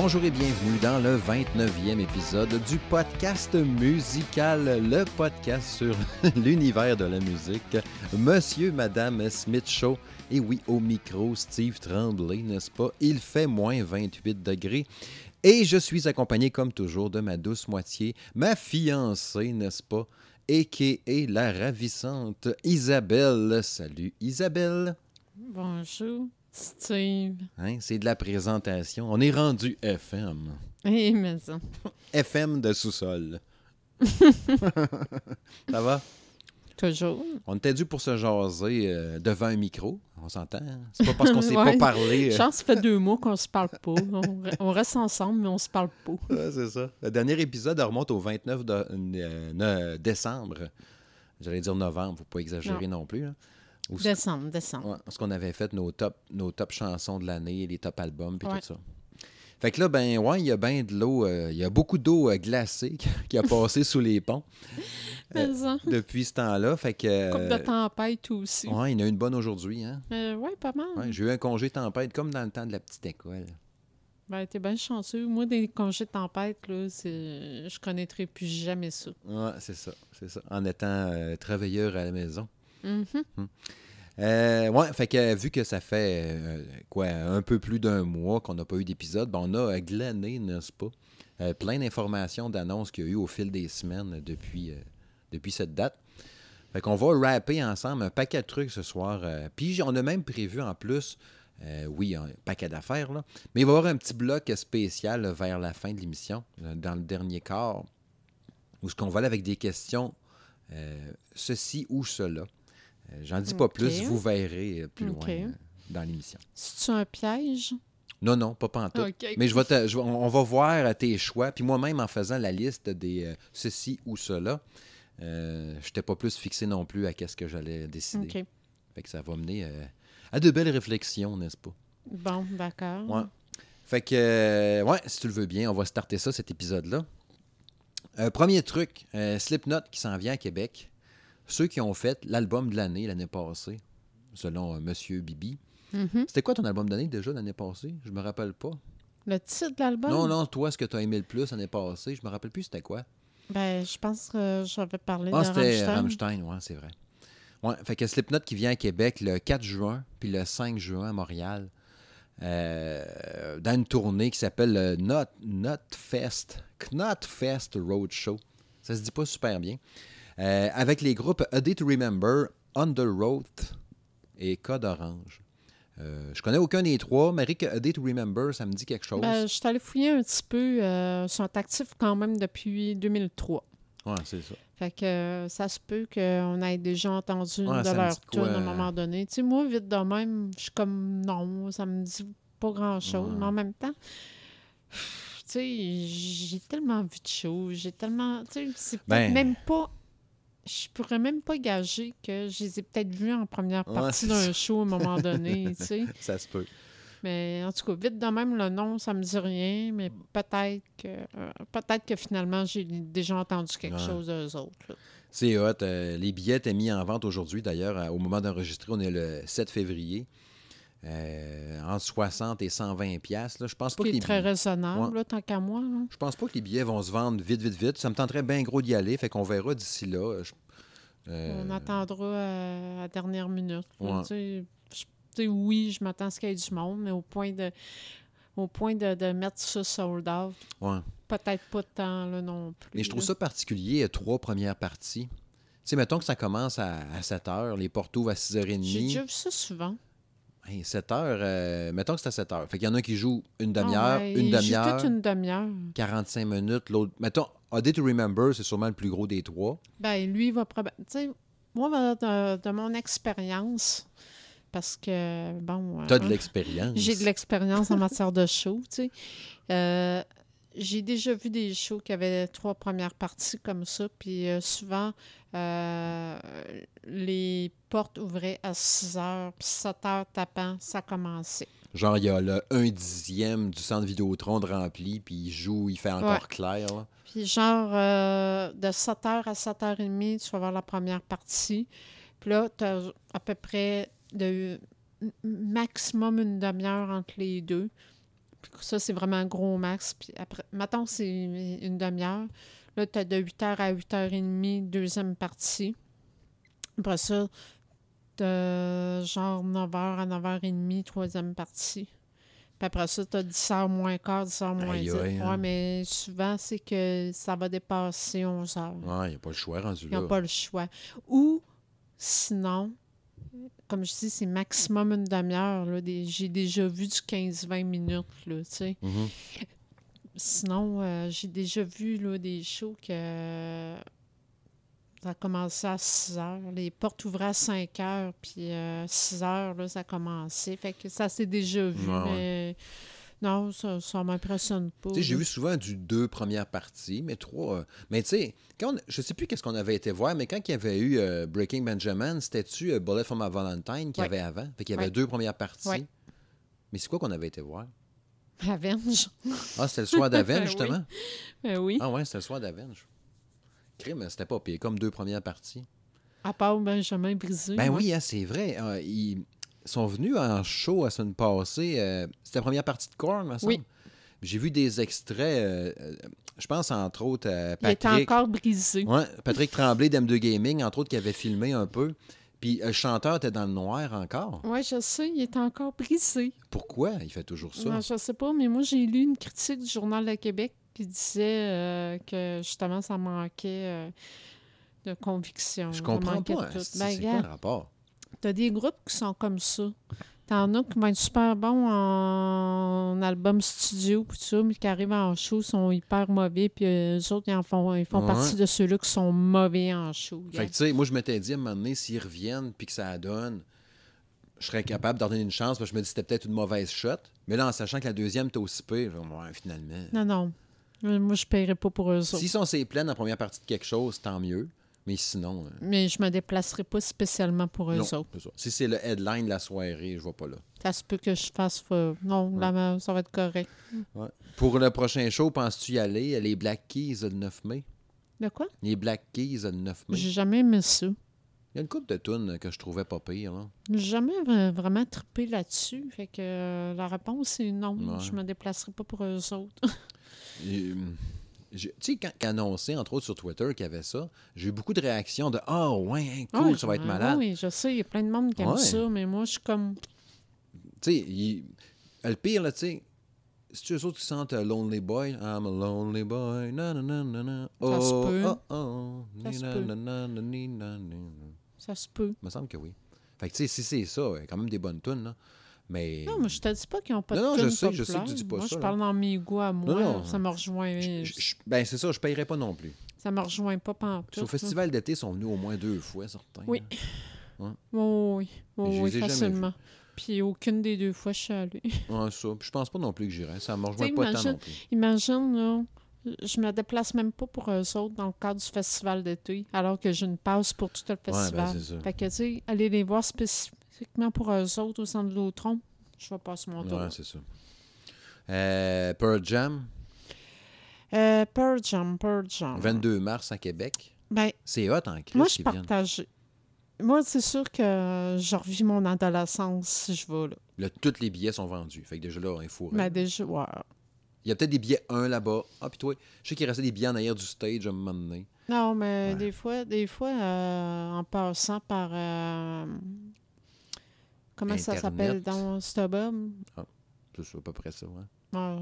Bonjour et bienvenue dans le 29e épisode du podcast musical, le podcast sur l'univers de la musique. Monsieur, Madame Smith Show. Et oui, au micro, Steve Tremblay, n'est-ce pas? Il fait moins 28 degrés. Et je suis accompagné, comme toujours, de ma douce moitié, ma fiancée, n'est-ce pas? Et qui est la ravissante Isabelle. Salut Isabelle. Bonjour, Steve. Hein, c'est de la présentation. On est rendu FM. Eh, mais ça. FM de sous-sol. ça va? Toujours. On était dû pour se jaser euh, devant un micro. On s'entend. hein? C'est pas parce qu'on s'est Ouais. pas parlé. euh, Chance, ça fait deux mois qu'on se parle pas. On, re- on reste ensemble, mais on se parle pas. Ouais, c'est ça. Le dernier épisode remonte au 29 de- euh, décembre. J'allais dire novembre, faut pas exagérer non, plus. hein. Où ce- Décembre, décembre. ouais, parce qu'on avait fait nos top, nos top chansons de l'année, les top albums, puis Ouais. tout ça. Fait que là, ben ouais, il y a bien de l'eau, euh, il y a beaucoup d'eau euh, glacée qui- a passé sous les ponts ça. depuis ce temps-là. Fait que. Coupe de euh, tempête aussi. ouais, il y en a une bonne aujourd'hui. Hein? Euh, ouais, pas mal. Ouais, J'ai eu un congé tempête comme dans le temps de la petite école. Ben, t'es bien chanceux. Moi, des congés de tempête, là, je connaîtrai plus jamais ça. Ouais, c'est ça, c'est ça. En étant euh, travailleur à la maison. Mhm. Euh, ouais, vu que ça fait euh, quoi, un peu plus d'un mois qu'on n'a pas eu d'épisode, ben, on a glané, n'est-ce pas, euh, plein d'informations, d'annonces qu'il y a eu au fil des semaines depuis, cette date. Fait qu'on va rapper ensemble un paquet de trucs ce soir. Puis on a même prévu en plus, oui, un paquet d'affaires, mais il va y avoir un petit bloc spécial vers la fin de l'émission, dans le dernier quart, où ce qu'on va aller avec des questions, ceci ou cela. Euh, J'en dis pas plus, vous verrez euh, plus loin euh, dans l'émission. C'est-tu un piège? Non, non, pas pantoute. Ok. Mais je vais te- je vais- on va voir tes choix. Puis moi-même, en faisant la liste des euh, ceci ou cela, euh, je n'étais pas plus fixé non plus à qu'est-ce que j'allais décider. Fait que ça va mener euh, à de belles réflexions, n'est-ce pas? Bon, d'accord. Ouais. Fait que, ouais, si tu le veux bien, on va starter ça, cet épisode-là. Premier truc, Slipknot qui s'en vient à Québec. Ceux qui ont fait l'album de l'année l'année passée, selon euh, Monsieur Bibi. Mhm. C'était quoi ton album de l'année déjà l'année passée? Je me rappelle pas. Le titre de l'album? Non, non, toi, ce que tu as aimé le plus l'année passée, je me rappelle plus c'était quoi. Ben, je pense que j'avais parlé Ah, de c'était Rammstein. Rammstein, ouais, c'est vrai. Ouais, fait que Slipknot qui vient à Québec le 4 juin, puis le 5 juin à Montréal, euh, dans une tournée qui s'appelle le Not, Not Fest, Knot Fest Roadshow. Ça se dit pas super bien. Euh, avec les groupes A Day to Remember, Road et Code Orange. Euh, je connais aucun des trois, mais Rick, A Day to Remember, ça me dit quelque chose. Ben, je suis allée fouiller un petit peu. euh, ils sont actifs quand même depuis 2003. ouais, c'est ça. Fait que euh, ça se peut qu'on ait déjà entendu une de leurs tunes à un euh, moment donné. Tu sais, moi, vite de même, je suis comme non, ça me dit pas grand-chose. Ouais. Mais en même temps, tu sais, j'ai tellement vu de choses. J'ai tellement. Tu sais, c'est Ben- même pas. Je pourrais même pas gager que je les ai peut-être vus en première partie d'un show à un moment donné, tu sais. Ça se peut. Mais en tout cas, vite de même, le nom, ça me dit rien, mais peut-être que euh, peut-être que finalement, j'ai déjà entendu quelque Ouais. chose d'eux autres. C'est hot. Euh, les billets étaient mis en vente aujourd'hui. D'ailleurs, au moment d'enregistrer, on est le 7 février. Euh, entre 60 et 120 pièces. Je pense pas que les très billets- raisonnable, Ouais. là, tant qu'à moi. là. je pense pas que les billets vont se vendre vite, vite, vite. Ça me tenterait bien gros d'y aller. Fait qu'on verra d'ici là. Je- euh, On attendra euh, à la dernière minute. là, Ouais. tu sais. Je- tu sais, oui, je m'attends à ce qu'il y ait du monde, mais au point de au point de, de mettre ça sold out, ouais. peut-être pas de temps là, non plus. Mais je trouve là. ça particulier, euh, trois premières parties. Tu sais, mettons que ça commence à, à 7 h, les portes ouvrent à 6h30. J'ai déjà vu ça souvent. Hey, 7 heures, euh, mettons que c'est à 7 heures. Fait qu'il y en a qui jouent une Ah demi-heure, ouais, une demi-heure, une demi-heure. 45 minutes, l'autre. Mettons, A Day to Remember, c'est sûrement le plus gros des trois. Ben, lui, il va probablement. Tu sais, moi, de, de mon expérience, parce que, bon. Tu as de euh, l'expérience. J'ai de l'expérience en matière de show, tu sais. Euh, j'ai déjà vu des shows qui avaient trois premières parties comme ça, puis euh, souvent, euh, les portes ouvraient à 6 heures, puis 7 heures tapant, ça commençait. Genre, il y a le 1 dixième du centre Vidéotron de rempli, puis il joue, il fait encore Ouais. clair. Puis genre, euh, de 7 heures à 7 heures et demie, tu vas voir la première partie. Puis là, tu as à peu près de maximum une demi-heure entre les deux. Puis ça, c'est vraiment un gros max. Puis après, maintenant, c'est une demi-heure. Là, tu as de 8h à 8h30, deuxième partie. Après ça, de genre 9h à 9h30, troisième partie. Puis après ça, tu as 10h moins quart, 10h moins Aïe, 10. aïe, hein. Ouais, mais souvent, c'est que ça va dépasser 11h. Ouais, il n'y a pas le choix rendu là. n'ont pas le choix. Ou sinon, comme je dis, c'est maximum une demi-heure. J'ai déjà vu du 15-20 minutes, là, tu sais. Mhm. Sinon, euh, j'ai déjà vu là, des shows que euh, ça a commencé à 6 heures. Les portes ouvraient à 5 heures, puis euh, 6 heures, là, ça a commencé. Fait que ça s'est déjà vu, Ouais, ouais. mais non, ça ne m'impressionne pas. J'ai vu souvent du deux premières parties, mais trois. euh, Mais tu sais, quand on- je sais plus qu'est-ce qu'on avait été voir, mais quand il y avait eu euh, Breaking Benjamin, c'était-tu euh, Bullet for my Valentine qu'il y Ouais. avait avant? Fait qu'il y avait Ouais. deux premières parties. Ouais. Mais c'est quoi qu'on avait été voir? Avenge. Ah, c'était le soir d'Avenge, Oui. justement? Ben oui. Ah ouais, c'était le soir d'Avenge. Crime, c'était pas pire, comme deux premières parties. À part Benjamin Brisé. Ben oui, hein, c'est vrai. euh, ils sont venus en show la semaine passée. euh, c'était la première partie de Korn, me semble. Oui. J'ai vu des extraits, euh, je pense entre autres à Il était Patrick. encore brisé. Ouais, Patrick Tremblay d'M2 Gaming, entre autres, qui avait filmé un peu. Puis euh, le chanteur était dans le noir encore? Oui, je sais, il était encore brisé. Pourquoi? Il fait toujours ça? Non, je sais pas, mais moi, j'ai lu une critique du Journal de Québec qui disait euh, que justement, ça manquait euh, de conviction. je comprends pas. tout. C'est Ben, quoi le rapport? T'as des groupes qui sont comme ça. T'en as qui vont être super bons en album studio, puis tout ça, mais qui arrivent en show, sont hyper mauvais, puis euh, eux autres, ils, en font, ils font Ouais. partie de ceux-là qui sont mauvais en show. Fait que, tu sais, moi, je m'étais dit à un moment donné, s'ils reviennent puis que ça donne, je serais capable d'en donner une chance parce que je me dis que c'était peut-être une mauvaise shot. Mais là, en sachant que la deuxième était aussi pire, ouais, finalement. Non, non. Euh, Moi, je ne paierais pas pour eux autres. S'ils sont ces plaines en première partie de quelque chose, tant mieux. Mais sinon, euh, Mais je me déplacerai pas spécialement pour eux non, autres. ça. Si c'est le headline de la soirée, je vois pas là. Ça se peut que je fasse. euh, non, là, ça va être correct. Pour le prochain show, penses-tu y aller? Les Black Keys le 9 mai? De quoi? Les Black Keys le 9 mai. J'ai jamais aimé ça. Il y a une couple de tunes que je trouvais pas pire. J'ai jamais vra- vraiment trippé là-dessus. Fait que euh, la réponse c'est non. Ouais. Je me déplacerai pas pour eux autres. Et, j'ai- Tu sais, quand quand annoncé, entre autres sur Twitter, qu'il y avait ça, j'ai eu beaucoup de réactions de Ah, ouais, hein, cool, Ouais, ça va être malade. Oui, je sais, il y a plein de monde qui aime Ouais. ça, mais moi, je suis comme. Tu sais, il- le pire, là, tu sais, c'est eux autres qui sentent euh, Lonely Boy. I'm a lonely boy. Na, na, na, na, na. Ça se Oh, peut. oh, oh. Ça se peut. Ça se peut. Il me semble que oui. Fait que, tu sais, si c'est ça, il y a quand même des bonnes tunes, là. Mais. Non, mais je te dis pas qu'ils n'ont pas Non, de non, je tunes sais, je sais que tu dis pas moi, ça, je là. parle dans mes goûts à moi. non. Ça me rejoint. je- je- je- ben, c'est ça, je payerais pas non plus. Ça me rejoint pas au festival d'été, ils sont venus au moins deux fois, certains. Oui. Ouais. Oh, oui, oh, je oui, jamais facilement. Puis aucune des deux fois, je suis allée. Ouais, ça. Puis je pense pas non plus que j'irais. Ça me rejoint pas tant imagine- non plus. Imagine, là, je me déplace même pas pour eux autres dans le cadre du festival d'été, alors que j'ai une passe pour tout le ben, festival. c'est ça. Fait que, tu sais, aller les voir spécifiquement pour eux autres au centre de l'Autron, je vais passer mon tour. Ouais, c'est ça. Euh, Pearl Jam, Euh, Pearl Jam, Pearl Jam. 22 mars à Québec. Ben, C'est hot en Christ moi, je partage. Moi, c'est sûr que je revis mon adolescence si je vais là. Là, tous les billets sont vendus. Fait que déjà là, il faut. Mais déjà, ouais. Il y a peut-être des billets un là-bas. Ah, puis toi, je sais qu'il restait des billets en arrière du stage à un moment donné. Non, mais Ouais. des fois, des fois euh, en passant par. euh, comment ça s'appelle? Dans StubHub? C'est ça, à peu près ça, ouais. Ah,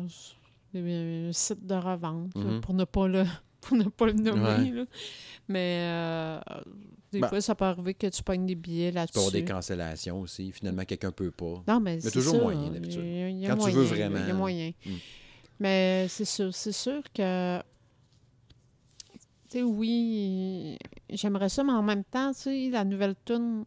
c'est un site de revente, là, Mhm. pour, ne pas le, pour ne pas le nommer. Ouais. là. Mais euh, des Ben, fois, ça peut arriver que tu pognes des billets Tu peux là-dessus. avoir des cancellations aussi. Finalement, quelqu'un peut pas. Non, mais c'est toujours ça, moyen, d'habitude. Quand tu veux vraiment. Il y a moyen. Mm. Mais c'est sûr, c'est sûr que. Tu sais, oui, j'aimerais ça, mais en même temps, tu sais, la nouvelle tune,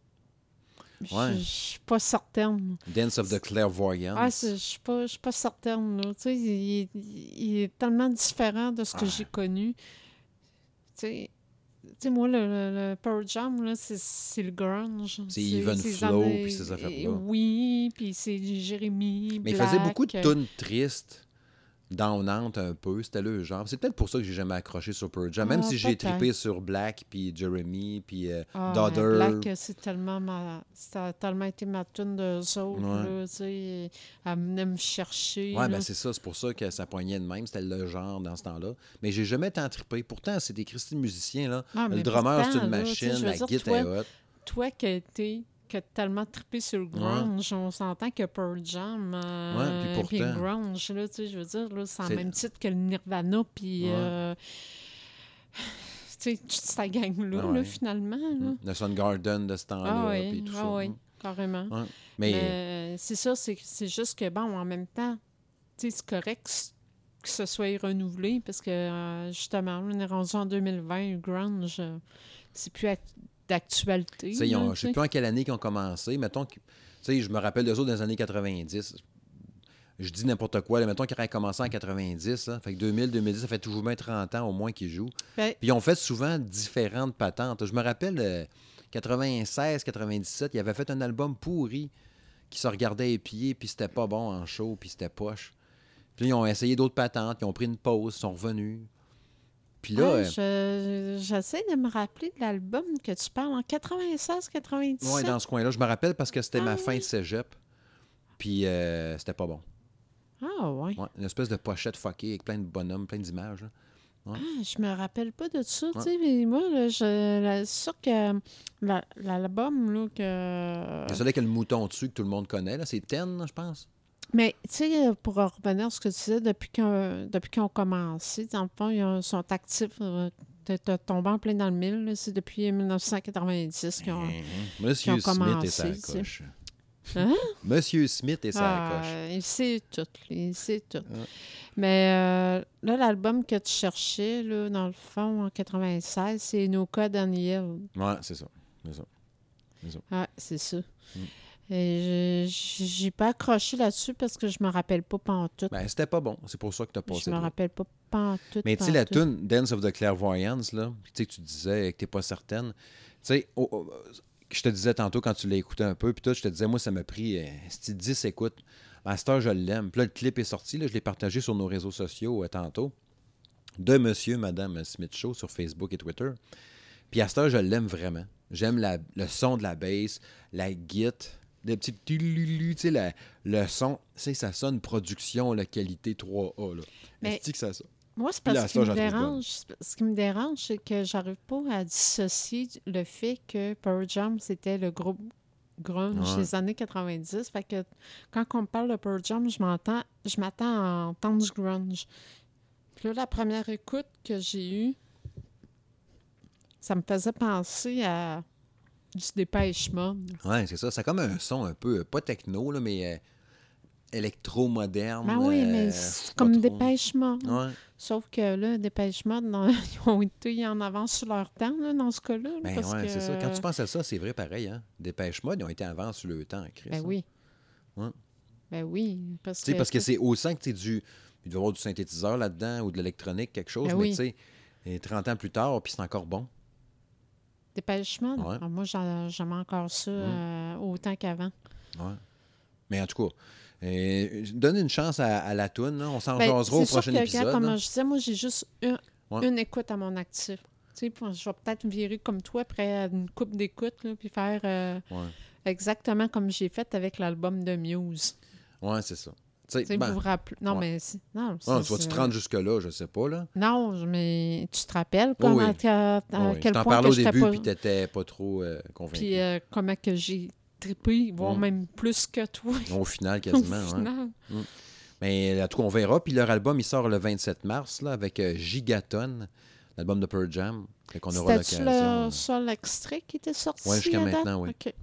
Ouais. je suis pas certaine. Dance of the Clairvoyance. Ah, je suis pas, pas certaine. là. Tu sais, il, est- il est tellement différent de ce que Ah. j'ai connu. Tu sais, tu sais, moi, le, le, le Pearl Jam, là, c'est, c'est le grunge. C'est Even Flow, puis ces affaires-là. Oui, puis c'est Jérémy Mais il faisait beaucoup de tunes tristes. Downante un peu. C'était le genre. C'est peut-être pour ça que j'ai jamais accroché sur Pearl Jam. Même Ah, si j'ai trippé sur Black, puis Jeremy, puis euh, Ah, Daughter. Black, c'est tellement ma... ça a tellement été ma tune de autres, Ouais. là, tu sais. Elle venait me chercher. Ouais, là. ben c'est ça. C'est pour ça que ça poignait de même. C'était le genre dans ce temps-là. Mais j'ai jamais tant trippé. Pourtant, c'est des Christy musiciens, là. Ah, le drummer, c'est une là, machine. La guitare est toi, hot. toi qui as été qui a tellement trippé sur le grunge, on s'entend que Pearl Jam euh, Ouais, puis le grunge, là, tu sais, je veux dire, là, c'est en même titre que le Nirvana, puis Ouais. euh, tu sais, toute cette gang-là, Ah là, finalement. Là. Le Soundgarden de ce temps-là, Ah puis tout ah ça. oui, carrément. Mais, Mais c'est ça, c'est juste que, bon, en même temps, tu sais, c'est correct que ce soit renouvelé parce que, euh, justement, on est rendu en 2020, le grunge, euh, c'est plus d'actualité. sais, je sais tu plus en quelle année qu'ils ont commencé. Mettons que, tu sais, je me rappelle d'eux autres dans les années 90. Je dis n'importe quoi. Là, mettons qu'ils auraient commencé en 90. Là. Fait que 2000, 2010, ça fait toujours bien 30 ans au moins qu'ils jouent. Ben, Puis ils ont fait souvent différentes patentes. Je me rappelle, euh, 96, 97, ils avaient fait un album pourri qui se regardait épier, puis c'était pas bon en show, puis c'était poche. Puis ils ont essayé d'autres patentes, ils ont pris une pause, ils sont revenus. Puis là, Ouais, euh, je- j'essaie de me rappeler de l'album que tu parles en 96-97. ouais, dans ce coin-là, je me rappelle parce que c'était Ah ma oui? fin de cégep. Puis euh, c'était pas bon. Ah ouais. Ouais, une espèce de pochette fuckée avec plein de bonhommes, plein d'images. là. Ah, je me rappelle pas de ça. tu Ouais. sais, mais moi, là, je, c'est sûr que la- l'album, là, que... C'est celui qui a le mouton dessus que tout le monde connaît. là. C'est Ten, je pense. Mais, tu sais, pour revenir à ce que tu disais, depuis qu'on depuis qu'ils ont commencé, dans le fond, ils ont- sont actifs. Euh, T'es t'es tombé en plein dans le mille. C'est depuis 1990 qu'ils ont... Monsieur ont Smith et sa commencé, coche. Hein? Monsieur Smith et sa Ah, coche. il sait tout, il sait tout. Ouais. Mais euh, là, l'album que tu cherchais, là, dans le fond, en 96, c'est Noka Daniel. Ouais, c'est ça. C'est ça. Ah, c'est ça. Mm. Et je- j'ai pas accroché là-dessus parce que je me rappelle pas pantoute. Ben, c'était pas bon. C'est pour ça que t'as je passé. me là. rappelle pas pantoute. Mais tu sais, la tune Dance of the Clairvoyance, là, tu sais, que tu disais que t'es pas certaine. Tu sais, je te disais tantôt quand tu l'as écouté un peu, puis toi, je te disais, moi, ça m'a pris euh, c'était 10 écoutes. À cette heure, je l'aime. Puis là, le clip est sorti, là, je l'ai partagé sur nos réseaux sociaux euh, tantôt, de Monsieur, Madame Smith Show sur Facebook et Twitter. Puis à cette heure, je l'aime vraiment. J'aime la- le son de la bass, la guite, le petit tululu, tu sais, la- le son. Tu sais, ça sonne production, la qualité 3A, là. Mais- que ça sonne? Moi, c'est parce la ce qui me dérange. Ce qui me dérange, c'est que j'arrive pas à dissocier le fait que Pearl Jam, c'était le groupe grunge Ouais. des années 90. Fait que quand on me parle de Pearl Jam, je m'entends, je m'attends à entendre du grunge. Puis là, la première écoute que j'ai eue, ça me faisait penser à du Dépêche Mode. Ouais, c'est ça. C'est comme un son un peu, pas techno, là, mais euh, électro-moderne. Ben oui, mais euh, c'est comme trop. Dépêche Mode. Ouais. Sauf que là, Dépêche Mode, non, ils ont été en avance sur leur temps, là, dans ce cas-là. là, Ben parce ouais, que- c'est ça. Quand tu penses à ça, c'est vrai pareil, hein. Dépêche Mode, ils ont été avant sur le temps, Chris. Ben hein. oui. Ouais. Ben oui. Parce que, parce que c'est au sein que tu du. Il doit y avoir du synthétiseur là-dedans ou de l'électronique, quelque chose, Ben mais oui. tu sais, et 30 ans plus tard, puis c'est encore bon. Dépêche Mode, Ouais. moi, j'aime encore ça euh, autant qu'avant. Ouais. Mais en tout cas, euh, donne une chance à, à la toune. là. On s'en Ben, jasera au prochain que, regarde, épisode. Comme je disais, moi, j'ai juste une, Ouais. une écoute à mon actif. Tu sais, je vais peut-être virer comme toi après une coupe d'écoute, puis faire euh, Ouais. exactement comme j'ai fait avec l'album de Muse. Ouais, c'est ça. Tu sais, ben, vous rappelez- Non, ouais. mais... c'est- Non, ah, c'est- tu vas-tu te c'est- rendre jusque-là, je sais pas, là. Non, mais tu te rappelles Oui, comment, oui. à, à oui. quel je t'en point parlais au début, pas... puis t'étais pas trop euh, convaincu. Puis euh, comment que j'ai trippé, voire Mm. même plus que toi. Au final, Au quasiment. ouais. final. Mais en tout cas, on verra. Puis leur album, il sort le 27 mars là, avec euh, Gigaton, l'album de Pearl Jam. Qu'on aura l'occasion. le seul extrait qui était sorti Ouais, jusqu'à à maintenant, oui. OK.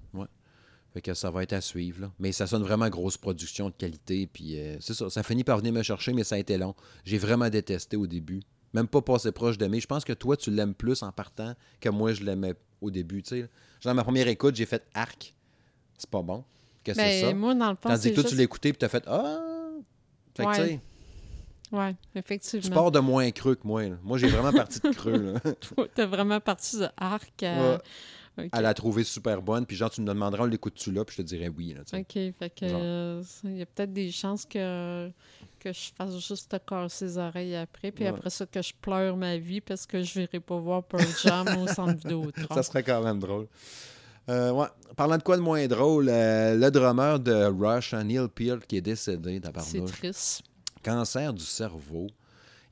Fait que ça va être à suivre. Là. Mais ça sonne vraiment grosse production de qualité. Puis euh, c'est ça. Ça finit par venir me chercher, mais ça a été long. J'ai vraiment détesté au début. Même pas passé proche d'aimer. Je pense que toi, tu l'aimes plus en partant que moi, je l'aimais au début. tu sais. Genre, dans ma première écoute, j'ai fait arc. C'est pas bon. Que c'est Ben, ça. moi, dans le fond, Tandis que toi, juste... tu l'as écouté puis t'as fait Ah! Fait que, Ouais, Oui, tu effectivement. pars de moins creux que moi. là. Moi, j'ai vraiment parti de creux. T'es vraiment parti de arc Ouais. OK. à la trouver super bonne, puis genre, tu me demanderas, on l'écoute-tu là, puis je te dirais oui. Là. OK, fait que euh, il y a peut-être des chances que, que je fasse juste te casser les oreilles après, puis Ouais. après ça que je pleure ma vie parce que je n'irai pas voir Pearl Jam au centre Vidéotron. Ça serait quand même drôle. Euh, ouais. Parlant de quoi de moins drôle, euh, le drummer de Rush, hein, Neil Peart, qui est décédé C'est triste. Cancer du cerveau.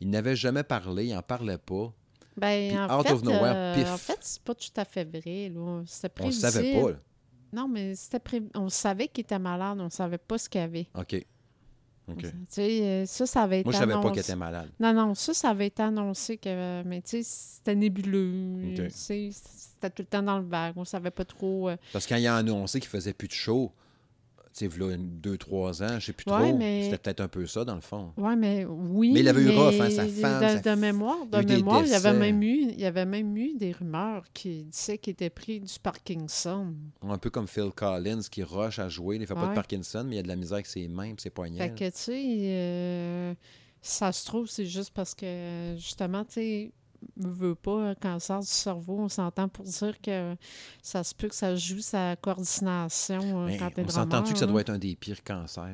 Il n'avait jamais parlé, il n'en parlait pas. Ben, en out fait, of nowhere, euh, pif. en fait, c'est pas tout à fait vrai. Là. On ne savait pas. là. Non, mais c'était pré... on savait qu'il était malade, on savait pas ce qu'il avait. OK. OK. Tu sais, euh, ça, ça avait été Moi, je savais pas qu'il était malade. Non, non, ça, ça avait été annoncé, que, mais tu sais, c'était nébuleux. OK. tu sais, C'était tout le temps dans le vague. On savait pas trop. euh, Parce que quand il a annoncé qu'il faisait plus de show, sais, là, deux, trois ans, je sais plus Ouais, trop, mais- c'était peut-être un peu ça, dans le fond. Oui, mais oui. Mais il avait eu mais rough, hein, sa femme, De, sa de f- mémoire, y de mémoire il, y avait même eu, il y avait même eu des rumeurs qui disaient qu'il était pris du Parkinson. Un peu comme Phil Collins qui rush à jouer. Il ne fait pas de. Parkinson, mais il a de la misère avec ses mains et ses Fait poignets. que, tu sais, euh, ça se trouve, c'est juste parce que, justement, tu sais, veut pas un cancer du cerveau, on s'entend pour dire que ça se peut que ça joue sa coordination euh, Mais quand t'es on s'entend-tu que ça doit être un des pires cancers?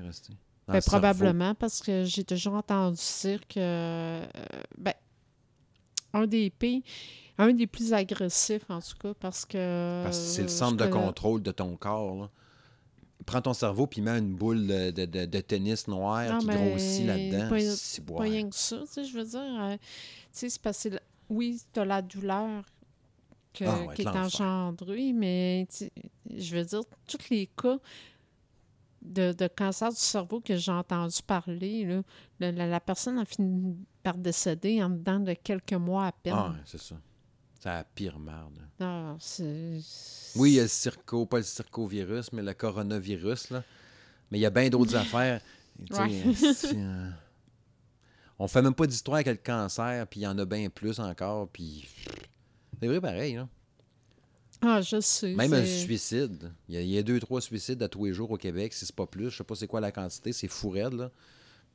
Ben, cerveau? probablement, parce que j'ai toujours entendu dire que, euh, ben, un des pires, un des plus agressifs, en tout cas, parce que... Parce que c'est le centre de connais- contrôle de ton corps. là. Prends ton cerveau puis mets une boule de, de- de- de tennis noire Non, qui grossit là-dedans. pas- C'est Pas rien que ça, tu sais, je veux dire. euh, tu sais, c'est parce que, oui, tu as la douleur que- Ah ouais, qui est engendrée, mais je veux dire, tous les cas de, de cancer du cerveau que j'ai entendu parler, là, la, la- la personne a fini par décéder en dedans de quelques mois à peine. Ah, ouais, c'est ça. C'est la pire merde. C'est... Oui, il y a le circo, pas le circovirus, mais le coronavirus. Là. Mais il y a bien d'autres affaires. Sais, Ouais. On fait même pas d'histoire avec le cancer, puis il y en a bien plus encore. Puis c'est vrai pareil. Là. Ah, je sais. Même un suicide. Il y, a, il y a deux, trois suicides à tous les jours au Québec, si c'est pas plus. Je sais pas c'est quoi la quantité, c'est fou raide, là.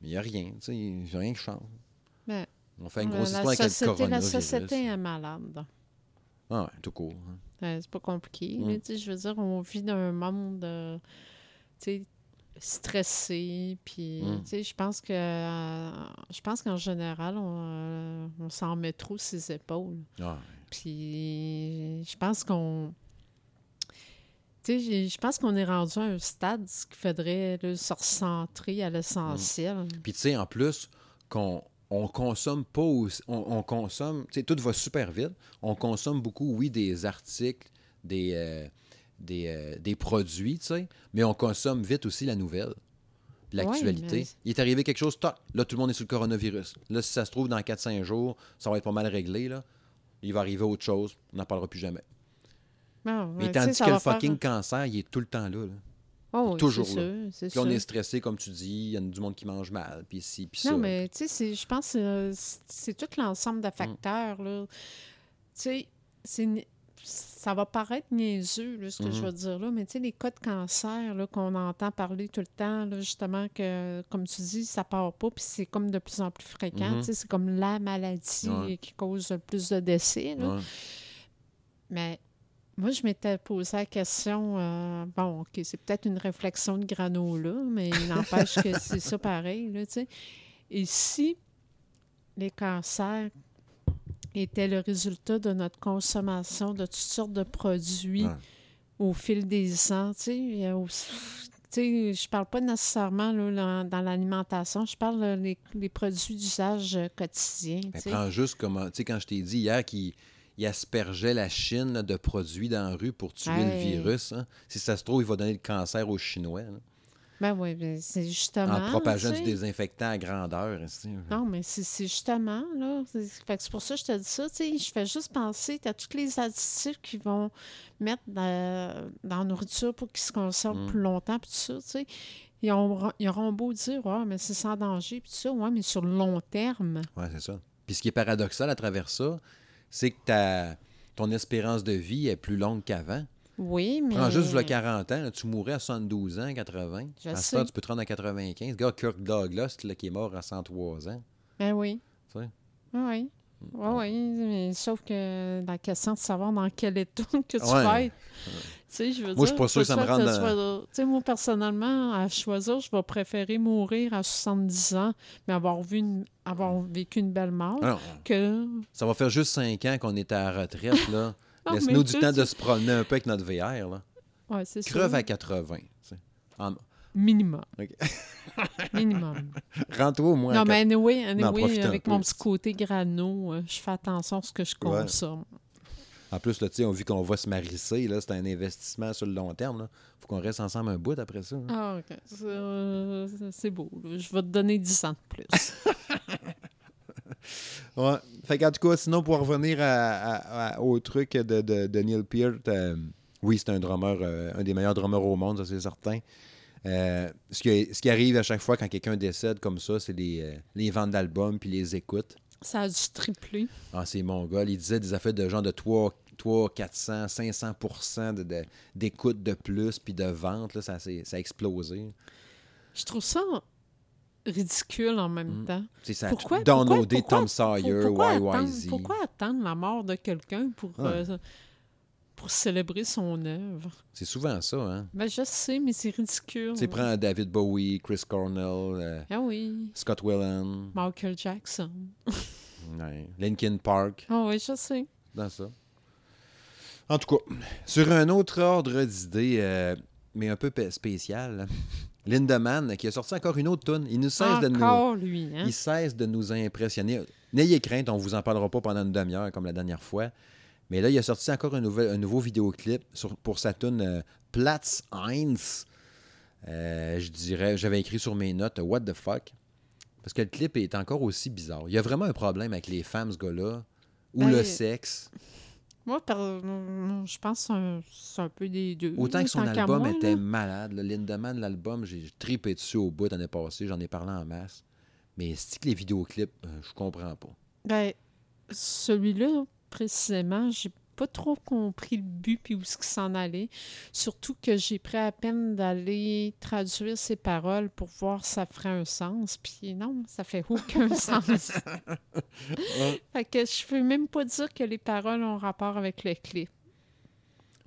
Mais il n'y a rien. tu sais, Il n'y a rien qui change. Ben, On fait une grosse histoire avec le société, la coronavirus. société est malade. Ah ouais, tout court. hein. C'est pas compliqué. Là, tu sais, je veux dire, on vit dans un monde euh, tu sais, stressé. Puis, Mm. tu sais, je pense que euh, je pense qu'en général, on, euh, on s'en met trop ses épaules. Ah, Puis, je pense qu'on. Tu sais, je pense qu'on est rendu à un stade qu'il faudrait là, se recentrer à l'essentiel. Puis tu sais, en plus, qu'on on consomme pas aussi- on, on consomme, tu sais, tout va super vite. On consomme beaucoup, oui, des articles, des, euh, des, euh, des produits, tu sais, mais on consomme vite aussi la nouvelle, l'actualité. Il est arrivé quelque chose, toc, là, tout le monde est sur le coronavirus. Là, si ça se trouve, dans 4-5 jours, ça va être pas mal réglé, là. Il va arriver autre chose, on n'en parlera plus jamais. Ah, Mais tandis que le faire- fucking cancer, il est tout le temps là. là. Oh, oui, toujours là. sûr, Puis on est stressé, comme tu dis, il y a du monde qui mange mal, puis ci, puis ça. Non, mais tu sais, je pense que euh, c'est- tout l'ensemble Mm. de facteurs. là. Tu sais, c'est ça va paraître niaiseux, là, ce que je Mhm. veux dire là, mais tu sais, les cas de cancer qu'on entend parler tout le temps, là, justement, que, comme tu dis, ça part pas, puis c'est comme de plus en plus fréquent. Tu sais, C'est comme la maladie Ouais. qui cause le plus de décès. là. Ouais. Mais moi, je m'étais posé la question, euh, bon, OK, c'est peut-être une réflexion de granola, mais il n'empêche que c'est ça pareil, là, tu sais. Et si les cancers étaient le résultat de notre consommation de toutes sortes de produits Ouais. au fil des ans, tu sais, je parle pas nécessairement là, dans, l'alimentation, je parle euh, les, produits d'usage euh, quotidien. Mais prends juste comme, tu sais, quand je t'ai dit hier qu'il il aspergeait la Chine là, de produits dans la rue pour tuer le virus, hein. si ça se trouve, il va donner le cancer aux Chinois, là, Ben oui, ben c'est justement. en propageant tu du désinfectant à grandeur. esti. Non, mais c'est justement, là. C'est pour ça que je te dis ça. Tu sais, je fais juste penser à tous les additifs qu'ils vont mettre dans, dans la nourriture pour qu'ils se conservent Mm. plus longtemps, puis tout ça, tu sais. Ils, auront- ils auront beau dire, ouais, mais c'est sans danger, puis tout ça, ouais, mais sur le long terme. Ouais, c'est ça. Puis ce qui est paradoxal à travers ça, c'est que ta, ton espérance de vie est plus longue qu'avant. Oui, mais. Prends juste le 40 ans, là, tu mourrais à 72 ans, 80. Je à sais. tu peux te rendre à 95. Le gars Kirk Douglas, là, qui est mort à 103 ans. Ben oui. Tu sais? Oui. Oui, oui, mais sauf que la question de savoir dans quel état que tu vas être. Tu sais, je veux Moi, je suis dire, pas sûr que ça me rende dans- vas- Tu sais, moi, personnellement, à choisir, je vais préférer mourir à 70 ans, mais avoir, vu une- avoir vécu une belle mort, Alors, que... ça va faire juste cinq ans qu'on est à la retraite, là. Non, Laisse-nous du temps de se promener un peu avec notre VR, là. Ouais, c'est ça. Creve à 80. tu sais. En- Minimum. Minimum. Rends-toi au moins. à non, mais anyway, anyway avec mon petit côté grano, euh, je fais attention à ce que je Ouais. consomme. En plus, là, tu sais, on vu qu'on va se marisser, là, c'est un investissement sur le long terme. Là. faut qu'on reste ensemble un bout après ça. hein. Ah, OK. C'est, euh, beau. là. Je vais te donner 10 ans de plus. Ouais. Fait qu'en tout cas, sinon, pour revenir à- à- à- au truc de, de- de Neil Peart, euh, oui, c'est un drummer, euh, un des meilleurs drummers au monde, ça c'est certain. Euh, ce, qui, ce qui arrive à chaque fois quand quelqu'un décède comme ça, c'est les, les ventes d'albums puis les écoutes. ça a dû tripler. Ah, c'est mongol. Il disait des affaires de genre de 3, 3 400, 500 de- de- d'écoute de, plus puis de ventes. Là, ça, ça a explosé. Je trouve ça ridicule en même Mm. temps. C'est ça. Pourquoi- Downloader pourquoi- Tom Sawyer, pourquoi, attendre, YYZ. pourquoi attendre la mort de quelqu'un pour, euh, pour célébrer son œuvre? C'est souvent ça, hein? Ben, je sais, mais c'est ridicule. Tu sais, prends David Bowie, Chris Cornell, euh, Ah oui, Scott Weiland, Michael Jackson. ouais, Linkin Park, Ah oui, je sais. dans ça. En tout cas, sur un autre ordre d'idée, euh, mais un peu pe- spécial, hein, Lindemann, qui a sorti encore une autre tune. Il ne cesse de nous... Lui, hein? Il cesse de nous impressionner. N'ayez crainte, on ne vous en parlera pas pendant une demi-heure comme la dernière fois. Mais là, il a sorti encore un, nouvel, un nouveau vidéoclip sur- pour sa tune euh, Platz Heinz. Euh, je dirais, j'avais écrit sur mes notes What the fuck? Parce que le clip est encore aussi bizarre. Il y a vraiment un problème avec les femmes, ce gars-là. Ou Ben, le sexe. Moi, par- euh, je pense que c'est un, peu des deux. Autant que son tant album moi, était là. malade. là. Lindemann, l'album, j'ai tripé dessus au bout l'année passée. J'en ai parlé en masse. Mais c'est que les vidéoclips, euh, je comprends pas. Ben, celui-là, précisément, j'ai pas trop compris le but puis où ce qui s'en allait. Surtout que j'ai pris à peine d'aller traduire ses paroles pour voir si ça ferait un sens. Puis non, ça fait aucun sens. fait que je peux même pas dire que les paroles ont rapport avec le clip.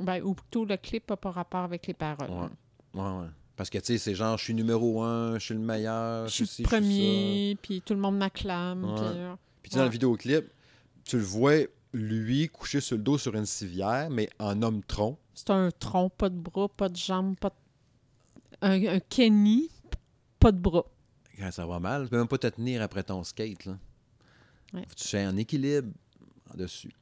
Ben, ou plutôt le clip n'a pas rapport avec les paroles. Ouais. Ouais, ouais. Parce que, tu sais, c'est genre, je suis numéro un, je suis le meilleur, Je suis le premier, puis tout le monde m'acclame. Ouais. puis, euh, Puis dans le vidéoclip, tu le vois, lui, couché sur le dos sur une civière, mais en homme tronc. C'est un tronc, pas de bras, pas de jambes, pas de... Un, un Kenny, pas de bras. Quand ça va mal, tu peux même pas te tenir après ton skate, là. Ouais. Faut que tu sois en équilibre en dessus.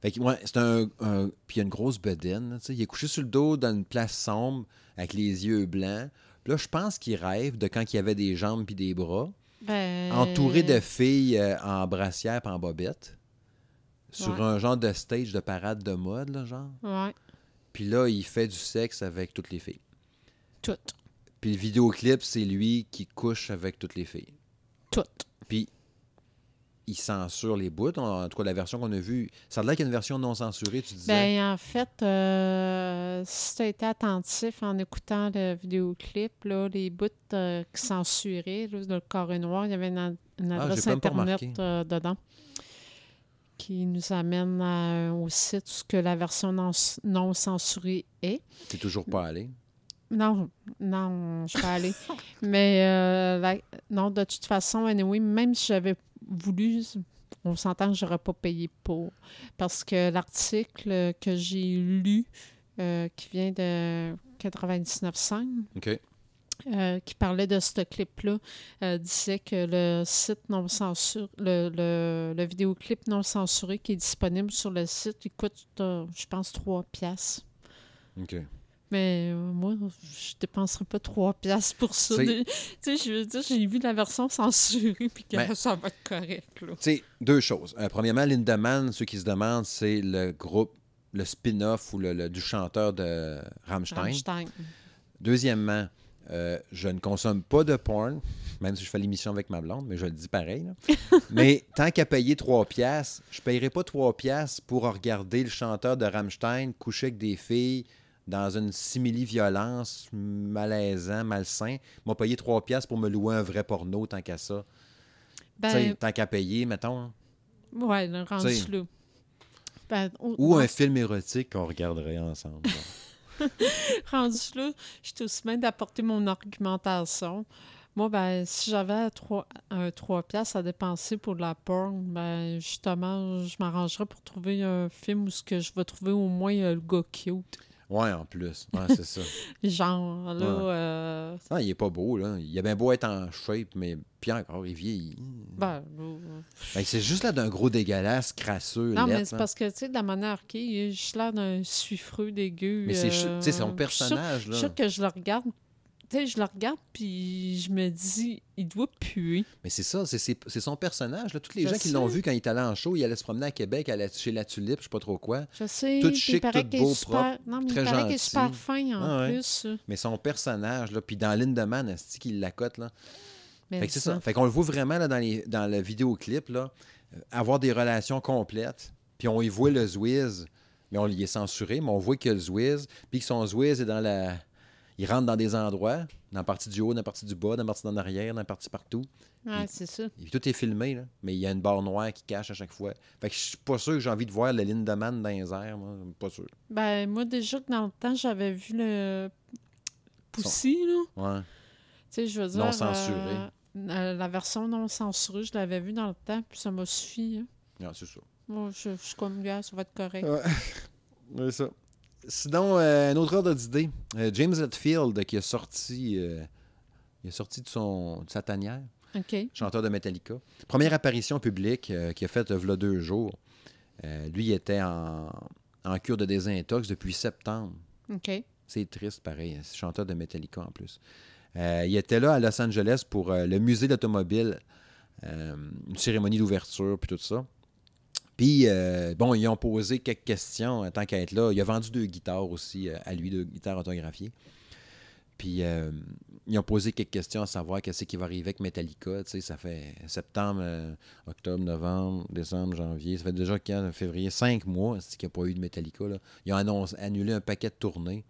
Fait que, ouais, c'est un, un- Puis il y a une grosse bedaine, là, tu sais. Il est couché sur le dos dans une place sombre, avec les yeux blancs. Puis là, je pense qu'il rêve de quand il y avait des jambes puis des bras. Ben... entouré de filles euh, en brassière et en bobette, sur Ouais. un genre de stage de parade de mode, là, genre. Ouais, Puis là, il fait du sexe avec toutes les filles. tout. Puis le vidéoclip, c'est lui qui couche avec toutes les filles. Tout. Puis il censure les bouts. En tout cas, la version qu'on a vue, ça a l'air qu'il y a une version non censurée, tu disais. Ben, en fait, euh, si tu as été attentif en écoutant le vidéoclip, là, les bouts euh, qui censuraient, là, dans le carré noir, il y avait une, Ah, adresse Internet euh, dedans qui nous amène à- au site ce que la version non, non censurée est. T'es toujours pas allé? Non, non, je suis pas allée. Mais euh, la- non, de toute façon, anyway, même si j'avais voulu, on s'entend que j'aurais pas payé pour. Parce que l'article que j'ai lu, euh, qui vient de 99.5, OK. Euh, qui parlait de ce clip-là, euh, disait que le site non censuré, le, le, le vidéoclip non censuré qui est disponible sur le site, il coûte, euh, je pense, 3 piastres. OK. Mais moi, je dépenserais pas 3 piastres pour ça. Tu sais, je veux dire, j'ai vu la version censurée, puis que Ben- ça va être correct. Tu sais, deux choses. Premièrement, Lindemann, ceux qui se demandent, c'est le groupe, le spin-off ou le, le- du chanteur de Rammstein. Rammstein. Deuxièmement, euh, je ne consomme pas de porn, même si je fais l'émission avec ma blonde, mais je le dis pareil. là. mais tant qu'à payer 3 piastres, je ne payerai pas 3 piastres pour regarder le chanteur de Rammstein coucher avec des filles dans une simili-violence malaisant, malsain. M'a payé 3 piastres pour me louer un vrai porno tant qu'à ça. Ben, tant qu'à payer, mettons. Ouais, rendu. Ben, Ou un film érotique qu'on regarderait ensemble. rendu là, je suis aussi bien d'apporter mon argumentation. Moi, ben, si j'avais trois, un 3 piastres à dépenser pour de la porn, ben, justement, je m'arrangerais pour trouver un film où ce que je vais trouver au moins euh, le gars cute. Ouais, en plus. Ouais, c'est ça. Genre, là, Ouais. euh, Ah, il est pas beau, là. Il a bien beau être en shape, mais puis encore, il vieillit. ben, là, Ben, c'est juste là d'un gros dégueulasse, crasseux, Non, mais c'est là. parce que, tu sais, de la manière qu'il est, je suis l'air d'un suifreux dégueu. Mais c'est euh, sais, son je suis personnage, Je là. suis sûre que je le regarde, tu sais, je le regarde, puis je me dis, il doit puer. Mais c'est ça, c'est- son personnage. Là. Tous les Je gens qui l'ont vu quand il est allé en show, il allait se promener à Québec, à la- chez La Tulipe, je sais pas trop quoi. Je sais, Tout chic, tout beau, super... Non, mais très il paraît qu'il est gentil. super fin, en Ah ouais. plus. Mais son personnage, là, puis dans Lindemann, asti qu'il la cote, là. Mais Fait que c'est ça. Fait qu'on le voit vraiment là, dans, les, dans le vidéoclip, là, euh, avoir des relations complètes. Puis on y voit le Zwiz, mais on y est censuré, mais on voit que le Zwiz, puis que son Zwiz est dans la. Il rentre dans des endroits, dans la partie du haut, dans la partie du bas, dans la partie d'en arrière, dans la partie partout. Ouais, c'est ça. Et puis tout est filmé, là, mais il y a une barre noire qui cache à chaque fois. Fait que je suis pas sûr que j'ai envie de voir le Lindemann dans les airs, moi. Pas sûr. Ben, moi, déjà que dans le temps, j'avais vu le Poussy, là. Ouais. Tu sais, je veux dire... Non censuré. euh, euh, la version non censurée, je l'avais vue dans le temps, puis ça m'a suffi. hein. Non, c'est ça. Moi, je, je suis comme, gars, ça va être correct. Ouais. C'est ça. Sinon, euh, un autre ordre d'idée. Euh, James Hetfield qui a sorti, euh, il a sorti de, son, de sa tanière, chanteur de Metallica. Première apparition publique qu'il a faite a deux jours. Lui, il était en, en cure de désintox depuis septembre. C'est triste, pareil. C'est chanteur de Metallica en plus. Il était là à Los Angeles pour le musée d'automobile, une cérémonie d'ouverture, puis tout ça. Puis, euh, bon, ils ont posé quelques questions en tant qu'à être là. Il a vendu deux guitares aussi euh, à lui, deux guitares autographiées. Puis, euh, ils ont posé quelques questions à savoir qu'est-ce qui va arriver avec Metallica. Tu sais, ça fait septembre, octobre, novembre, décembre, janvier. Ça fait déjà quand, février, cinq mois qu'il n'y a pas eu de Metallica. Ils ont annulé un paquet de tournées.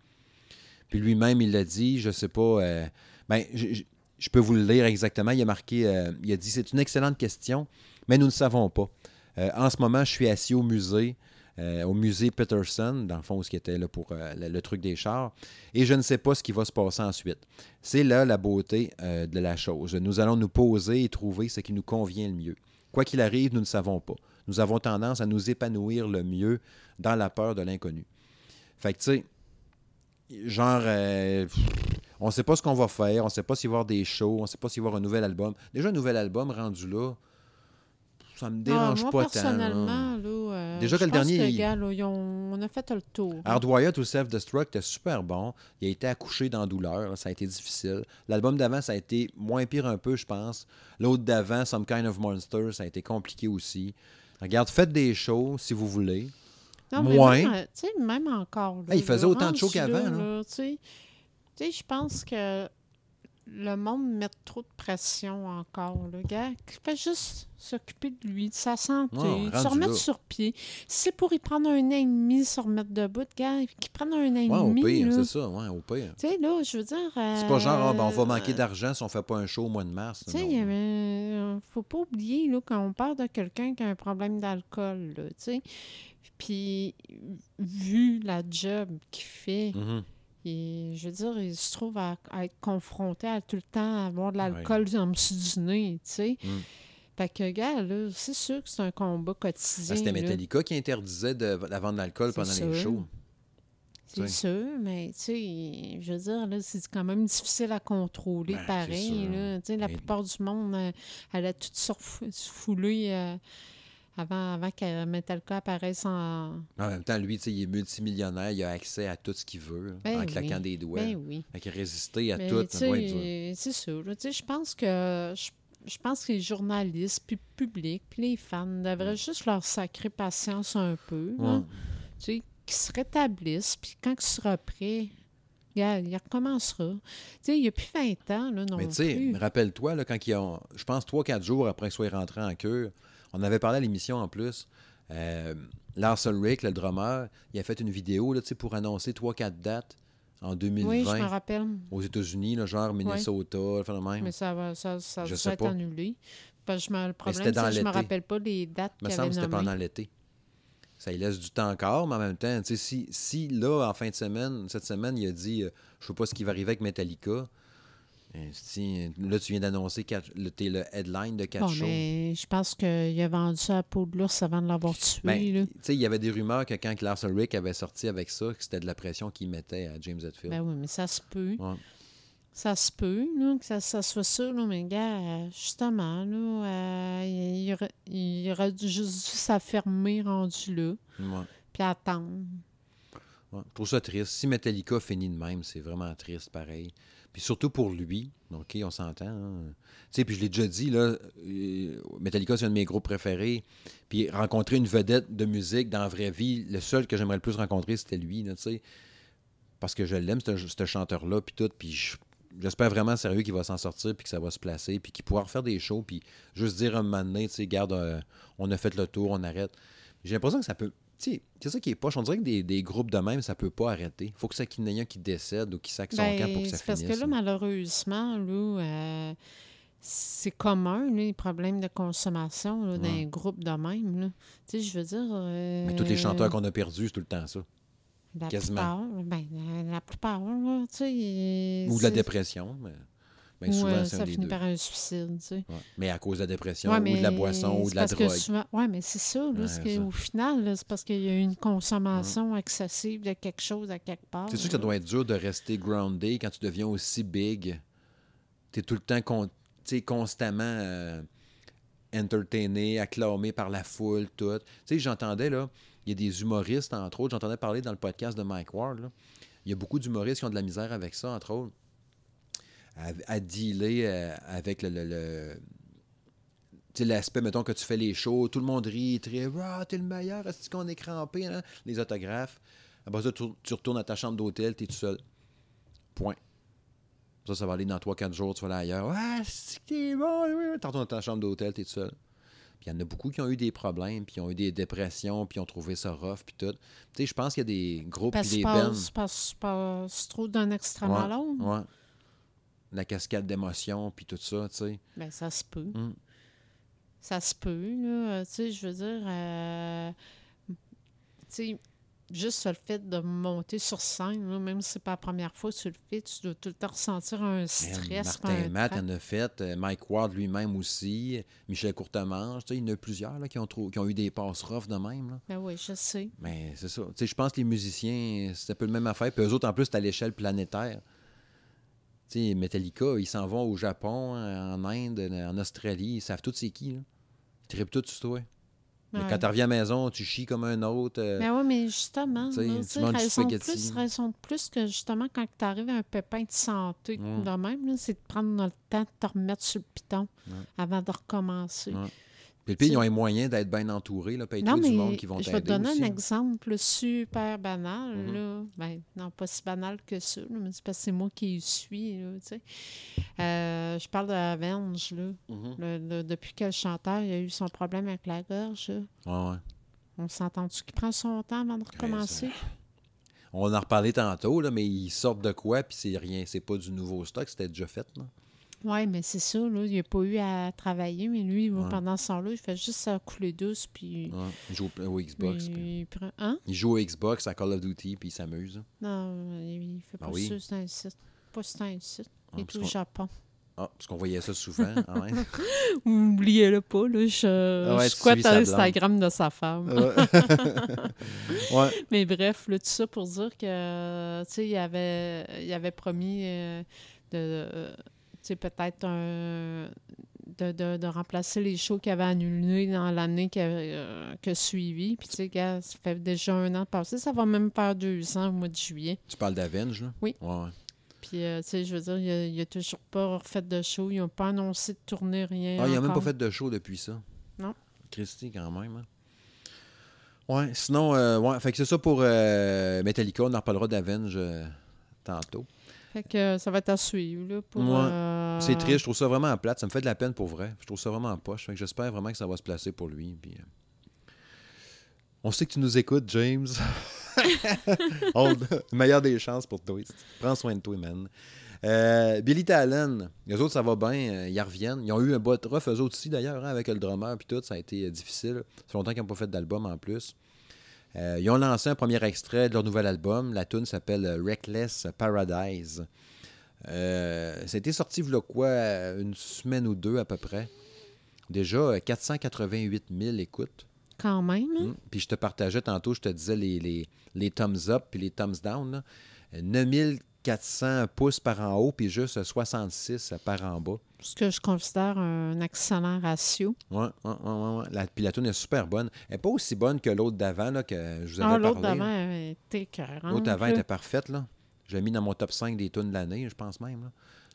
Puis lui-même, il l'a dit, je sais pas. ben, je, peux vous le lire exactement. Il a marqué, il a dit c'est une excellente question, mais nous ne savons pas. Euh, en ce moment, je suis assis au musée, euh, au musée Peterson, dans le fond, ce qui était là pour euh, le, truc des chars, et je ne sais pas ce qui va se passer ensuite. C'est là la beauté de la chose. Nous allons nous poser et trouver ce qui nous convient le mieux. Quoi qu'il arrive, nous ne savons pas. Nous avons tendance à nous épanouir le mieux dans la peur de l'inconnu. Fait que, tu sais, genre, on ne sait pas ce qu'on va faire, on ne sait pas s'il va y avoir des shows, on ne sait pas s'il va y avoir un nouvel album. Déjà, un nouvel album rendu là, ça me dérange Ah, moi, pas tant. là. personnellement, là, euh, Déjà que le dernier, que, il- gars, là, ont- on a fait le tour. Hardwired ou Self-Destruct était super bon. Il a été accouché dans douleur. là, Ça a été difficile. L'album d'avant, ça a été moins pire un peu, je pense. L'autre d'avant, Some Kind of Monster, ça a été compliqué aussi. Regarde, faites des shows si vous voulez. Non, mais moins. Même, euh, tu sais, même encore. Là, Ah, il faisait autant de shows qu'avant, Tu sais, je pense que le monde met trop de pression encore. Le gars, qui fait juste s'occuper de lui, de sa santé, de se remettre là. sur pied. Si c'est pour y prendre un an et demi, se remettre debout, gars, qu'il prenne un an et Ouais, au pire, c'est ça. Ouais, au pire. Tu sais, là, je veux dire. C'est pas genre, ah, ben, on va euh, manquer d'argent si on fait pas un show au mois de mars. Tu sais, il avait- euh, faut pas oublier là, quand on parle de quelqu'un qui a un problème d'alcool, tu sais. Puis, vu la job qu'il fait, Mhm. Et, je veux dire, il se trouve à, à être confronté à tout le temps avoir de l'alcool en dessous du nez, tu sais. Mm. Fait que, gars, là, c'est sûr que c'est un combat Ah, quotidien. C'était là. Metallica qui interdisait de, de l'alcool C'est pendant les shows. C'est sûr, mais tu sais, je veux dire, là, c'est quand même difficile à contrôler Ben, pareil. Là. Tu sais, La Mais- plupart du monde, euh, elle a tout surfoulé euh, avant, avant que Metallica apparaisse en. En même temps, lui, tu sais, il est multimillionnaire, il a accès à tout ce qu'il veut Ben en claquant des doigts. Ben oui. Fait qu'il a résisté à tout. tu ça doit être dur. sais, c'est sûr. je pense que. Je, je pense que les journalistes, puis le public, puis les fans devraient juste leur sacrer patience un peu. Ouais. tu sais, qu'il se rétablisse, puis quand il sera prêt, regarde, il recommencera. Tu sais, il n'y a plus 20 ans, là, non Mais tu sais, rappelle-toi, quand ils ont, je pense 3-4 jours après qu'il soit rentré en cure, on avait parlé à l'émission en plus. Euh, Lars Ulrich, le drummer, il a fait une vidéo là, pour annoncer 3-4 dates en 2020 Oui, je me rappelle. aux États-Unis, genre Minnesota, le fait de même. Mais ça va, ça, ça Je sais être pas. annulé. Parce que je me, le problème, c'était c'est dans que je me l'été. rappelle pas les dates Il me qu'il semble avait que c'était pendant l'été. Ça laisse du temps encore, mais en même temps, si, si là, en fin de semaine, cette semaine, il a dit euh, Je sais pas ce qui va arriver avec Metallica. Euh, si, là, tu viens d'annoncer quatre- le, t'es le headline de quatre Bon, shows. mais je pense qu'il a vendu ça à la peau de l'ours avant de l'avoir tué. Ben, tu il y avait des rumeurs que quand Lars Ulrich avait sorti avec ça, que c'était de la pression qu'il mettait à James Hetfield. Ben oui, mais ça se peut. Ouais. Ça se peut, là, que ça, ça soit ça, là, mais gars, justement, là, euh, il, il aurait, juste dû s'affirmer rendu là, Ouais. puis attendre. Ouais, je trouve ça triste. Si Metallica finit de même, c'est vraiment triste, pareil. Puis surtout pour lui, OK, on s'entend. hein. Tu sais, puis je l'ai déjà dit, là, euh, Metallica, c'est un de mes groupes préférés. Puis rencontrer une vedette de musique dans la vraie vie, le seul que j'aimerais le plus rencontrer, c'était lui, tu sais. Parce que je l'aime, ce chanteur-là, puis tout. Puis je- j'espère vraiment sérieux qu'il va s'en sortir, puis que ça va se placer, puis qu'il pourra refaire des shows, puis juste dire un moment donné, tu sais, garde, euh, on a fait le tour, on arrête. J'ai l'impression que ça peut. Sais, c'est ça qui est poche. On dirait que des, des groupes de même, ça peut pas arrêter. faut que ça qu'il y en ait un qui décède ou qui sac son Ben, camp pour que ça c'est parce finisse. que là, malheureusement, là, euh, c'est commun, là, les problèmes de consommation là, dans Ouais. un groupe de même. Tu sais, je veux dire... euh, Mais tous les chanteurs qu'on a perdus, c'est tout le temps ça. La quasiment. plupart, ben, la, plupart, là, tu sais... Ou de la dépression. Mais, mais souvent, un ça finit deux. par un suicide, tu sais. Ouais. Mais à cause de la dépression, Ouais, ou de la boisson, ou de la drogue. souvent- ouais, mais c'est ça. Là, que, au final, c'est parce qu'il y a une consommation excessive de quelque chose à quelque part. C'est sûr que ça doit être dur de rester grounded quand tu deviens aussi big. Tu es tout le temps con- constamment euh, entertainé, acclamé par la foule, tout. Tu sais, j'entendais, là, il y a des humoristes, entre autres, j'entendais parler dans le podcast de Mike Ward, là. Il y a beaucoup d'humoristes qui ont de la misère avec ça, entre autres, à, à dealer euh, avec le... le- le- tu sais, l'aspect, mettons, que tu fais les shows, tout le monde rit, très Ah, t'es le meilleur, est-ce qu'on est crampé, hein? les autographes. Après ça, tu, tu retournes à ta chambre d'hôtel, t'es tout seul. Point. Ça, ça va aller dans 3-4 jours, tu vas aller ailleurs. Ah, c'est que t'es bon, oui. Tu retournes à ta chambre d'hôtel, t'es tout seul. Puis il y en a beaucoup qui ont eu des problèmes, puis ont eu des dépressions, puis ont trouvé ça rough, puis tout. Tu sais, je pense qu'il y a des groupes, Parce puis que des tu bands. passes, passes- passes trop d'un extrême à l'autre. Ouais. La cascade d'émotions, puis tout ça, tu sais. Ben, ça se peut. Mm. Ça se peut, là. Euh, Tu sais, je veux dire, euh, tu sais, juste le fait de monter sur scène, là, même si c'est pas la première fois que tu le fais, tu dois tout le temps ressentir un Man, stress. Martin Matt en a fait, euh, Mike Ward lui-même aussi, Michel Courtemanche, tu sais, il y en a plusieurs là, qui, ont qui ont eu des passes rough de même. Là. Ben oui, je sais. Mais c'est ça. Tu sais, je pense que les musiciens, c'est un peu le même affaire. Puis eux autres, en plus, c'est à l'échelle planétaire. Sais, Metallica, ils s'en vont au Japon, en Inde, en Australie. Ils savent tous c'est qui. Là. Ils trippent tout sur toi. Mais Ouais. quand tu reviens à la maison, tu chies comme un autre. euh, Ben oui, mais justement, là, tu raison de plus, raison de plus que justement quand tu arrives à un pépin de santé Mm. de même, c'est de prendre le temps de te remettre sur le piton avant de recommencer. Puis le ils ont les moyens d'être bien entourés. Là, puis Non, du monde qui vont je vais te donner aussi, un exemple super banal. Mhm. là. Ben, non, pas si banal que ça, là, mais c'est parce que c'est moi qui suis. là, tu sais. Euh, je parle de Avenge. Là. Mhm. Le- le- depuis que le chanteur il a eu son problème avec la gorge, là. Ouais, ouais. on s'entend-tu qu'il prend son temps avant de recommencer? On en reparlait tantôt, là, mais ils sortent de quoi, puis c'est rien, c'est pas du nouveau stock, c'était déjà fait. Là. Oui, mais c'est ça. Là, il n'a pas eu à travailler, mais lui, Ouais. pendant ce temps-là, il fait juste à couler douce. Puis, Ouais. Il joue au, au Xbox. puis il prend. Hein? Il joue au Xbox, à Call of Duty, puis il s'amuse. là. Non, il fait Ah pas oui? ça, c'est un site. Pas c'est un site. Il Ah, est parce au Japon. Ah, parce qu'on voyait ça souvent. ah ouais. Oubliez-le pas, là, je, Ah ouais, je tu squatte. Instagram de sa femme. ouais. Mais bref, là, tout ça pour dire que, tu sais, il avait, il avait promis euh, de, euh, sais, peut-être un... De, de, de remplacer les shows qu'il avait annulés dans l'année euh, que suivi. Puis, tu sais, gars, ça fait déjà un an passé. Ça va même faire deux ans au mois de juillet. Tu parles d'Avenge, là? Oui. Ouais, ouais. Puis, euh, tu sais, je veux dire, il a, il a toujours pas refait de show. Ils n'ont pas annoncé de tournée, rien. Ah, il a même pas fait de show depuis ça. Non. Christy, quand même. hein. Ouais, sinon, euh, ouais, fait que c'est ça pour euh, Metallica. On en reparlera d'Avenge euh, tantôt. Fait que euh, ça va être à suivre, là, pour... Ouais. euh, C'est triste, je trouve ça vraiment plate. Ça me fait de la peine pour vrai. Je trouve ça vraiment poche. Fait que j'espère vraiment que ça va se placer pour lui. Puis, euh, On sait que tu nous écoutes, James. On- meilleure des chances pour toi. Prends soin de toi, man. Euh, Billy Talon, les autres, ça va bien. ils reviennent. Ils ont eu un bot rough, eux autres aussi, d'ailleurs, hein, avec le drummer puis tout. Ça a été difficile. Ça fait longtemps qu'ils n'ont pas fait d'album en plus. Euh, ils ont lancé un premier extrait de leur nouvel album. La tune s'appelle Reckless Paradise. Euh, ça a été sorti, vous quoi, une semaine ou deux à peu près. Déjà, euh, 488 000 écoutes. Quand même. Hein? Mm. Puis je te partageais tantôt, je te disais les, les, thumbs up puis les thumbs down. Là. 9 400 pouces par en haut, puis juste 66 par en bas. Ce que je considère un excellent ratio. Oui, oui, oui. La, puis la toune est super bonne. Elle n'est pas aussi bonne que l'autre d'avant, que je vous avais ah, l'autre d'avant était 40. L'autre d'avant était parfaite, là. Je l'ai mis dans mon top 5 des tunes de l'année, je pense même. Là.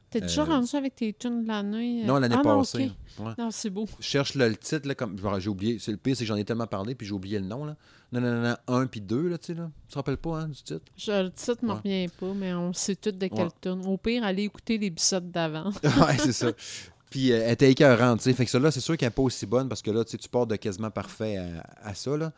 T'es déjà euh, rendu avec tes tunes de l'année? euh? Non, l'année Ah, non, passée. Ouais. Non, c'est beau. Je cherche le, le titre, là, comme j'ai oublié. C'est le pire, c'est que j'en ai tellement parlé, puis j'ai oublié le nom. Là. Non, non, non, non, 1 puis 2, là, tu sais, là. Tu te rappelles pas, hein, du titre? Je, le titre ne me Ouais. revient pas, mais on sait tout de quelle Ouais. tune. Au pire, allez écouter l'épisode d'avant. ouais, c'est ça. Puis euh, elle était écœurante, tu sais. Fait que celle-là, c'est sûr qu'elle n'est pas aussi bonne parce que là, tu sais, tu pars de quasiment parfait à, à ça, là.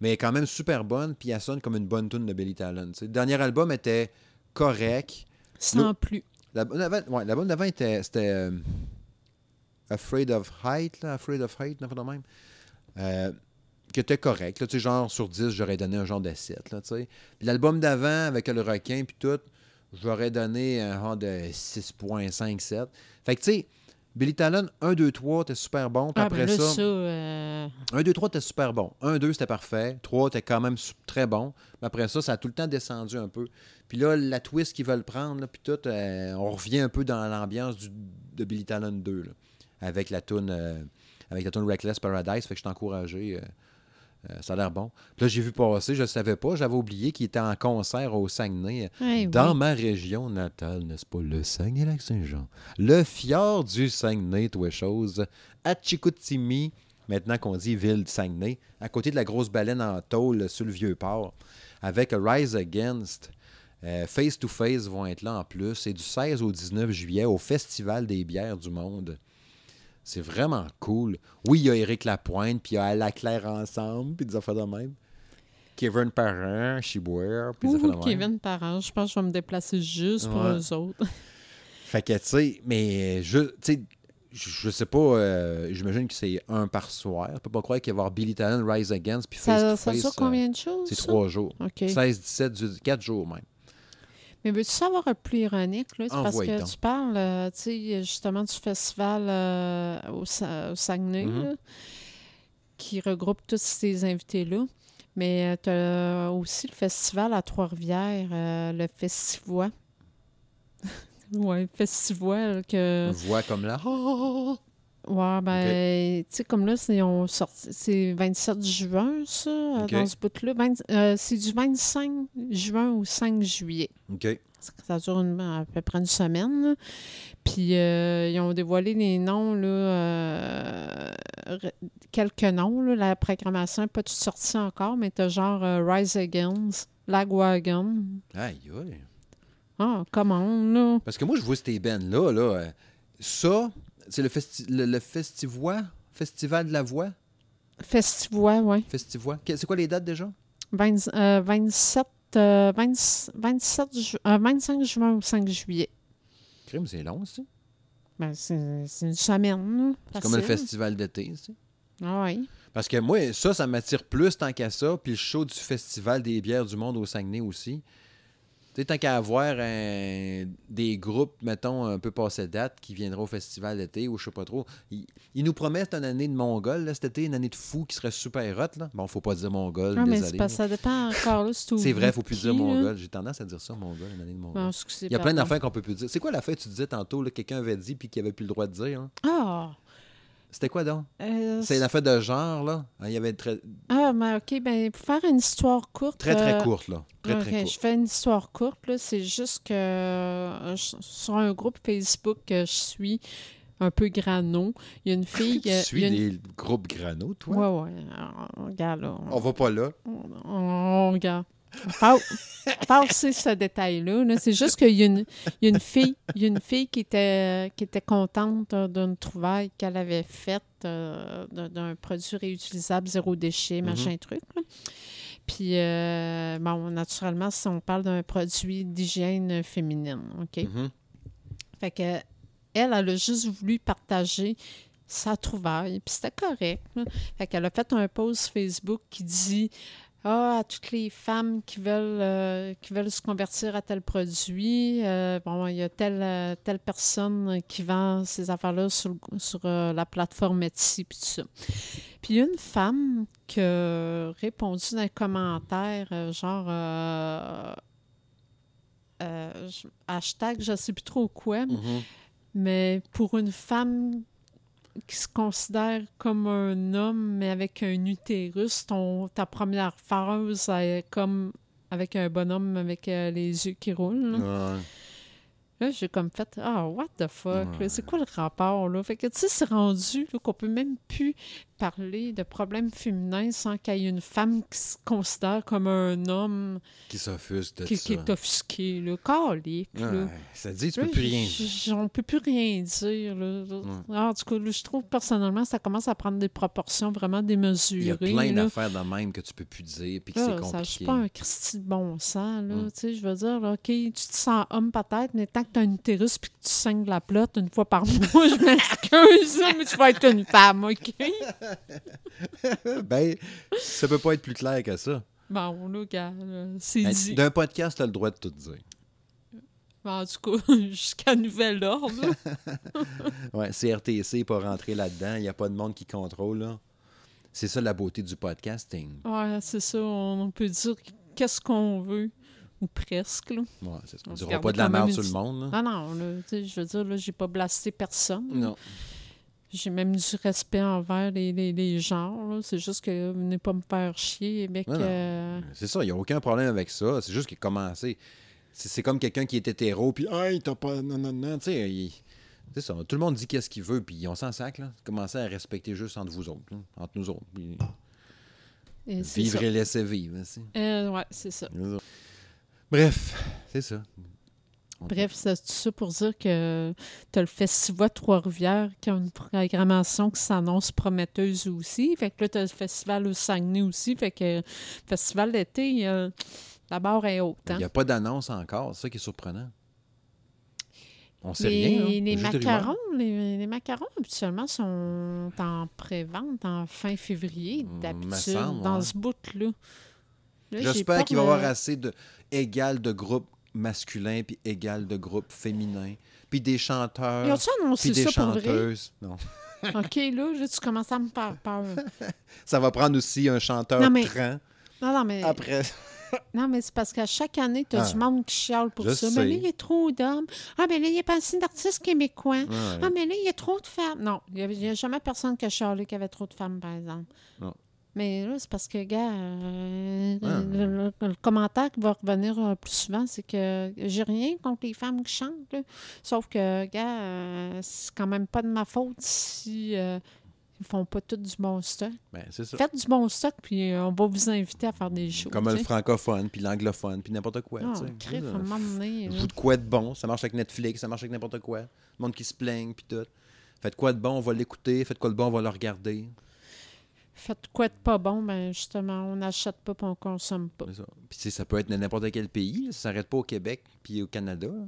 Mais elle est quand même super bonne, puis elle sonne comme une bonne tune de Billy sais. Le dernier album était correct. Sans plus. La bonne ouais, l'album d'avant était, c'était euh, Afraid of Height, là, Afraid of Height, non, pas de même. Euh, qui était correct, là, genre sur 10, j'aurais donné un genre de 7, là. Puis l'album d'avant, avec le requin, puis tout, j'aurais donné un genre de 6.5, 7. Fait que, tu sais, Billy Talon, 1, 2, 3, t'es super bon. Puis Ah, après ben là, ça, ça, euh, 1, 2, 3, t'es super bon. 1, 2, c'était parfait. 3, t'es quand même très bon. Mais après ça, ça a tout le temps descendu un peu. Puis là, la twist qu'ils veulent prendre, là, puis tout, euh, on revient un peu dans l'ambiance du- de Billy Talon 2, là, avec la tune euh, avec la tune Reckless Paradise. Fait que je suis encouragé. Euh, euh, ça a l'air bon. Puis là, j'ai vu passer, je ne savais pas, j'avais oublié qu'il était en concert au Saguenay. hey, Dans oui. ma région natale, n'est-ce pas, le Saguenay-Lac-Saint-Jean, le fjord du Saguenay, toi chose, à Chicoutimi, maintenant qu'on dit ville du Saguenay, à côté de la grosse baleine en tôle sur le vieux port, avec Rise Against. euh, Face to Face vont être là en plus. C'est du 16 au 19 juillet au Festival des bières du monde. C'est vraiment cool. Oui, il y a Éric Lapointe, puis il y a La Claire ensemble, puis des affaires de même. Kevin Parent, Chiboire, puis des affaires de même. Kevin Parent, je pense que je vais me déplacer juste pour Ouais. eux autres. Fait que, tu sais, mais je, tu sais, je sais pas, euh, j'imagine que c'est un par soir. Je peux pas croire qu'il va y avoir Billy Talon, Rise Against, puis Face Ça, to ça Face. euh, combien de choses? C'est trois jours. OK. 16, 17, 18, 4 jours même. Mais veux-tu savoir un plus ironique? Là? C'est parce que donc. tu parles, euh, tu sais, justement, du festival euh, au, Sa- au Saguenay, Mhm. là, qui regroupe tous ces invités-là. Mais tu as aussi le festival à Trois-Rivières, euh, le Festivois. oui, Festivois, que... Voix comme là. Oh! Ouais, ben, tu sais, comme là, c'est on sorti- c'est 27 juin, ça, euh, dans ce bout-là. Euh, c'est du 25 juin au 5 juillet. OK. Ça dure une- à peu près une semaine. là. Puis euh, ils ont dévoilé les noms, là, euh, quelques noms. là. La programmation n'est pas toute sortie encore, mais t'as genre Rise Against, Lagwagon. Aïe, aïe. Ah, comment, là? Parce que moi, je vois ces bands-là, là. ça, c'est le, festi le, le Festivois, Festival de la Voix, Festivois, oui. Festivois. C'est quoi les dates déjà? 20 euh, 27, euh, 20 27 ju- euh, 25 juin au 5 juillet. Crime, c'est long, ça. Ben, c'est une semaine. C'est comme le festival d'été, ça. Ah oui. Parce que moi, ça, ça m'attire plus tant qu'à ça. Puis le show du Festival des bières du monde au Saguenay aussi. Tu sais, tant qu'à avoir un- des groupes, mettons, un peu passé date, qui viendraient au festival d'été ou je sais pas trop. Ils, ils nous promettent une année de mongol, là, cet été, une année de fou qui serait super hot. Là. Bon, faut pas dire mongol, Ah, mais c'est désolé. que ça dépend encore là. si C'est vrai, faut plus dire mongol. J'ai tendance à dire ça, mongol, une année de mongol. Bon, Il y a plein d'affaires qu'on peut plus dire. C'est quoi l'affaire que tu disais tantôt, là, quelqu'un avait dit puis qu'il avait plus le droit de dire? hein? Ah! C'était quoi donc? euh, C'est une affaire de genre, là? Hein, Il y avait très, Ah, mais OK, ben pour faire une histoire courte. très, très euh, courte, là. Très, très courte. je fais une histoire courte. là. C'est juste que euh, je- sur un groupe Facebook que je suis, un peu grano, il y a une fille. tu il y suis a une- des groupes grano, toi? Ouais, ouais. Alors, regarde, là. On va pas là. On, on regarde. Pas- Passez ce détail-là. là. C'est juste qu'il y, a une- il y a une fille, il y a une fille qui était, qui était contente euh, d'une trouvaille qu'elle avait faite euh, d'un produit réutilisable, zéro déchet, machin truc. là. Puis, euh, bon, naturellement, si on parle d'un produit d'hygiène féminine, OK? Mhm. Fait que elle, elle a juste voulu partager sa trouvaille, puis c'était correct. là. Fait qu'elle a fait un post Facebook qui dit Ah, à toutes les femmes qui veulent, euh, qui veulent se convertir à tel produit, euh, bon, il y a telle, euh, telle personne qui vend ces affaires-là sur, euh, la plateforme Etsy, puis tout ça. Puis il y a une femme qui a répondu dans un commentaire, euh, genre. je- hashtag, je sais plus trop quoi, Mhm. mais pour une femme qui se considère comme un homme, mais avec un utérus, ton, ta première phrase est comme avec un bonhomme avec euh, les yeux qui roulent. Là, Ouais. Là, j'ai comme fait Ah, what the fuck? Ouais. C'est quoi le rapport? Là? Fait que, tu sais, c'est rendu qu'on peut même plus parler de problèmes féminins sans qu'il y ait une femme qui se considère comme un homme Qui s'offusque de qui, ça. qui est offusqué. Là. Calique, là. Ouais, ça dit, tu Là, peux plus rien dire. On peut plus rien dire. Là. Alors, du coup, je trouve personnellement ça commence à prendre des proportions vraiment démesurées. Il y a plein d'affaires de même que tu peux plus dire, puis que c'est ça compliqué. je suis pas un Christy de bon sens. Là. Tu sais, Je veux dire, là, OK, tu te sens homme peut-être, mais tant que tu as un utérus puis que tu saignes de la plotte une fois par mois, je m'excuse, mais tu vas être une femme, OK? ben, ça peut pas être plus clair que ça. Bon, là, c'est Ben, dit. D'un podcast, tu as le droit de tout dire. En tout cas, jusqu'à nouvel ordre. Ouais, CRTC pas rentrer là-dedans, il n'y a pas de monde qui contrôle. là. C'est ça la beauté du podcasting. Ouais, c'est ça. On, peut dire qu'est-ce qu'on veut, ou presque. Là. Ouais, c'est ça. On ne dira pas de la merde sur le monde. là. Ah non, là, je veux dire, là, j'ai pas blasté personne. Non. J'ai même du respect envers les, les, les genres. C'est juste que venez pas me faire chier non. euh, C'est ça, il n'y a aucun problème avec ça. C'est juste qu'il a commencé. C'est comme quelqu'un qui est hétéro, puis hey, t'as pas. Non, non, non. Tu sais, il- c'est ça. Tout le monde dit qu'est-ce qu'il veut, puis on s'en sac, là. Commencez à respecter juste entre vous autres, là, entre nous autres. Puis et c'est vivre et laisser vivre. c'est- Euh, ouais, c'est ça. Bref, c'est ça. Bref, c'est tout ça pour dire que tu as le Festival Trois-Rivières qui a une programmation qui s'annonce prometteuse aussi. Fait que là, tu as le Festival au Saguenay aussi. Fait que le Festival d'été, euh, la barre est haute. Il hein. n'y a pas d'annonce encore, c'est ça qui est surprenant. On sait les, rien. les macarons, les, les macarons, habituellement, sont en pré-vente en fin février, Mm, d'habitude, dans ouais. ce bout-là. J'espère qu'il va y avoir assez de égal de groupes masculins puis égal de groupes féminins, puis des Ils chanteurs, ont-tu annoncé des ça pour vrai? chanteuses. Non. OK, là, tu commences à me faire peur. Ça va prendre aussi un chanteur Non, mais- trans Non, non, mais, après. non, mais c'est parce qu'à chaque année, tu as Ah. du monde qui chiale pour ça. sais. Mais là, il y a trop d'hommes. Ah, mais là, il n'y a pas assez d'artistes québécois. Ouais. Ah, mais là, il y a trop de femmes. Non, il n'y a, jamais personne qui a chialé qu'il y avait trop de femmes, par exemple. Non. Mais là, c'est parce que, gars, euh, Ah. le, le- le commentaire qui va revenir euh, plus souvent, c'est que j'ai rien contre les femmes qui chantent. là. Sauf que, gars, euh, c'est quand même pas de ma faute si ils font pas tout du bon stock. Ben, c'est ça. Faites du bon stock, puis on va vous inviter à faire des shows. Comme le francophone, puis l'anglophone, puis n'importe quoi. Ah. Vous de quoi de bon, ça marche avec Netflix, ça marche avec n'importe quoi. Le monde qui se plaigne, puis tout. Faites quoi de bon, on va l'écouter. Faites quoi de bon, on va le regarder. Faites quoi de pas bon, ben justement, on n'achète pas puis on consomme pas. Ça. Puis tu sais, ça peut être n'importe quel pays. là. Ça s'arrête pas au Québec puis au Canada. là.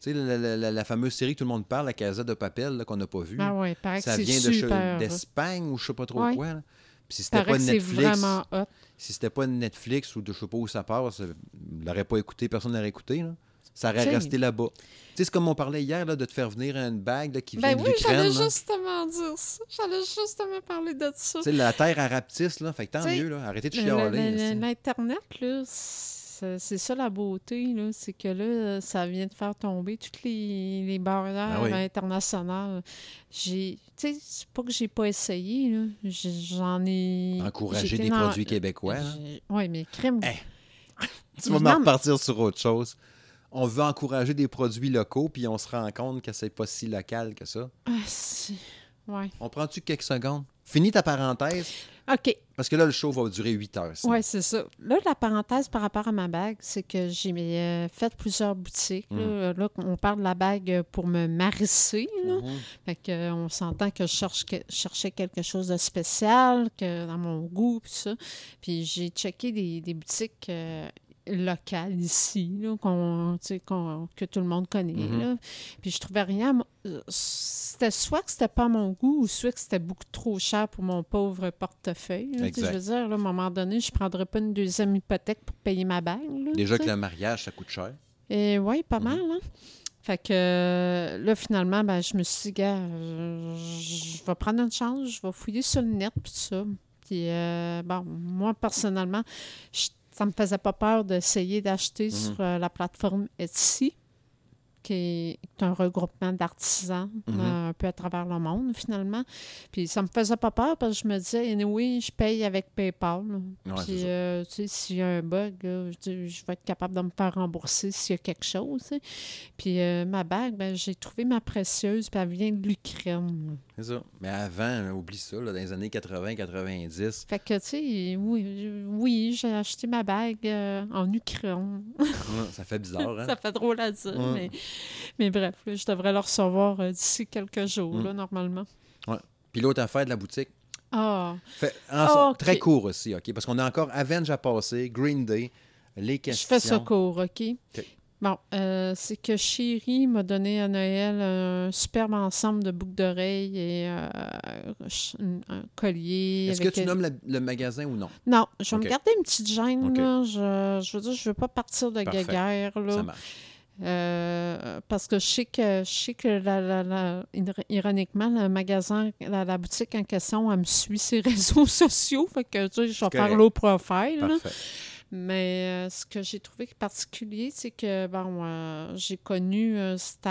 Tu sais, la, la- la- la fameuse série que tout le monde parle, la Casa de Papel, qu'on n'a pas vue. Ah ouais, ça vient de d'Espagne ou je sais pas trop Ouais. quoi. là. Puis si c'était pas Netflix, si c'était pas Netflix ou de je sais pas où ça part, ça- l'aurait pas écouté, personne l'aurait écouté. Là. Ça aurait T'sais- resté là-bas. Tu sais, c'est comme on parlait hier là, de te faire venir une bague là, qui vient Ben de oui, j'allais l'Ukraine. là. justement dire ça. J'allais justement parler de ça. Tu sais, la terre à rapetisse, là. Fait que tant T'sais, mieux, là. Arrêtez de Le- chialer. L'Internet, là, c'est ça la beauté, là. C'est que là, ça vient de faire tomber toutes les, les barrières Ah oui. internationales. J'ai. Tu sais, c'est pas que j'ai pas essayé, J'en ai. Encourager des dans- produits québécois. là. Oui, mais crème. Eh, Tu vas me repartir sur autre chose. On veut encourager des produits locaux, puis on se rend compte que c'est pas si local que ça. Ah, c'est- ouais. On prend-tu quelques secondes? Finis ta parenthèse, OK. parce que là, le show va durer 8 heures. Oui, c'est ça. Là, la parenthèse par rapport à ma bague, c'est que j'ai euh, fait plusieurs boutiques. Mm. Là. Là, on parle de la bague pour me marisser. Là. Mhm. Fait que, euh, on s'entend que je cherche que- cherchais quelque chose de spécial, que dans mon goût, puis ça. Puis j'ai checké des, des boutiques euh, locales ici, là, qu'on, que tout le monde connaît. Mhm. là. Puis je trouvais rien. C'était soit que c'était pas à mon goût, ou soit que c'était beaucoup trop cher pour mon pauvre portefeuille. là. Je veux dire, là, à un moment donné, je ne prendrais pas une deuxième hypothèque pour payer ma bague. Déjà que le mariage, ça coûte cher. Et oui, pas Mhm. mal, hein? Fait que là, finalement, ben, je me suis dit, gars, je vais prendre une chance, je vais fouiller sur le net, puis tout ça. Puis, euh, bon, moi, personnellement, je- ça me faisait pas peur d'essayer d'acheter Mhm. sur euh, la plateforme Etsy, qui est un regroupement d'artisans Mhm. euh, un peu à travers le monde, finalement. Puis, ça me faisait pas peur parce que je me disais, oui, je paye avec PayPal. Ouais, Puis, euh, tu sais, s'il y a un bug, là, je, vais être capable de me faire rembourser s'il y a quelque chose. tu sais. Puis, euh, ma bague, ben, j'ai trouvé ma précieuse, puis elle vient de l'Ukraine. C'est ça. Mais avant, oublie ça, là, dans les années 80-90, Fait que, tu sais, oui, oui j'ai acheté ma bague en Ukraine. ça fait bizarre. Hein? Ça fait drôle à dire, Ouais. mais, mais bref, là, je devrais le recevoir euh, d'ici quelques jours, Mm. là, normalement. Puis l'autre affaire de la boutique, Ah, très court aussi, OK? Parce qu'on a encore Avenge à passer, Green Day, les je questions. fais ça court, OK? Bon, euh, c'est que Chérie m'a donné à Noël un superbe ensemble de boucles d'oreilles et euh, un, collier. Est-ce que tu nommes le, le magasin ou non? Non, je vais me garder une petite gêne. Là. Je, je veux dire, je veux pas partir de Parfait. guéguerre. Là. Ça marche. Euh, parce que je sais que, je sais que la, la- la- ir- ironiquement, le magasin, la, boutique en question, elle me suit ses réseaux sociaux. Fait que tu sais, je vais faire là. Parfait. Mais euh, ce que j'ai trouvé particulier, c'est que bon, euh, j'ai connu euh, cette,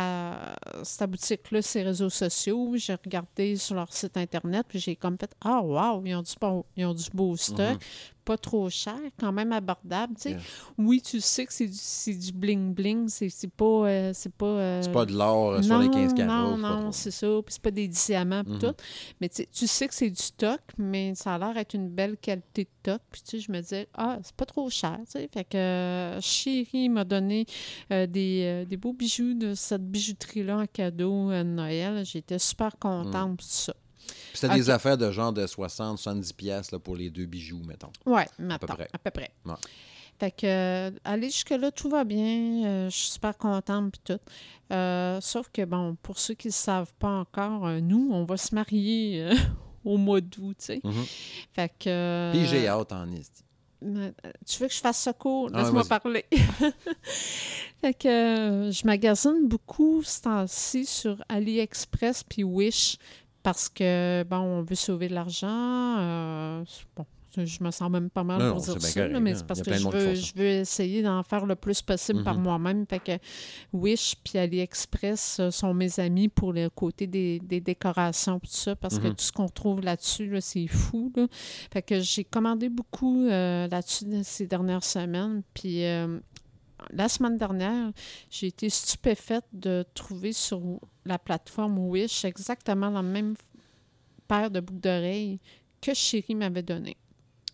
boutique-là, ces réseaux sociaux. J'ai regardé sur leur site internet, puis j'ai comme fait Ah, wow, ils ont du, bon, ils ont du beau stock, Mhm. Pas trop cher, quand même abordable. tu sais. Yeah. Oui, tu sais que c'est du, bling-bling, c'est pas. euh, c'est pas, euh, pas de l'or euh, sur les 15 carats. non, non, c'est ça. Puis c'est pas des diamants puis Mhm. tout. Mais tu sais- tu sais que c'est du stock, mais ça a l'air d'être une belle qualité de stock. Puis tu sais, je me disais, ah, c'est pas trop cher, tu sais. Fait que Chérie m'a donné des, des beaux bijoux de cette bijouterie-là en cadeau à Noël. J'étais super contente pour ça. C'était des affaires de genre de 60, 70 pièces pour les deux bijoux, mettons. Ouais, maintenant, près. à peu près. Ouais. Fait que, euh, aller jusque-là, tout va bien. euh, je suis super contente puis tout. Euh, sauf que, bon, pour ceux qui ne savent pas encore, euh, nous, on va se marier au mois d'août, tu sais. Mhm. Fait que... Puis j'ai hâte en euh, Tu veux que je fasse ça court? Ah, Laisse-moi parler. fait que je magasine beaucoup ce temps-ci sur AliExpress puis Wish parce que, bon, on veut sauver de l'argent. euh, bon, je me sens même pas mal Non, pour dire ça, correct, mais hein. c'est parce que je veux, je veux essayer d'en faire le plus possible par Mhm. moi-même. Fait que Wish puis AliExpress euh, sont mes amis pour le côté des, des décorations tout ça, parce que Mhm. tout ce qu'on trouve là-dessus, là, c'est fou. Là. Fait que j'ai commandé beaucoup euh, là-dessus ces dernières semaines. Puis euh, la semaine dernière, j'ai été stupéfaite de trouver sur la plateforme Wish exactement la même paire de boucles d'oreilles que Chérie m'avait donné.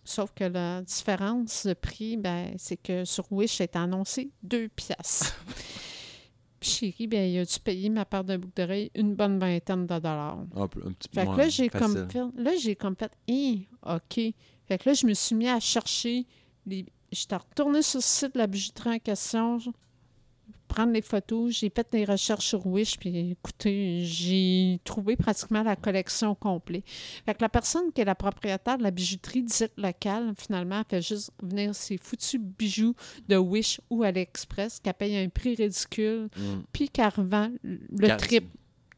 Sauf que la différence de prix, ben, c'est que sur Wish, est annoncé deux pièces. Puis Chérie, ben, il a dû payer ma paire de boucles d'oreilles une bonne vingtaine de dollars. Un, peu- un petit peu Fait que là, j'ai comme fait, là, j'ai comme fait, Hein, OK. Fait que là, je me suis mis à chercher les. J'étais retournée sur le site de la bijouterie en question, prendre les photos. J'ai fait des recherches sur Wish, puis écoutez, j'ai trouvé pratiquement la collection complète. Fait que la personne qui est la propriétaire de la bijouterie dite locale, finalement, elle fait juste venir ses foutus bijoux de Wish ou AliExpress, qu'elle paye un prix ridicule, Mm. puis qu'elle revend le Quatre- triple.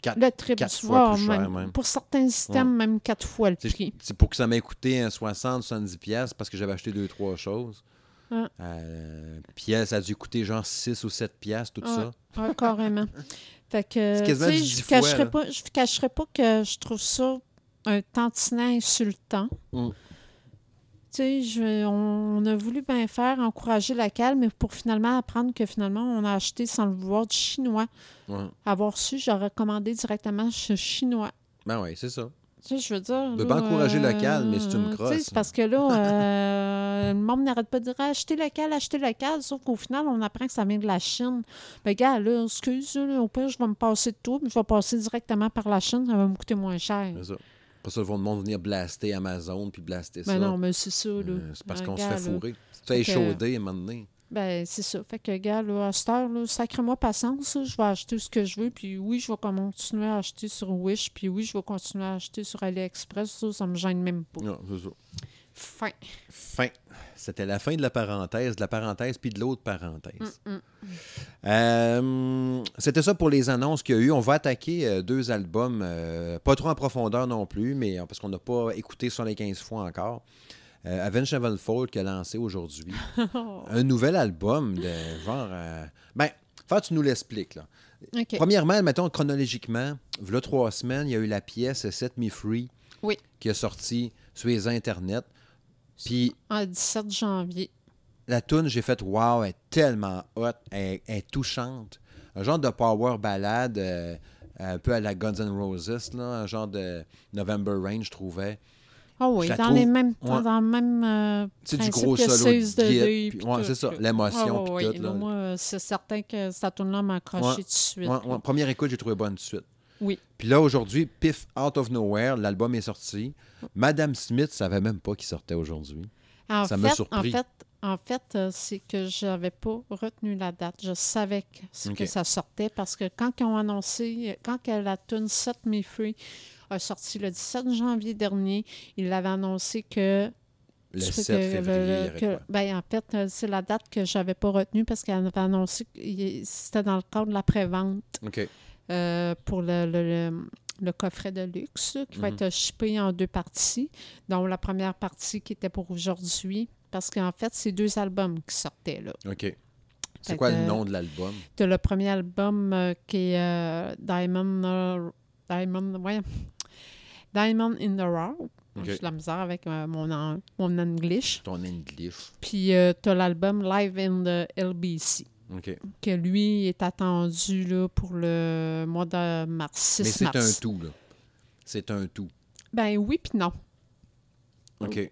quatre- Le triple, quatre fois vois, plus cher, même- même. Pour certains systèmes, même quatre fois le prix. C'est pour que ça m'ait coûté un 60, 70 pièces parce que j'avais acheté deux, trois choses. Euh, puis elle, ça a dû coûter genre 6 ou 7 pièces, tout ça. Ouais, carrément. Fait que, tu sais, je cacherai, là. pas, je cacherai pas que je trouve ça un tantinet insultant. Mm. Tu sais, je- on, on a voulu bien faire, encourager la calme, mais pour finalement apprendre que finalement, on a acheté sans le vouloir du chinois. Ouais. Avoir su, j'aurais commandé directement chez Chinois. Ben oui, c'est ça. Tu sais, je veux dire. De pas encourager euh, local, mais c'est une tu sais, crosse. C'est parce que là, euh, le monde n'arrête pas de dire acheter local, acheter local, sauf qu'au final, on apprend que ça vient de la Chine. Ben, gars, là, excuse, là, au pire, je vais me passer de tout, mais je vais passer directement par la Chine, ça va me coûter moins cher. C'est ça. Pas ça, le monde venir blaster Amazon puis blaster ça. Ben non, mais c'est ça, là. Euh, c'est parce Ben, qu'on se fait fourrer. Tu fais échauder à un moment donné. Ben, c'est ça. Fait que, gars, là, à cette heure, là, sacrez-moi patience. Je vais acheter ce que je veux. Puis oui, je vais continuer à acheter sur Wish. Puis oui, je vais continuer à acheter sur AliExpress. Ça, ça me gêne même pas. Non, c'est ça. Fin. Fin. C'était la fin de la parenthèse, de la parenthèse puis de l'autre parenthèse. Mm, Euh, C'était ça pour les annonces qu'il y a eu. On va attaquer euh, deux albums, euh, pas trop en profondeur non plus, mais parce qu'on n'a pas écouté 75 fois encore. Euh, Avenged Sevenfold qui a lancé aujourd'hui. Un nouvel album de genre. euh, Ben, faire, tu nous l'expliques. là. Premièrement, mettons chronologiquement, il y a trois semaines, il y a eu la pièce Set Me Free Oui. qui a sorti sur les internets. Puis En 17 janvier. la tune, j'ai fait wow, elle est tellement hot, elle, elle est touchante. Un genre de power ballade, euh, un peu à la Guns N' Roses, là, un genre de November Rain, je trouvais. Ah oui, dans, trouve- les mêmes, ouais. dans le même euh, sais, du gros que solo de ouais, c'est ça, l'émotion, puis oui. Moi, euh, c'est certain que cette tune-là m'a accroché tout de suite. Première écoute, j'ai trouvé bonne de suite. Oui. Puis là, aujourd'hui, pif, out of nowhere, l'album est sorti. Madame Smith savait même pas qu'il sortait aujourd'hui. En Ça m'a En surpris. fait, en fait euh, c'est que j'avais pas retenu la date. Je savais que, ça sortait parce que quand ils ont annoncé, quand la tune Set Me Free a sorti le 17 janvier dernier, ils l'avaient annoncé que Le Tu 7 sais que février, il que- ben, en fait, euh, c'est la date que j'avais pas retenue parce qu'elle avait annoncé que il- c'était dans le cadre de la prévente euh, pour le, le- le- le coffret de luxe qui va Mhm. être shippé en deux parties. Donc, la première partie qui était pour aujourd'hui, parce qu'en fait, c'est deux albums qui sortaient. là. OK. C'est quoi le nom de l'album? Tu le premier album euh, qui est euh, Diamond, Diamond, ouais, Diamond in the Rough. OK. J'ai de la misère avec euh, mon, an- mon English. Ton English. Puis tu as l'album Live in the LBC, OK. que lui est attendu là, pour le mois de mars, 6 Mais c'est un tout, là. C'est un tout. Ben oui, puis non.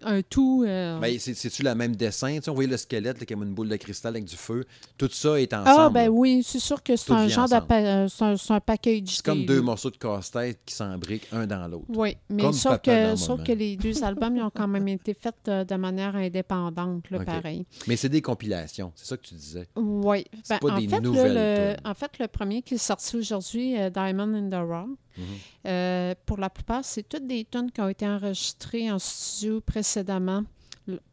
Un tout. euh, Ben, c'est- c'est-tu le même dessin? Tu sais, on voyait le squelette là, comme une boule de cristal avec du feu. Tout ça est ensemble. ah, ben oui, c'est sûr que c'est un genre de. euh, C'est un, un package. C'est comme deux morceaux de casse-tête qui s'embriquent un dans l'autre. Oui, mais Comme sauf, que, sauf que les deux albums, ils ont quand même été faits euh, de manière indépendante, là, pareil. Mais c'est des compilations, c'est ça que tu disais. Oui. Ben, pas en, des fait, là, nouvelles le, en fait, le premier qui est sorti aujourd'hui, euh, Diamond in the Rock, Euh, pour la plupart, c'est toutes des tunes qui ont été enregistrées en studio précédemment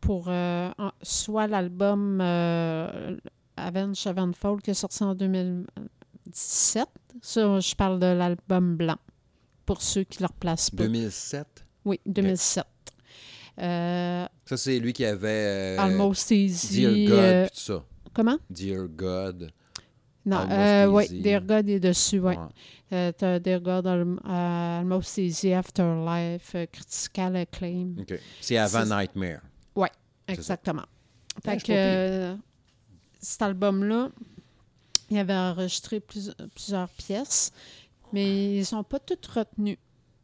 pour euh, en- soit l'album euh, Avenged Sevenfold qui est sorti en 2017. Ça, je parle de l'album blanc, pour ceux qui ne le replacent pas. 2007, Oui, 2007. Euh, ça c'est lui qui avait euh, Almost Easy. Dear God euh, tout ça. comment? Dear God. Non, oui. Dear God est dessus, oui. Ouais. Euh, t'as Dear God, Al- euh, Almost Easy, Afterlife, euh, Critical Acclaim. OK. C'est avant Nightmare. Ça. Exactement. Fait que euh, cet album-là, il avait enregistré plus- plusieurs pièces, mais ils sont pas toutes retenues.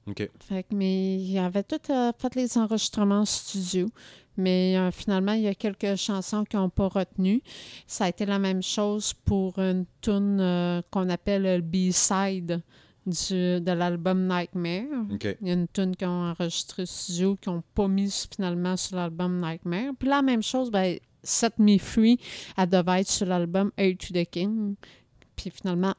OK. Fait que, mais il avait tout euh, fait les enregistrements en studio. Mais euh, finalement, il y a quelques chansons qui n'ont pas retenu. Ça a été la même chose pour une tune euh, qu'on appelle le B-side de l'album Nightmare. Il y a une tune qu'ils ont enregistrée au studio qu'ils n'ont pas mis finalement sur l'album Nightmare. Puis la même chose, ben, Set Me Free, elle devait être sur l'album A to the King. Puis finalement,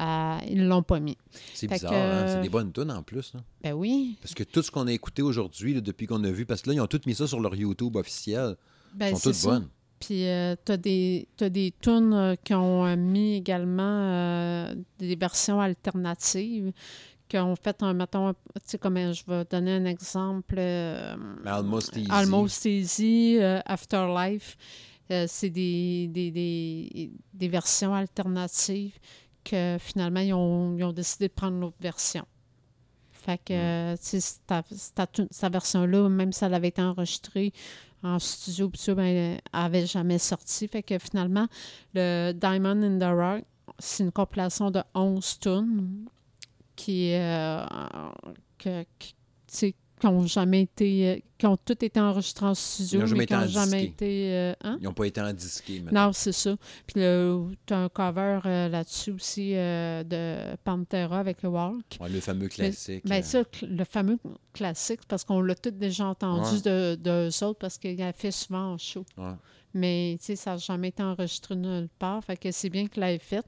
euh, ils ne l'ont pas mis. C'est bizarre, que- hein? C'est des bonnes tunes en plus. là. Ben oui. Parce que tout ce qu'on a écouté aujourd'hui, depuis qu'on a vu, parce que là, ils ont tout mis ça sur leur YouTube officiel. Ben, Ils sont toutes ça. bonnes. Puis euh, t'as des t'as des tunes euh, qui ont euh, mis également euh, des versions alternatives qui ont fait un mettons tu sais comme je vais donner un exemple Almost Easy. Almost Easy, Afterlife c'est des, des, des, des versions alternatives que finalement ils ont, ils ont décidé de prendre l'autre version. Fait que, euh, tu sais, cette version-là, même si elle avait été enregistrée en studio, ça, ben, elle avait jamais sorti. Fait que finalement, le Diamond in the Rock, c'est une compilation de 11 tunes qui, euh, que, qui- tu sais, qui ont jamais été, euh, qui ont tous été enregistrés en studio, Ils mais qui n'ont jamais été, euh, hein? Ils n'ont pas été en disqué, maintenant. Non, c'est ça. Puis tu as un cover euh, là-dessus aussi euh, de Pantera avec le Walk. Ouais, le fameux classique. Ben euh, ça, le fameux classique, parce qu'on l'a tous déjà entendu de, d'eux autres, parce qu'il a fait souvent en show. ouais. Mais, tu sais, ça n'a jamais été enregistré nulle part. Fait que c'est bien qu'il l'ait fait.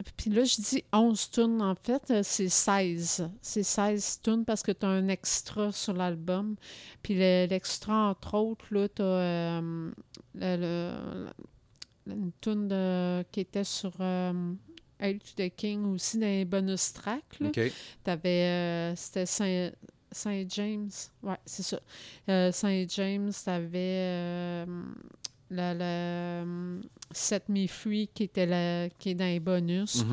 Euh, puis là, je dis 11 tunes. En fait, euh, c'est 16. C'est 16 tunes parce que tu as un extra sur l'album. Puis le- l'extra, entre autres, là, tu as le- le- une tune de- qui était sur euh, Hail to the King aussi dans les bonus tracks. là. OK. T'avais, euh, c'était Saint, Saint James. Ouais, c'est ça. Euh, Saint James, t'avais euh, le, le Set Me Free qui, était la- qui est dans les bonus.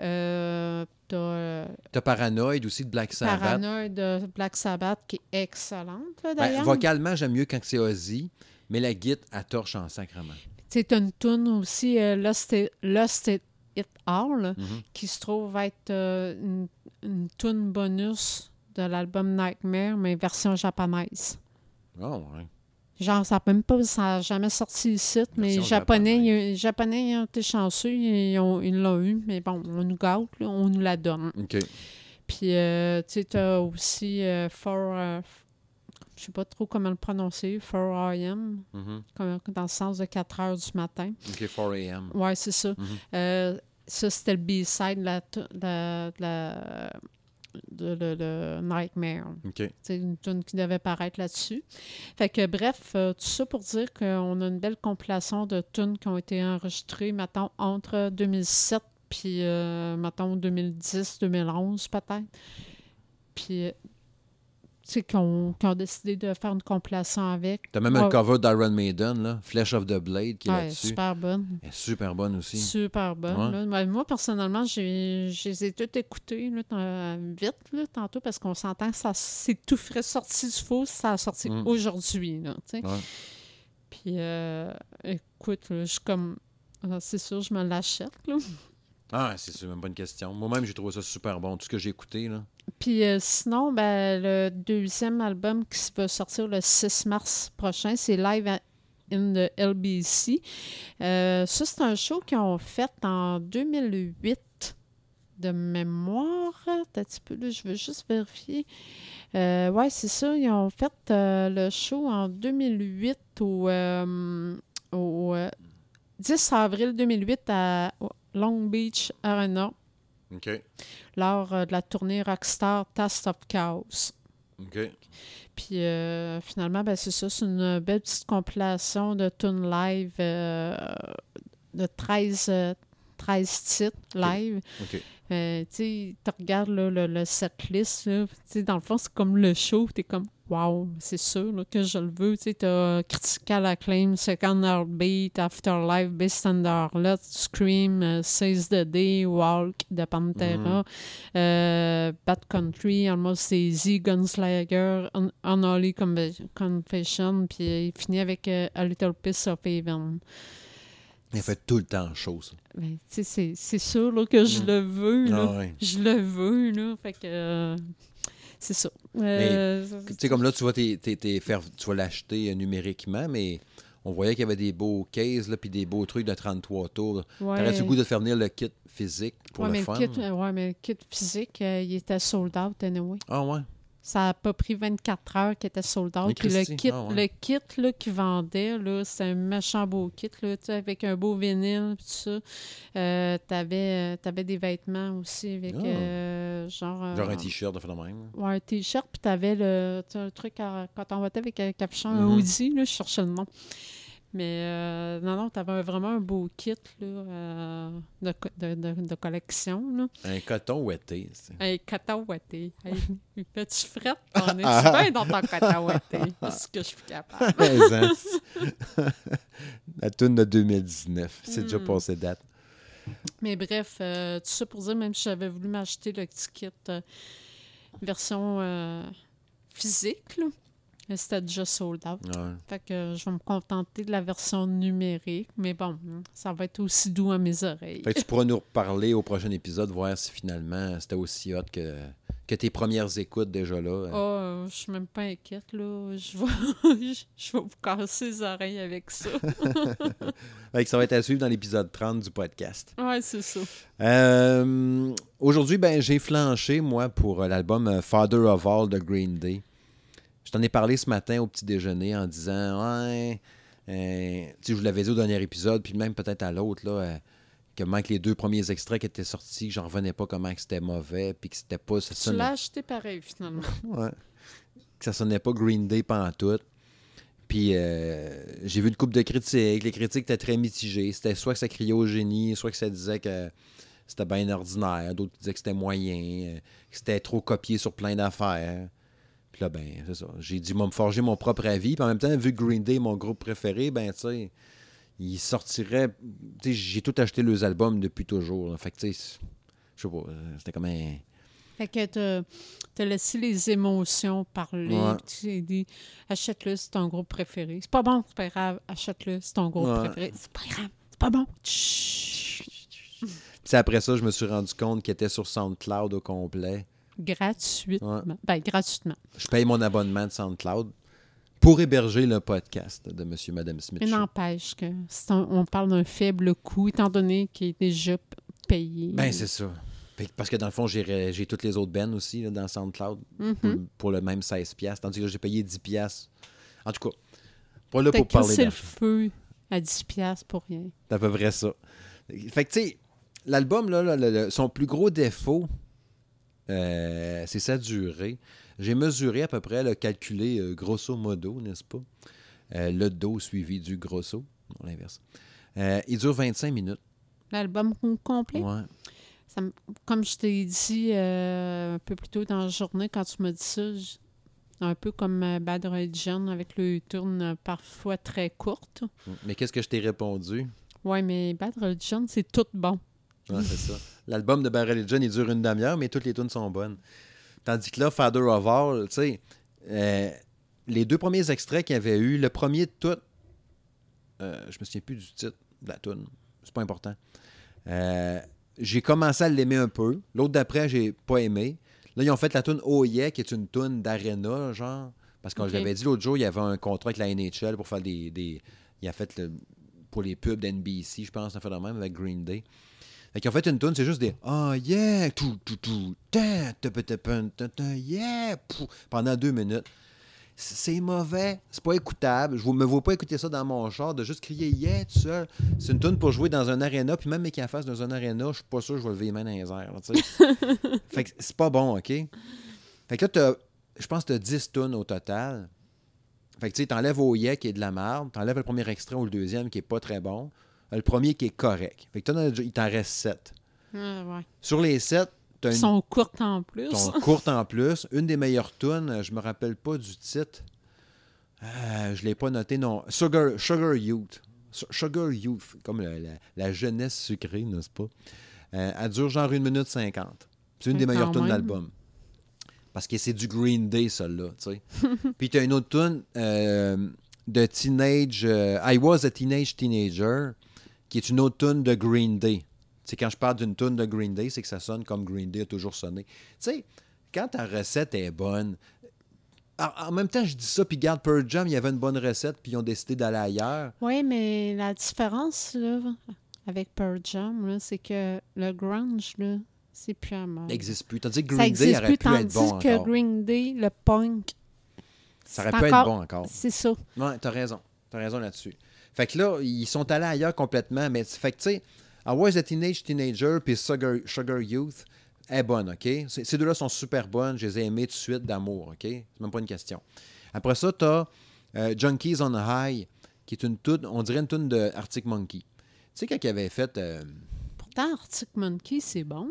Euh, t'as euh, T'as Paranoid aussi de Black Sabbath. Paranoid de Black Sabbath qui est excellente, là, Ben, d'ailleurs. vocalement, j'aime mieux quand c'est Ozzy, mais la guitare, elle torche en sacrement. T'as une tune aussi, euh, Lost, It, Lost It, It All, Mhm. qui se trouve être euh, une, une tune bonus de l'album Nightmare, mais version japonaise. Oh, ouais. Genre, ça n'a même pas, ça a jamais sorti ici, mais les Japonais, ils, Japonais été chanceux, ils ont- ils l'ont eu, mais bon, on nous gâte, là, on nous la donne. Puis, euh, tu sais, t'as aussi euh, For, euh, je sais pas trop comment le prononcer, 4 AM, Mhm. comme- dans le sens de 4 heures du matin. OK, 4 a.m. Ouais, c'est ça. Mhm. Euh, ça, c'était le B-side de la, de la- de la- de- de- de Nightmare. C'est une tune qui devait paraître là-dessus. Fait que bref, euh, tout ça pour dire qu'on a une belle compilation de tunes qui ont été enregistrées, mettons, entre 2007 puis, euh, mettons, 2010-2011 peut-être. Puis, qui ont décidé de faire une compilation avec. T'as même un cover d'Iron Maiden, là, Flesh of the Blade, qui est Ouais, là-dessus. super bonne. Elle est super bonne aussi. Super bonne. Ouais. là. Moi, personnellement, j'ai, je les ai toutes écoutées là, vite là, tantôt parce qu'on s'entend que ça, c'est tout frais sorti du four, ça a sorti Mm. aujourd'hui. Là. Ouais. Puis, euh, écoute, je suis comme. ah, C'est sûr, je me l'achète. Là. Ah, c'est une question. Moi-même, j'ai trouvé ça super bon. Tout ce que j'ai écouté, là. Puis euh, sinon, ben, le deuxième album qui va sortir le 6 mars prochain, c'est Live in the LBC. Euh, ça, c'est un show qu'ils ont fait en 2008 de mémoire. Un petit peu, je veux juste vérifier. Euh, ouais, c'est ça. Ils ont fait euh, le show en 2008 au, 10 avril 2008 à Long Beach Arena OK. lors euh, de la tournée Rockstar Taste of Chaos. OK. Puis euh, finalement, ben, c'est ça, c'est une belle petite compilation de tunes live euh, de 13, euh, 13 titres live. Euh, tu regardes là, le, le setlist, dans le fond, c'est comme le show, tu es comme, wow, c'est sûr là, que je le veux. Tu as Critical Acclaim, Second Heartbeat, Afterlife, Beast and the Harlot, Scream, euh, Seize the Day, Walk de Pantera, euh, Bad Country, Almost Easy, Gunslinger, Un- Unholy Confession, puis il finit avec euh, A Little Piece of Heaven. Il fait tout le temps chaud, ça. Ben, c'est- c'est sûr là, que je Mm. le veux. Là. Ah, ouais. Je le veux, là. Fait que. euh, c'est ça. Euh, Tu sais, comme là, tu vas, t'es- t'es- t'es faire, tu vas l'acheter euh, numériquement, mais on voyait qu'il y avait des beaux cases, puis des beaux trucs de 33 tours. ouais. T'aurais-tu le goût de faire venir le kit physique pour ouais, le mais fun? Le kit, ouais, mais le kit physique, euh, il était sold out anyway. Ah ouais? Ça n'a pas pris 24 heures qu'il était sold out. Puis le kit, ah ouais. le kit là, qu'ils vendaient, là, c'est un méchant beau kit, là, avec un beau vinyle, tout ça. Euh, t'avais, euh, t'avais des vêtements aussi avec Ah. euh, genre... Genre un t-shirt de même. Ouais, un t-shirt, puis t'avais le, un truc à, quand on votait avec un capuchon, un Mhm. hoodie, là, je cherchais le nom. Mais euh, non, non, t'avais vraiment un beau kit là, euh, de, de, de, de collection. Là. Un coton ouetté. Un coton ouaté. Hey, il fait-tu frette? On est bien dans ton coton ouaté. C'est ce que je suis capable. Hein, La tune de 2019. C'est déjà Mm. passé date. Mais bref, euh, tout ça pour dire, même si j'avais voulu m'acheter le petit kit euh, version physique, là, mais c'était déjà sold out. Ouais. Fait que je vais me contenter de la version numérique, mais bon, ça va être aussi doux à mes oreilles. Fait que tu pourras nous reparler au prochain épisode, voir si finalement c'était aussi hot que, que tes premières écoutes déjà là. euh. Oh, je suis même pas inquiète, là. Je vais, je vais vous casser les oreilles avec ça. Fait que ça va être à suivre dans l'épisode 30 du podcast. ouais, c'est ça. Euh, Aujourd'hui, ben, j'ai flanché, moi, pour euh, l'album euh, Father of All de Green Day. Je t'en ai parlé ce matin au petit déjeuner en disant Ouais, euh, tu sais, je vous l'avais dit au dernier épisode, puis même peut-être à l'autre, là, euh, que même que les deux premiers extraits qui étaient sortis, que j'en revenais pas comment que c'était mauvais, puis que c'était pas. Ça Tu sonnait, l'as acheté pareil, finalement. ouais, que ça sonnait pas Green Day pantoute. Puis euh, j'ai vu une coupe de critiques. Les critiques étaient très mitigées. C'était soit que ça criait au génie, soit que ça disait que c'était bien ordinaire. D'autres disaient que c'était moyen, que c'était trop copié sur plein d'affaires. Puis là, ben, c'est ça. J'ai dû me forger mon propre avis. Puis en même temps, vu que Green Day est mon groupe préféré, ben, tu sais, il sortirait. Tu sais, j'ai tout acheté leurs albums depuis toujours. là. Fait que, tu sais, je sais pas, euh, c'était comme un. Fait que t'as laissé les émotions parler. Ouais. Tu dit, achète-le, c'est ton groupe préféré. C'est pas bon, c'est pas grave. Achète-le, c'est ton groupe Ouais. préféré. C'est pas grave, c'est pas bon. Chut. Puis c'est après ça, je me suis rendu compte qu'il était sur SoundCloud au complet. Gratuitement. Ben, gratuitement. Je paye mon abonnement de SoundCloud pour héberger le podcast de Monsieur Madame Smith. Mais n'empêche que c'est un- on parle d'un faible coût, étant donné qu'il est déjà payé. Ben, c'est ça. Parce que dans le fond, j'ai toutes les autres bands aussi là, dans SoundCloud Mhm. pour, pour le même 16$. piastres, Tandis que j'ai payé 10$. piastres. En tout cas, pas là pour parler crissé le feu à 10$ piastres pour rien. C'est à peu près ça. Fait que, tu sais, l'album, là, là, le- le- son plus gros défaut, euh, c'est sa durée. J'ai mesuré à peu près, le calculé euh, grosso modo, n'est-ce pas? Euh, le do suivi du grosso, non, l'inverse. Il dure 25 minutes. L'album complet, Ouais. ça me- comme je t'ai dit un peu plus tôt dans la journée, quand tu m'as dit ça, un peu comme Bad Religion avec le tourne parfois très courte. Mais qu'est-ce que je t'ai répondu? Ouais, mais Bad Religion, c'est tout bon. Ouais, c'est ça. L'album de Barrel John, il dure une demi-heure, mais toutes les tunes sont bonnes. Tandis que là, Father of All, tu sais, euh, les deux premiers extraits qu'il y avait eu, le premier de tout, euh, je me souviens plus du titre de la tune, c'est pas important. Euh, j'ai commencé à l'aimer un peu. L'autre d'après, j'ai pas aimé. Là, ils ont fait la tune Oh Yeah, qui est une tune d'Arena, genre. Parce que Ok. je l'avais dit l'autre jour, il y avait un contrat avec la NHL pour faire des. des- il a fait le- pour les pubs d'NBC, je pense, fait de même avec Green Day. Fait ont fait une tune, c'est juste des Oh yeah, tout, tout, tout, yeah, pendant deux minutes. C'est mauvais, c'est pas écoutable. Je ne me vois pas écouter ça dans mon char, de juste crier yeah tout seul. C'est une tune pour jouer dans un aréna, puis même mes qui en face dans un aréna, je suis pas sûr que je vais lever les mains dans les airs. là, fait que c'est pas bon, OK? Fait que là, t'as- je pense que tu as 10 tunes au total. Fait que tu sais, t'enlèves au yeah qui est de la merde, t'enlèves le premier extrait ou le deuxième qui est pas très bon, le premier qui est correct. Fait que as il t'en reste 7. Ah, ouais. Sur les 7, t'as Ils une sont courtes en plus. sont courte en plus. Une des meilleures tunes, je me rappelle pas du titre. Euh, je l'ai pas noté, non. Sugar, Sugar Youth. Su- Sugar Youth, comme la, la- la jeunesse sucrée, n'est-ce pas? Euh, elle dure genre une minute cinquante. C'est une des meilleures tunes de l'album. Parce que c'est du Green Day, celle-là, tu sais. Puis t'as une autre tune euh, de Teenage... euh, I Was a Teenage Teenager, qui est une autre tune de Green Day. C'est quand je parle d'une tune de Green Day, c'est que ça sonne comme Green Day a toujours sonné. Tu sais, quand ta recette est bonne, en, même temps, je dis ça, puis garde Pearl Jam, il y avait une bonne recette, puis ils ont décidé d'aller ailleurs. Oui, mais la différence là, avec Pearl Jam, c'est que le grunge, là, c'est plus à mode. n'existe plus. Tandis que Ça Green Day existe aurait plus, pu être bon que encore. Green Day, le punk, Ça aurait pu être bon encore. c'est ça. Ouais, t'as raison. T'as raison là-dessus. Fait que là, ils sont allés ailleurs complètement. Mais fait que, tu sais, I Was a Teenage Teenager puis Sugar, Sugar Youth est bonne, OK? Ces deux-là sont super bonnes. Je les ai aimées tout de suite d'amour, OK? C'est même pas une question. Après ça, t'as euh, Junkies on High, qui est une tune, on dirait une tune de Arctic Monkey. Tu sais, quand il avait fait... euh, Pourtant, Arctic Monkey, c'est bon.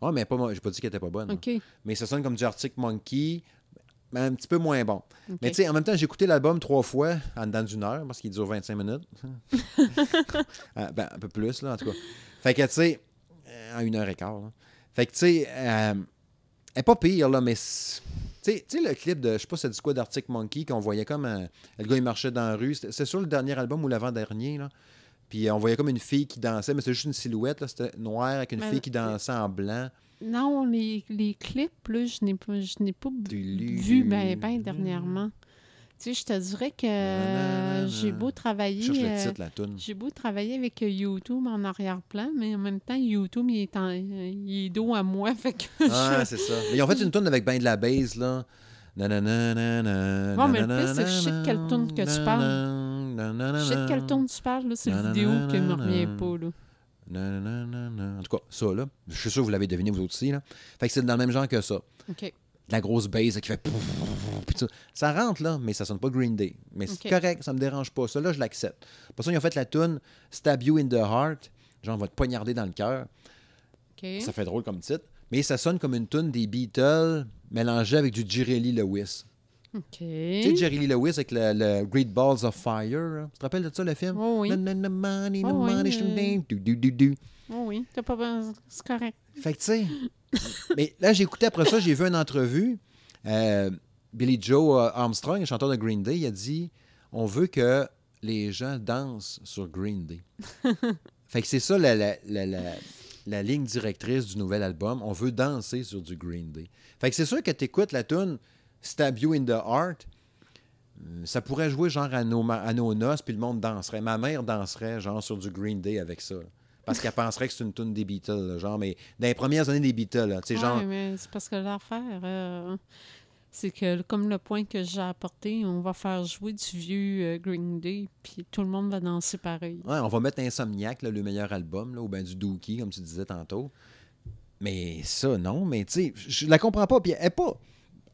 Oh, mais pas moi, j'ai pas dit qu'elle était pas bonne. OK. Mais ça sonne comme du Arctic Monkey, un petit peu moins bon. Mais tu sais, en même temps, j'ai écouté l'album trois fois en dedans d'une heure parce qu'il dure 25 minutes. Ah, ben, un peu plus, là, en tout cas. Fait que, tu sais, euh, en une heure et quart. là. Fait que, tu sais, euh, elle est pas pire, là, mais. c'est- Tu sais- le clip de, je sais pas, ça dit quoi, d'Arctic Monkey, qu'on voyait comme. un- le gars, il marchait dans la rue. C'est sur le dernier album ou l'avant-dernier, là. Puis euh, on voyait comme une fille qui dansait, mais c'était juste une silhouette, là. C'était noir avec une Mais- fille qui dansait en blanc. Non, les, les clips, là, je n'ai pas, je n'ai pas vu ben, ben dernièrement. Tu sais, je te dirais que j'ai beau travailler. Toune. J'ai beau travailler avec YouTube en arrière-plan, mais en même temps, YouTube, il est, en, il est dos à moi. Fait que ah, c'est ça. Mais ils ont fait une toune avec ben de la base, là. Non, mais le pire, c'est que je sais de quelle toune que tu parles. Je sais de quelle toune tu parles, là. C'est la vidéo qui ne me revient pas, là. En tout cas, ça, là, je suis sûr que vous l'avez deviné, vous aussi. Là. Fait que c'est dans le même genre que ça. OK. La grosse base qui fait. Ça rentre, là, mais ça sonne pas Green Day. Mais c'est correct, ça me dérange pas. Ça, là, je l'accepte. Pour ça, ils ont fait la tune Stab You in the Heart. Genre, on va te poignarder dans le cœur. Ça fait drôle comme titre. Mais ça sonne comme une tune des Beatles mélangée avec du Lee Lewis. OK. Tu sais, Jerry Lee Lewis avec le, Great Balls of Fire. Hein? Tu te rappelles de ça, le film? Oh oui. Oh oui. Oh oui, t'as pas C'est correct. Fait que, tu sais. mais là, j'ai écouté après ça, j'ai vu une entrevue. Euh, Billy Joe euh, Armstrong, le chanteur de Green Day, il a dit on veut que les gens dansent sur Green Day. fait que c'est ça la, la, la, la, ligne directrice du nouvel album. On veut danser sur du Green Day. Fait que c'est sûr que tu écoutes la tune Stab You in the Heart, euh, ça pourrait jouer genre à nos, à nos noces, puis le monde danserait. Ma mère danserait genre sur du Green Day avec ça. parce qu'elle penserait que c'est une tune des Beatles, genre, mais dans les premières années des Beatles, tu sais, genre... mais c'est parce que l'affaire, euh, c'est que comme le point que j'ai apporté, on va faire jouer du vieux euh, Green Day, puis tout le monde va danser pareil. Ouais, on va mettre Insomniac, le meilleur album, là, ou bien du Dookie, comme tu disais tantôt. Mais ça, non, mais tu sais, je la comprends pas, puis elle est pas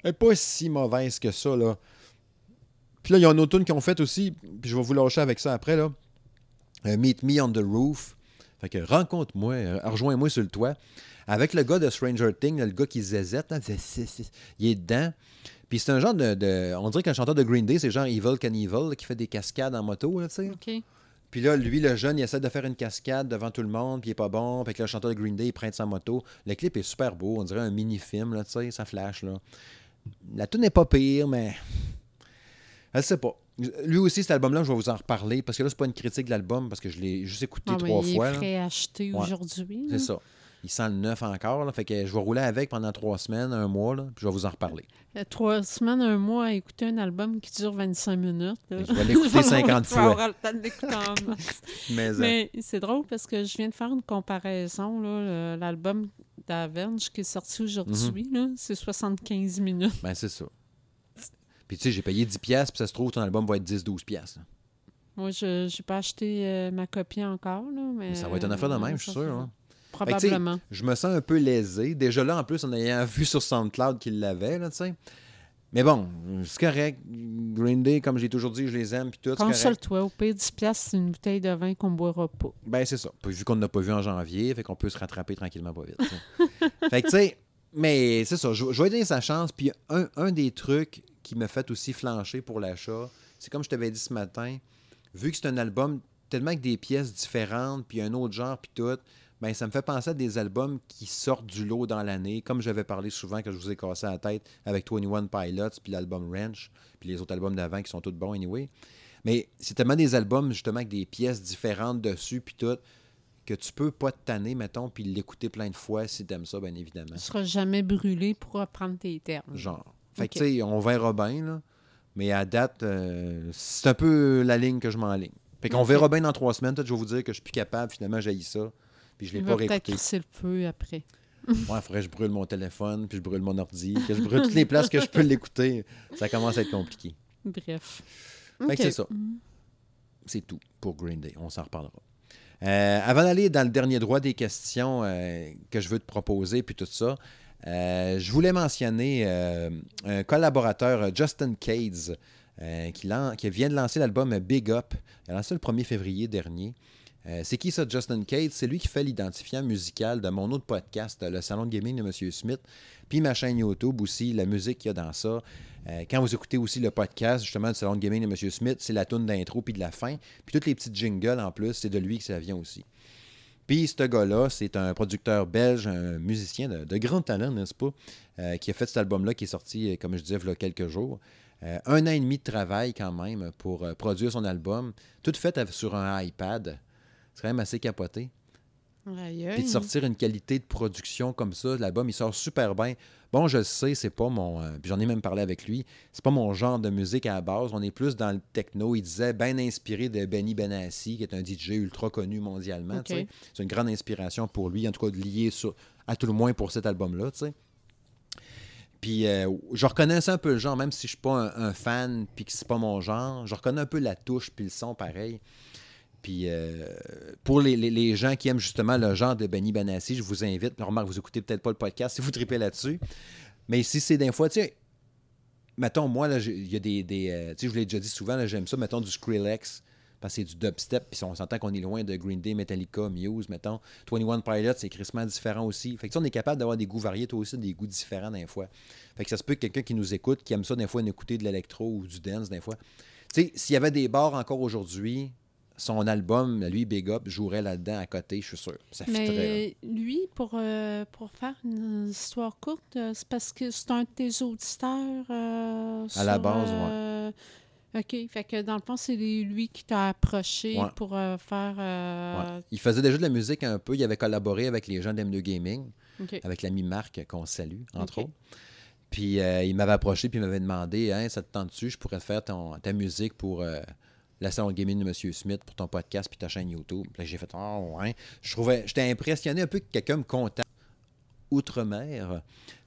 elle n'est pas si mauvaise que ça, là. Puis là, il y a un autre tune qu'ils ont fait aussi, puis je vais vous lâcher avec ça après, là. Euh, Meet Me on the Roof. Fait que rencontre-moi, euh, rejoins-moi sur le toit. Avec le gars de Stranger Things, le gars qui zézette, il est dedans. Puis c'est un genre de, On dirait qu'un chanteur de Green Day, c'est genre Evil Evil qui fait des cascades en moto, tu sais. Puis là, lui, le jeune, il essaie de faire une cascade devant tout le monde, puis il est pas bon. Puis que le chanteur de Green Day, il prête sa moto. Le clip est super beau, on dirait un mini-film, là, tu sais, ça flash, là. La tune n'est pas pire, mais. Elle sait pas. Lui aussi, cet album-là, je vais vous en reparler parce que là, c'est pas une critique de l'album parce que je l'ai juste écouté ah, trois fois. Il est acheté aujourd'hui. C'est ça. Il sent le neuf encore. Là, fait que je vais rouler avec pendant trois semaines, un mois, là, puis je vais vous en reparler. Euh, trois semaines, un mois à écouter un album qui dure 25 minutes. Je vais l'écouter 50 fois. Mais, euh, Mais c'est drôle parce que je viens de faire une comparaison. L'album d'Avenge qui est sorti aujourd'hui, mhm. c'est 75 minutes. Ben, c'est ça. Puis tu sais, j'ai payé 10$, puis ça se trouve, ton album va être 10-12$. Moi, je n'ai pas acheté euh, ma copie encore. Là, mais, ça va être une affaire de même, je suis sûr. Hein. Probablement. je me sens un peu lésé. Déjà là, en plus, en ayant vu sur SoundCloud qu'il l'avait, tu sais. Mais bon, c'est correct. Green Day, comme j'ai toujours dit, je les aime. Puis tout, Console-toi. Au pire, 10 c'est une bouteille de vin qu'on ne boira pas. Ben, c'est ça. Vu qu'on n'a pas vu en janvier, fait qu'on peut se rattraper tranquillement pas vite. fait que, tu sais, mais c'est ça. Je, vais donner sa chance. Puis un, un, des trucs qui m'a fait aussi flancher pour l'achat, c'est comme je t'avais dit ce matin, vu que c'est un album tellement avec des pièces différentes, puis un autre genre, puis tout, ben, ça me fait penser à des albums qui sortent du lot dans l'année, comme j'avais parlé souvent que je vous ai cassé la tête avec 21 Pilots, puis l'album Ranch, puis les autres albums d'avant qui sont tous bons anyway. Mais c'est tellement des albums justement avec des pièces différentes dessus, puis tout, que tu peux pas te tanner, mettons, puis l'écouter plein de fois si t'aimes ça, bien évidemment. Tu seras jamais brûlé pour reprendre tes termes. Genre. Fait que, tu sais, on verra bien, là. Mais à date, euh, c'est un peu la ligne que je m'enligne. Fait qu'on verra bien dans trois semaines. Peut-être je vais vous dire que je suis plus capable, finalement, j'ai ça. Puis je l'ai pas réécouté. c'est le feu après. ouais, il faudrait que je brûle mon téléphone, puis je brûle mon ordi, que je brûle toutes les places que je peux l'écouter. Ça commence à être compliqué. Bref. Que c'est ça. C'est tout pour Green Day. On s'en reparlera. Euh, avant d'aller dans le dernier droit des questions euh, que je veux te proposer, puis tout ça, euh, je voulais mentionner un collaborateur, Justin Cades, qui, qui, vient de lancer l'album Big Up. Il a lancé le 1er février dernier. Euh, c'est qui ça, Justin Cade? C'est lui qui fait l'identifiant musical de mon autre podcast, le Salon de Gaming de M. Smith, puis ma chaîne YouTube aussi, la musique qu'il y a dans ça. Euh, quand vous écoutez aussi le podcast, justement, du Salon de Gaming de M. Smith, c'est la tune d'intro puis de la fin. Puis toutes les petites jingles en plus, c'est de lui que ça vient aussi. Puis ce gars-là, c'est un producteur belge, un musicien de, grand talent, n'est-ce pas, euh, qui a fait cet album-là qui est sorti, comme je disais, il y a quelques jours. un an et demi de travail quand même pour produire son album, tout fait sur un iPad. C'est quand même assez capoté. Puis de sortir une qualité de production comme ça, l'album, il sort super bien. Bon, je le sais, c'est pas mon. euh, puis j'en ai même parlé avec lui. C'est pas mon genre de musique à la base. On est plus dans le techno. Il disait bien inspiré de Benny Benassi, qui est un DJ ultra connu mondialement. C'est une grande inspiration pour lui, en tout cas lié sur, à tout le moins pour cet album-là. Puis euh, je reconnaissais un peu le genre, même si je suis pas un, un fan puis que c'est pas mon genre. Je reconnais un peu la touche puis le son pareil. Puis euh, pour les, gens qui aiment justement le genre de Benny Benassi, je vous invite. Remarque, vous écoutez peut-être pas le podcast si vous tripez là-dessus. Mais si c'est des fois, tu sais, mettons, moi, il y a des. des, euh, tu sais, je vous l'ai déjà dit souvent, j'aime ça, mettons, du Skrillex. Parce que c'est du dubstep, puis on s'entend qu'on est loin de Green Day, Metallica, Muse, mettons. 21 Pilots, c'est crissement différent aussi. Fait que on est capable d'avoir des goûts variés, toi aussi, des goûts différents des fois. Fait que ça se peut que quelqu'un qui nous écoute, qui aime ça des fois, écouter de l'électro ou du dance des fois. Tu sais, s'il y avait des bars encore aujourd'hui, son album, lui, Big Up, jouerait là-dedans à côté, je suis sûr. Ça fitterait. Mais lui, pour, euh, pour faire une histoire courte, euh, c'est parce que c'est un de tes auditeurs. euh, À la base, euh, OK. Fait que dans le fond, c'est lui qui t'a approché Ouais. pour faire. Ouais. Il faisait déjà de la musique un peu. Il avait collaboré avec les gens d'M2 Gaming, avec l'ami Marc qu'on salue, entre autres. Puis il m'avait approché puis il m'avait demandé hein, ça te tente dessus Je pourrais faire ton, ta musique pour la salon gaming de M. Smith, pour ton podcast puis ta chaîne YouTube. Puis j'ai fait Ah, ouais. Je trouvais, j'étais impressionné un peu que quelqu'un me contacte outre-mer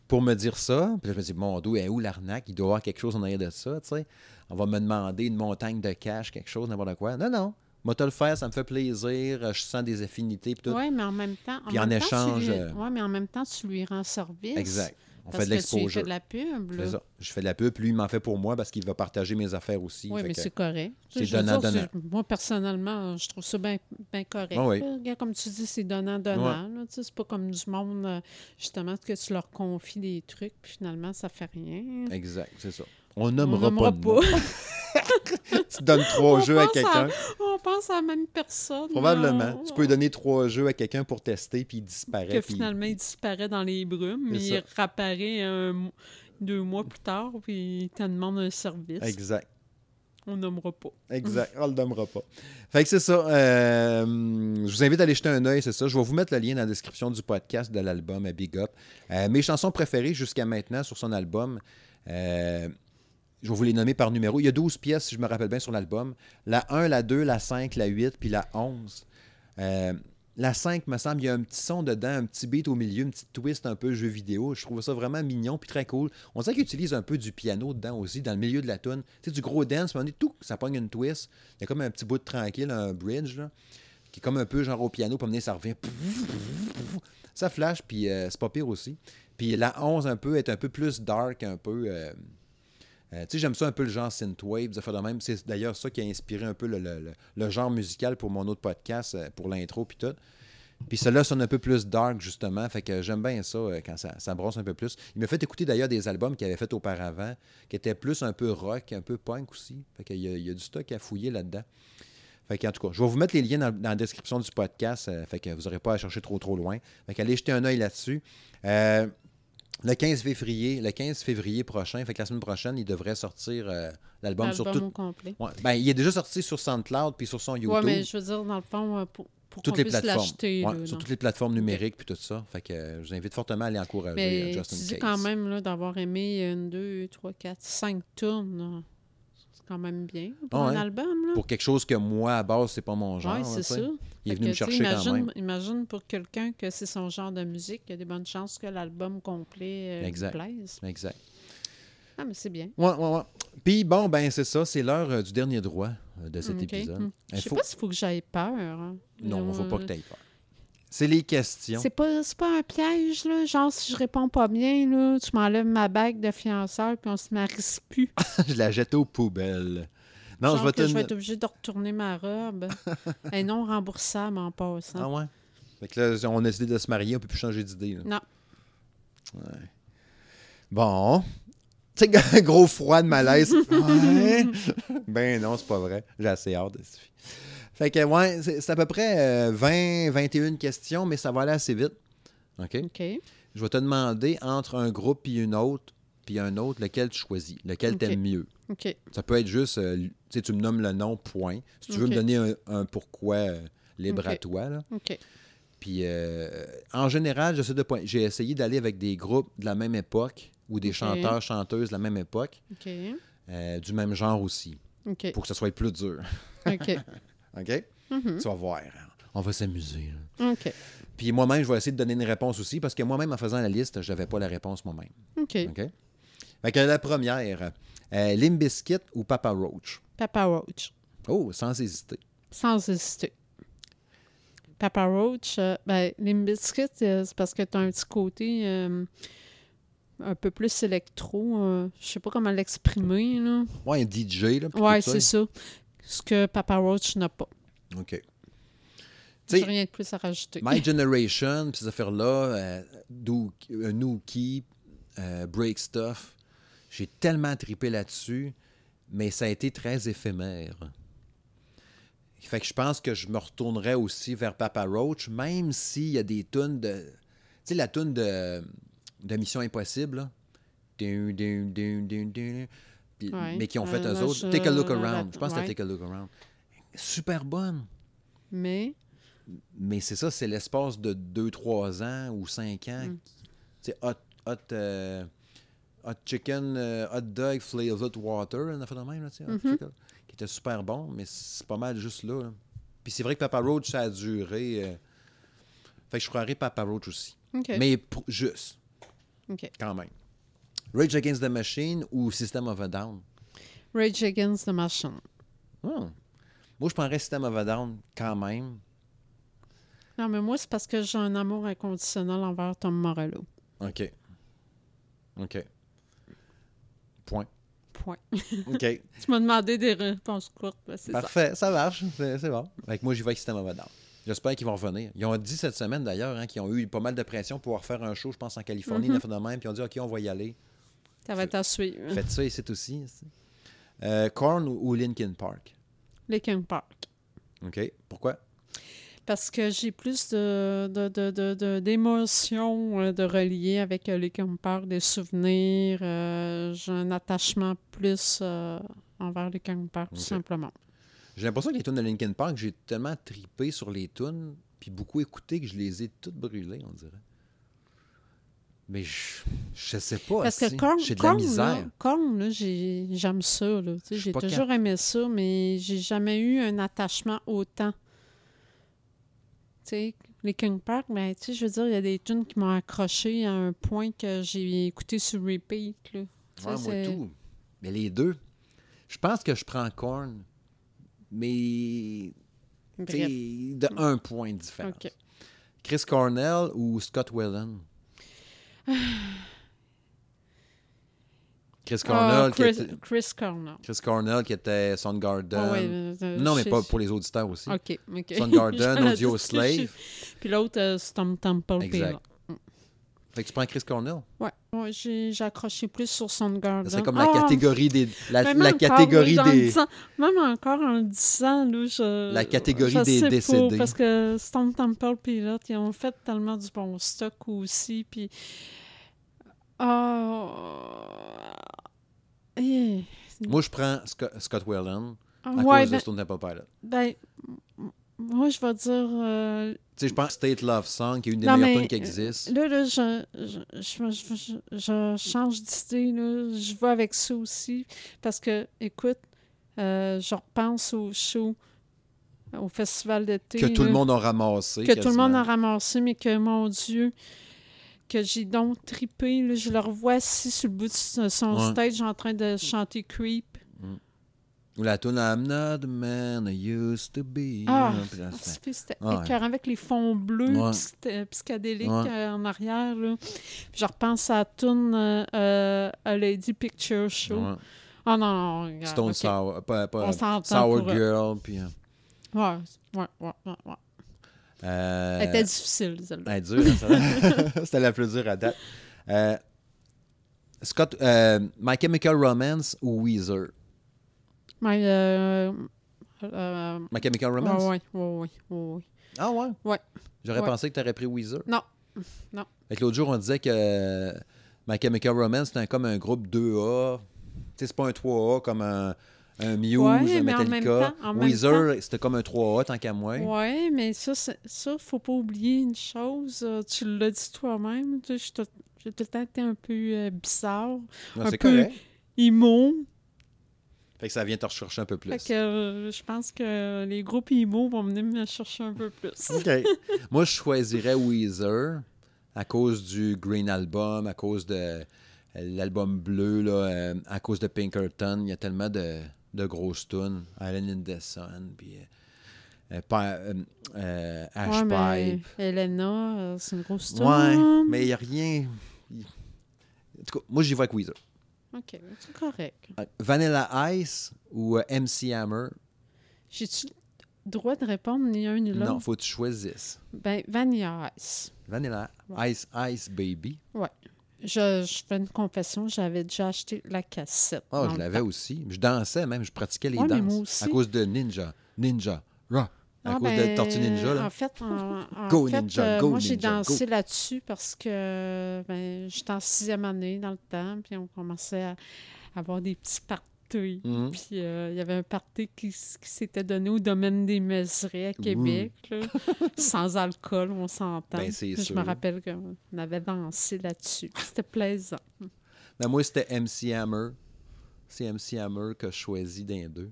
pour me dire ça. Puis là, je me dis Mon dos, est où l'arnaque? Il doit y avoir quelque chose en arrière de ça, tu sais. On va me demander une montagne de cash, quelque chose, n'importe quoi. Non, non. Moi, te le faire, ça me fait plaisir. Je sens des affinités. Oui, mais en même temps. Puis en échange, lui- euh, ouais, mais en même temps, tu lui rends service. Exact. On parce fait de que tu fais l'exposure. de la pub. Là. C'est ça. Je fais de la pub, puis lui, il m'en fait pour moi parce qu'il va partager mes affaires aussi. Oui, mais c'est correct. c'est Je veux donnant, dire, donnant. c'est- Moi, personnellement, je trouve ça bien correct. Ah oui. Regarde, comme tu dis, c'est donnant-donnant. sais, C'est pas comme du monde, euh, justement, que tu leur confies des trucs, puis finalement, ça fait rien. Exact, c'est ça. On On nommera nommera pas. tu donnes trois On jeux à quelqu'un. On pense à la même personne. Probablement. Tu peux donner trois jeux à quelqu'un pour tester, puis il disparaît. Que puis- finalement, il disparaît dans les brumes, mais il réapparaît un deux mois plus tard, puis il te demande un service. Exact. On nommera pas. Exact. On le nommera pas. Fait que c'est ça. euh, je vous invite à aller jeter un œil, c'est ça. Je vais vous mettre le lien dans la description du podcast de l'album à Big Up. Euh, mes chansons préférées jusqu'à maintenant sur son album. euh, je vais vous les nommer par numéro. Il y a 12 pièces, si je me rappelle bien, sur l'album. La 1, la 2, la 5, la 8, puis la 11. Euh, la 5, me semble, il y a un petit son dedans, un petit beat au milieu, une petite twist un peu jeu vidéo. Je trouve ça vraiment mignon puis très cool. On dirait qu'il utilise un peu du piano dedans aussi, dans le milieu de la tune. Tu sais, du gros dance, mais on est tout, ça pogne une twist. Il y a comme un petit bout de tranquille, un bridge, là, qui est comme un peu genre au piano, puis donné, ça revient. Ça flash, puis euh, c'est pas pire aussi. Puis la 11, un peu, est un peu plus dark, un peu. euh, euh, j'aime ça un peu le genre synthwave, ça fait de même. C'est d'ailleurs ça qui a inspiré un peu le, genre musical pour mon autre podcast, euh, pour l'intro puis tout. Puis celui-là sonne un peu plus dark, justement. Fait que j'aime bien ça euh, quand ça, ça brosse un peu plus. Il m'a fait écouter d'ailleurs des albums qu'il avait fait auparavant, qui étaient plus un peu rock, un peu punk aussi. Fait qu'il y, y a du stock à fouiller là-dedans. Fait qu'en tout cas, je vais vous mettre les liens dans, la description du podcast. euh, fait que vous n'aurez pas à chercher trop trop loin. Fait qu'allez jeter un œil là-dessus. Le 15 février, le 15 février prochain, fait que la semaine prochaine, il devrait sortir euh, l'album sur tout. au complet. Ouais, ben, il est déjà sorti sur SoundCloud puis sur son YouTube. Oui, mais je veux dire, dans le fond, euh, pour, pour toutes qu'on les puisse plateformes. l'acheter. Ouais, là, sur toutes les plateformes numériques puis tout ça. Fait que euh, je vous invite fortement à aller encourager euh, Mais Justin tu dis Case. quand même d'avoir aimé une, deux, trois, quatre, cinq tournes. Quand même bien pour Ah un album. Là. Pour quelque chose que moi, à base, c'est pas mon genre. Oui, c'est ça. Il est venu me que, chercher quand imagine, même. Imagine pour quelqu'un que c'est son genre de musique, il y a des bonnes chances que l'album complet euh, Exact. plaise. Exact. Ah, mais c'est bien. Ouais, ouais, ouais. Puis bon, ben c'est ça, c'est l'heure euh, du dernier droit euh, de cet épisode. Il Je sais faut- pas s'il faut que j'aille peur. hein. Non, on ne Euh, pas que tu peur. C'est les questions. C'est pas, c'est pas un piège, là. Genre, si je réponds pas bien, là, tu m'enlèves ma bague de fiançailles puis on se marie plus. je la jette aux poubelles. Non, Genre je vais que te. je vais être obligée de retourner ma robe. Et non remboursable en passant. Ah ouais? Fait que là, on a décidé de se marier, on peut plus changer d'idée. Non. Ouais. Bon. Tu sais, gros froid de malaise. Ouais. ben non, c'est pas vrai. J'ai assez hâte. Ça. Fait que, ouais, c'est à peu près euh, 20, 21 questions, mais ça va aller assez vite. OK? OK. Je vais te demander entre un groupe et une autre, puis un autre, lequel tu choisis, lequel OK. t'aimes mieux. OK. Ça peut être juste, euh, tu sais, tu me nommes le nom, point. Si tu veux me donner un, un pourquoi euh, libre à toi, là. OK. Puis, euh, en général, j'essaie de j'ai essayé d'aller avec des groupes de la même époque ou des chanteurs, chanteuses de la même époque, euh, du même genre aussi, pour que ce soit plus dur. OK. OK? Mhm. Tu vas voir. On va s'amuser. là. OK. Puis moi-même, je vais essayer de donner une réponse aussi, parce que moi-même, en faisant la liste, je n'avais pas la réponse moi-même. OK. OK? Fait que la première, euh, Limp Bizkit ou Papa Roach? Papa Roach. Oh, sans hésiter. Sans hésiter. Papa Roach, euh, ben, Limp Bizkit, euh, c'est parce que tu as un petit côté euh, un peu plus électro. euh, je sais pas comment l'exprimer. Ouais, un DJ, là. Ouais, c'est ça. Ce que Papa Roach n'a pas. OK. J'ai rien de plus à rajouter. My Generation, puis ces affaires-là, euh, euh, Nookie, euh, Break Stuff, j'ai tellement tripé là-dessus, mais ça a été très éphémère. Fait que je pense que je me retournerais aussi vers Papa Roach, même s'il y a des tunes de. Tu sais, la tune de, de Mission Impossible, là. Dun, dun, dun, dun, dun. Puis- Ouais. mais qui ont fait Euh, eux autres. je- Take a Look la- Around. Je pense que c'était Take a Look Around. Super bonne. Mais, Mais c'est ça, c'est l'espace de 2-3 ans ou 5 ans. Mm. Tu sais, hot, hot, euh, hot chicken, euh, hot dog, flavored water, un affaire de même, là, chicken, qui était super bon, mais c'est pas mal juste là. là. Puis c'est vrai que Papa Roach, ça a duré. euh, Fait que je croirais Papa Roach aussi. Mais juste, quand même. Rage Against the Machine ou System of a Down? Rage Against the Machine. Hmm. Moi, je prendrais System of a Down quand même. Non, mais moi, c'est parce que j'ai un amour inconditionnel envers Tom Morello. OK. OK. Point. Point. OK. tu m'as demandé des réponses courtes. ben, c'est ça. Parfait, ça, marche. C'est bon. Fait que moi, j'y vais avec System of a Down. J'espère qu'ils vont revenir. Ils ont dit cette semaine, d'ailleurs, hein, qu'ils ont eu pas mal de pression pour pouvoir faire un show, je pense, en Californie, une affaire de même, puis ils ont dit, OK, on va y aller. Ça va à suivre. Faites ça ici aussi. ici. Euh, Korn ou, ou Linkin Park? Linkin Park. OK. Pourquoi? Parce que j'ai plus de, de, de, de- de- d'émotions euh, de relier avec euh, Linkin Park, des souvenirs. euh, j'ai un attachement plus euh, envers Linkin Park, tout simplement. J'ai l'impression que les tunes de Linkin Park, j'ai tellement tripé sur les tunes, puis beaucoup écouté que je les ai toutes brûlées, on dirait. Mais je, je sais pas. Parce que. Korn, J'ai de la Korn, misère. J'aime ça. là. J'ai toujours aimé ça, mais j'ai jamais eu un attachement autant. Les King Park, ben, je veux dire, il y a des tunes qui m'ont accroché à un point que j'ai écouté sur repeat. Là. Ouais, moi, tout. Mais les deux. Je pense que je prends Korn, mais de un point. OK. Chris Cornell ou Scott Whelan? Chris Ah, Cornell, qui Chris, était, Chris Cornell. Chris Cornell qui était Soundgarden. Euh, euh, non, mais pas pour les auditeurs aussi. OK, OK. Soundgarden, Audio Slave. Puis l'autre, c'est Tom Temple. Exact. Fait que tu prends Chris Cornell? Ouais, ouais j'ai accroché plus sur Soundgarden. Serait comme la Ah, catégorie des. La, Même la encore, catégorie des. disant- même encore en le disant, là, je. La catégorie je des sais pas, décédés. parce que Stone Temple puis ils ont fait tellement du bon stock aussi. Puis. Ah. eh, Moi, je prends Scott, Scott Whelan à ouais, cause ben, de Stone Temple Pilot. ben, moi, je vais dire. euh, Tu sais, je pense State Love Song, qui est une des Non, meilleures tunes qui existent. Là, là, je, je, je, change d'idée. là. Je vais avec ça aussi. Parce que, écoute, euh, je repense au show, au festival d'été. que tout le monde a ramassé. Que tout le monde a ramassé, mais que, mon Dieu, que j'ai donc tripé. là. je le revois assis sur le bout de son son Ouais. stage en train de chanter Creep. Ou la tune I'm not the man I used to be. Ah, C'était Ouais. écœurant avec les fonds bleus Ouais. psy- psychédéliques Ouais. euh, en arrière. Là. Puis je repense à la tourne euh, euh, A Lady Picture Show. ouais. Oh non, non, regarde, Stone ok. Sour, pas, pas- s'entend Sour pour, euh, Girl, puis... euh, Ouais, ouais, ouais, ouais, ouais. euh, Elle était difficile, celle-là. elle est dure, hein. C'était la plus dure à date. Euh, Scott, euh, My Chemical Romance ou Weezer? Mais, euh, euh, My Chemical Romance? ouais, ouais, ouais, ouais, ouais. Ah ouais? Ouais. J'aurais Ouais. pensé que tu aurais pris Weezer. Non, non. Fait l'autre jour, on disait que euh, My Chemical Romance, c'était comme un groupe 2A. Tu sais, c'est pas un 3A comme un, un Muse, Ouais, un Metallica. temps- Weezer, c'était comme un 3A tant qu'à moi. Ouais, mais ça, ça, faut pas oublier une chose. euh, Tu l'as dit toi-même. J'ai tout le temps été un peu euh, bizarre, Non, un peu- correct. emo. Fait que ça vient te rechercher un peu plus. Fait que euh, je pense que les groupes emo vont venir me chercher un peu plus. OK. Moi, je choisirais Weezer à cause du Green Album, à cause de euh, l'album bleu, là, euh, à cause de Pinkerton. Il y a tellement de, de grosses tunes. The Sun, puis euh, Ouais, Pipe. Elena, c'est une grosse Ouais, tune. mais il n'y a rien. En tout cas, moi, j'y vais avec Weezer. OK, c'est correct. Euh, Vanilla Ice ou euh, MC Hammer? J'ai-tu le droit de répondre ni un ni l'autre? Non, faut que tu choisisses. Ben, Vanilla Ice. Vanilla Ouais. Ice Ice Baby. Je, je fais une confession, j'avais déjà acheté la cassette. Ah, dans je l'avais temps. aussi. Je dansais même, je pratiquais les Ouais, danses. À cause de Ninja. Ninja. Ra. À Ah, cause ben, de Tortue Ninja, là. En fait, en, en Go fait, Ninja, euh, go moi, j'ai dansé là-dessus parce que ben, j'étais en sixième année dans le temps, puis on commençait à avoir des petits parties. Mhm. Puis euh, il y avait un party qui, s'était donné au domaine des Méserets à Québec, là, sans alcool, on s'entend. Ben, Je me rappelle qu'on avait dansé là-dessus. C'était plaisant. Ben, moi, c'était MC Hammer. C'est MC Hammer que je choisis d'un deux.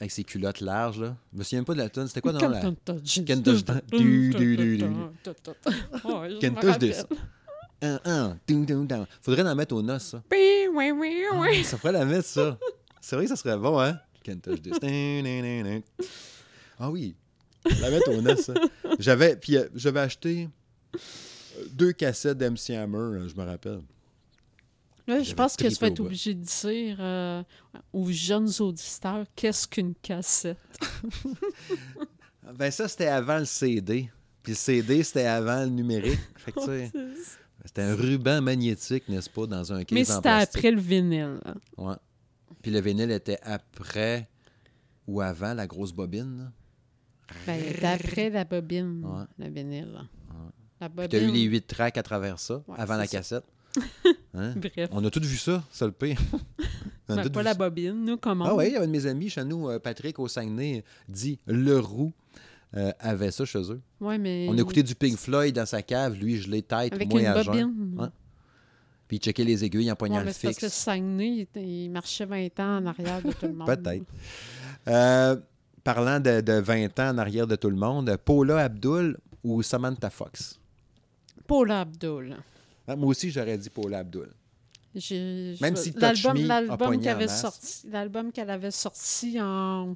Avec ses culottes larges, là. Je me souviens même pas de la tune. C'était quoi dans la. Me Kentucky this. Faudrait en mettre aux noces, ça. Oui, oui, oui, oui. Ah, ça ferait la mettre, ça. C'est vrai que ça serait bon, hein? Touch this. Ah oui. La mettre aux noces, ça. J'avais, puis euh, j'avais acheté euh, deux cassettes d'MC Hammer, euh, je me rappelle. Là, je pense que tu vas au être obligé de dire euh, aux jeunes auditeurs qu'est-ce qu'une cassette? Ben ça, c'était avant le CD. Puis le CD, c'était avant le numérique. Fait que, tu sais, c'était un ruban magnétique, n'est-ce pas, dans un case Mais c'était après le vinyle. hein. Ouais. Puis le vinyle était après ou avant la grosse bobine. là. Ben, d'après la bobine, Ouais. le vinyle. La Puis t'as eu bobine. les huit tracks à travers ça, Ouais, avant la ça. cassette. Hein? Bref. On a tous vu ça, ça le pire. On a Ben, pas la ça. bobine, nous, comment? Ah oui, il y a un de mes amis chez nous, euh, Patrick au Saguenay, dit Le Roux euh, avait ça chez eux. Ouais, mais... On écoutait du Pink Floyd dans sa cave, lui, je l'ai tête, Avec moi une à jeun. bobine. Ouais. Puis il checkait les aiguilles en Ouais, poignant mais le c'est parce que fixe. Saguenay, il, il marchait 20 ans en arrière de tout le monde. Peut-être. Euh, parlant de, de 20 ans en arrière de tout le monde, Paula Abdul ou Samantha Fox? Paula Abdul. Ah, moi aussi, j'aurais dit Paula Abdul. Même je- si Touch l'album, qu'elle avait sorti, l'album qu'elle avait sorti en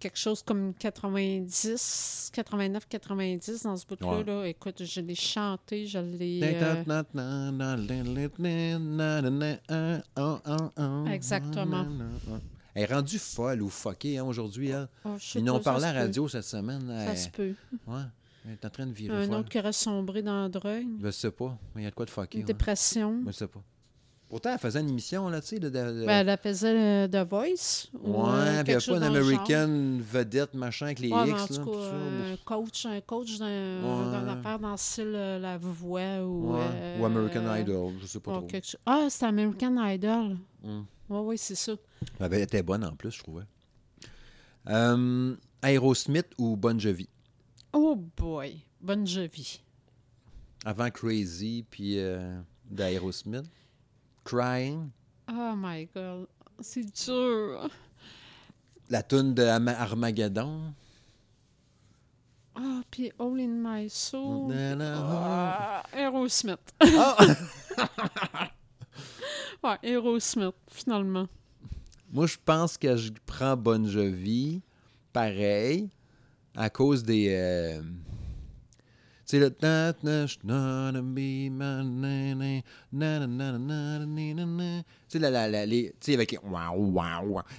quelque chose comme 90, 89, 90 dans ce bout-là, Ouais. là, écoute, je l'ai chanté, je l'ai. euh, Exactement. Elle est rendue folle ou fuckée hein, aujourd'hui. Elle. oh, je Ils n'ont parlé à la radio cette semaine. Ça se peut. ouais, elle est en train de virer Un folle. autre qui aurait sombré dans la drogue, Je sais pas. Il y a de quoi de fucké. une dépression. Je sais pas. Pourtant, elle faisait une émission, là, tu sais. de- Ben, elle faisait euh, The Voice. ou, euh, Ouais, puis il n'y a pas une. American vedette, machin, avec les Ouais, X. en là, tout ça. un coach, un coach d'un Ouais. affaire dans le style euh, La Voix ou... Ouais, euh, Ou American Idol, je sais pas trop. quelque. Ah, c'est American Idol. Hum. Oui, oui, c'est ça. Ben, Elle était bonne en plus, je trouvais. Euh, Aerosmith ou Bon Jovi? Oh boy, bonne Jovi. Avant Crazy, puis euh, d'Aerosmith. Crying. Oh my God, c'est dur. La tune de Armageddon. Ah, puis All in My Soul. Ah, Aerosmith. Ah! Ouais, Aerosmith, finalement. Moi, je pense que je prends Bon Jovi, pareil, à cause des. euh, Tu sais, le. Tu sais, la- la- les- avec. Tu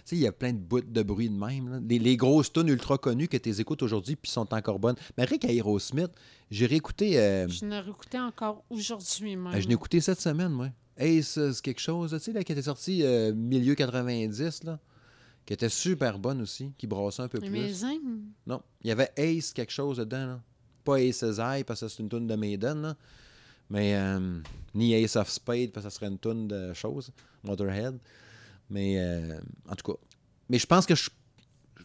sais, il y a plein de bouts de bruit de même. là. Les, les grosses tunes ultra connues que tu écoutes aujourd'hui puis sont encore bonnes. Mais Rick Aerosmith, j'ai réécouté. euh, Je l'ai réécouté encore aujourd'hui même. euh, je l'ai écouté cette semaine, moi. Ace, euh, c'est quelque chose, tu sais, là, qui était sorti euh, milieu 90, là, qui était super bonne aussi, qui brassait un peu plus. Non, il y avait Ace quelque chose dedans, là. Pas Ace's Eye, parce que c'est une tune de Maiden, là. Mais, euh, ni Ace of Spade, parce que ça serait une tune de chose, Motorhead. Mais euh, en tout cas. Mais je pense que je,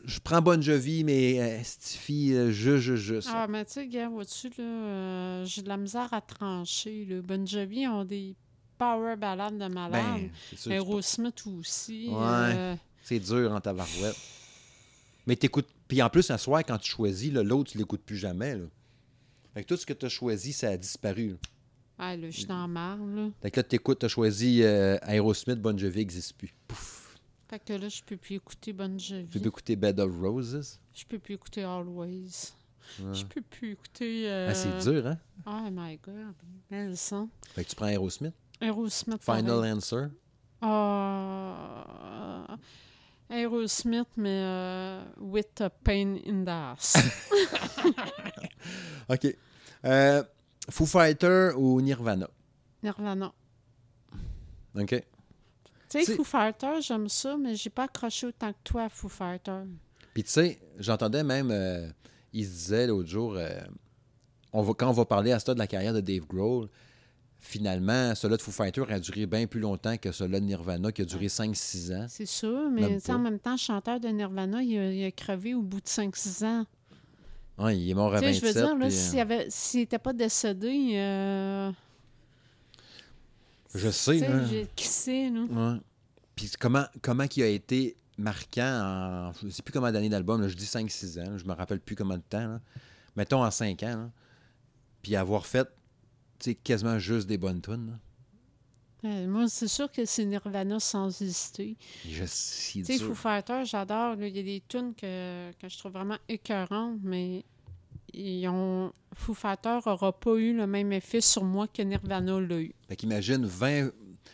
je prends Bon Jovi, mais euh, Stiffy, je, je, je. ça. Ah, mais tu sais, gars, vois-tu, là, euh, j'ai de la misère à trancher. Là. Bon Jovi ont des power ballades de malade. Ben, Aerosmith aussi. Ouais. C'est dur en tabarouette. Mais t'écoutes. Puis en plus, un soir, quand tu choisis, l'autre, tu l'écoutes plus jamais. Là. Fait que tout ce que tu as choisi, ça a disparu. là. ah, là, je suis dans marre, là. Fait que là, t'écoutes, t'as choisi euh, Aerosmith, Bon Jovi n'existe plus. Pouf. Fait que là, je peux plus écouter Bon Tu Jovi. peux écouter Bed of Roses? Je peux plus écouter Always. Ouais. Je peux plus écouter... euh, Ah, c'est dur, hein? Oh my God. Quel son. Fait que tu prends Aerosmith? Aerosmith. Final pareil. answer? Ah, Aerosmith, mais euh, with a pain in the ass. OK. Euh, Foo Fighter ou Nirvana? Nirvana. OK. Tu sais, Foo Fighters, j'aime ça, mais j'ai pas accroché autant que toi à Foo Fighters. Puis tu sais, j'entendais même, euh, il se disait l'autre jour, euh, on va, quand on va parler à ça de la carrière de Dave Grohl, finalement, celui de Foo Fighter a duré bien plus longtemps que celui de Nirvana, qui a duré 5-6 ans. C'est sûr, mais Même en même temps, le chanteur de Nirvana, il a, il a crevé au bout de 5-6 ans. Ouais, il est mort à Tu sais, je 27. veux dire, là, puis, euh, s'il avait- s'il n'était pas décédé, euh, Je sais, j'ai- qui sait? Ouais. Puis comment, comment il a été marquant en. Je ne sais plus combien d'années d'album, je dis 5-6 ans, là, je me rappelle plus combien de temps. là. Mettons en 5 ans. Puis avoir fait quasiment juste des bonnes tunes. là. Euh, moi, c'est sûr que c'est Nirvana sans hésiter. Tu sais, Foo Fighters, j'adore. Il y a des tunes que, que je trouve vraiment écœurantes, mais ils ont... Foo Fighters n'aura pas eu le même effet sur moi que Nirvana l'a eu. Fait qu'imagine 20.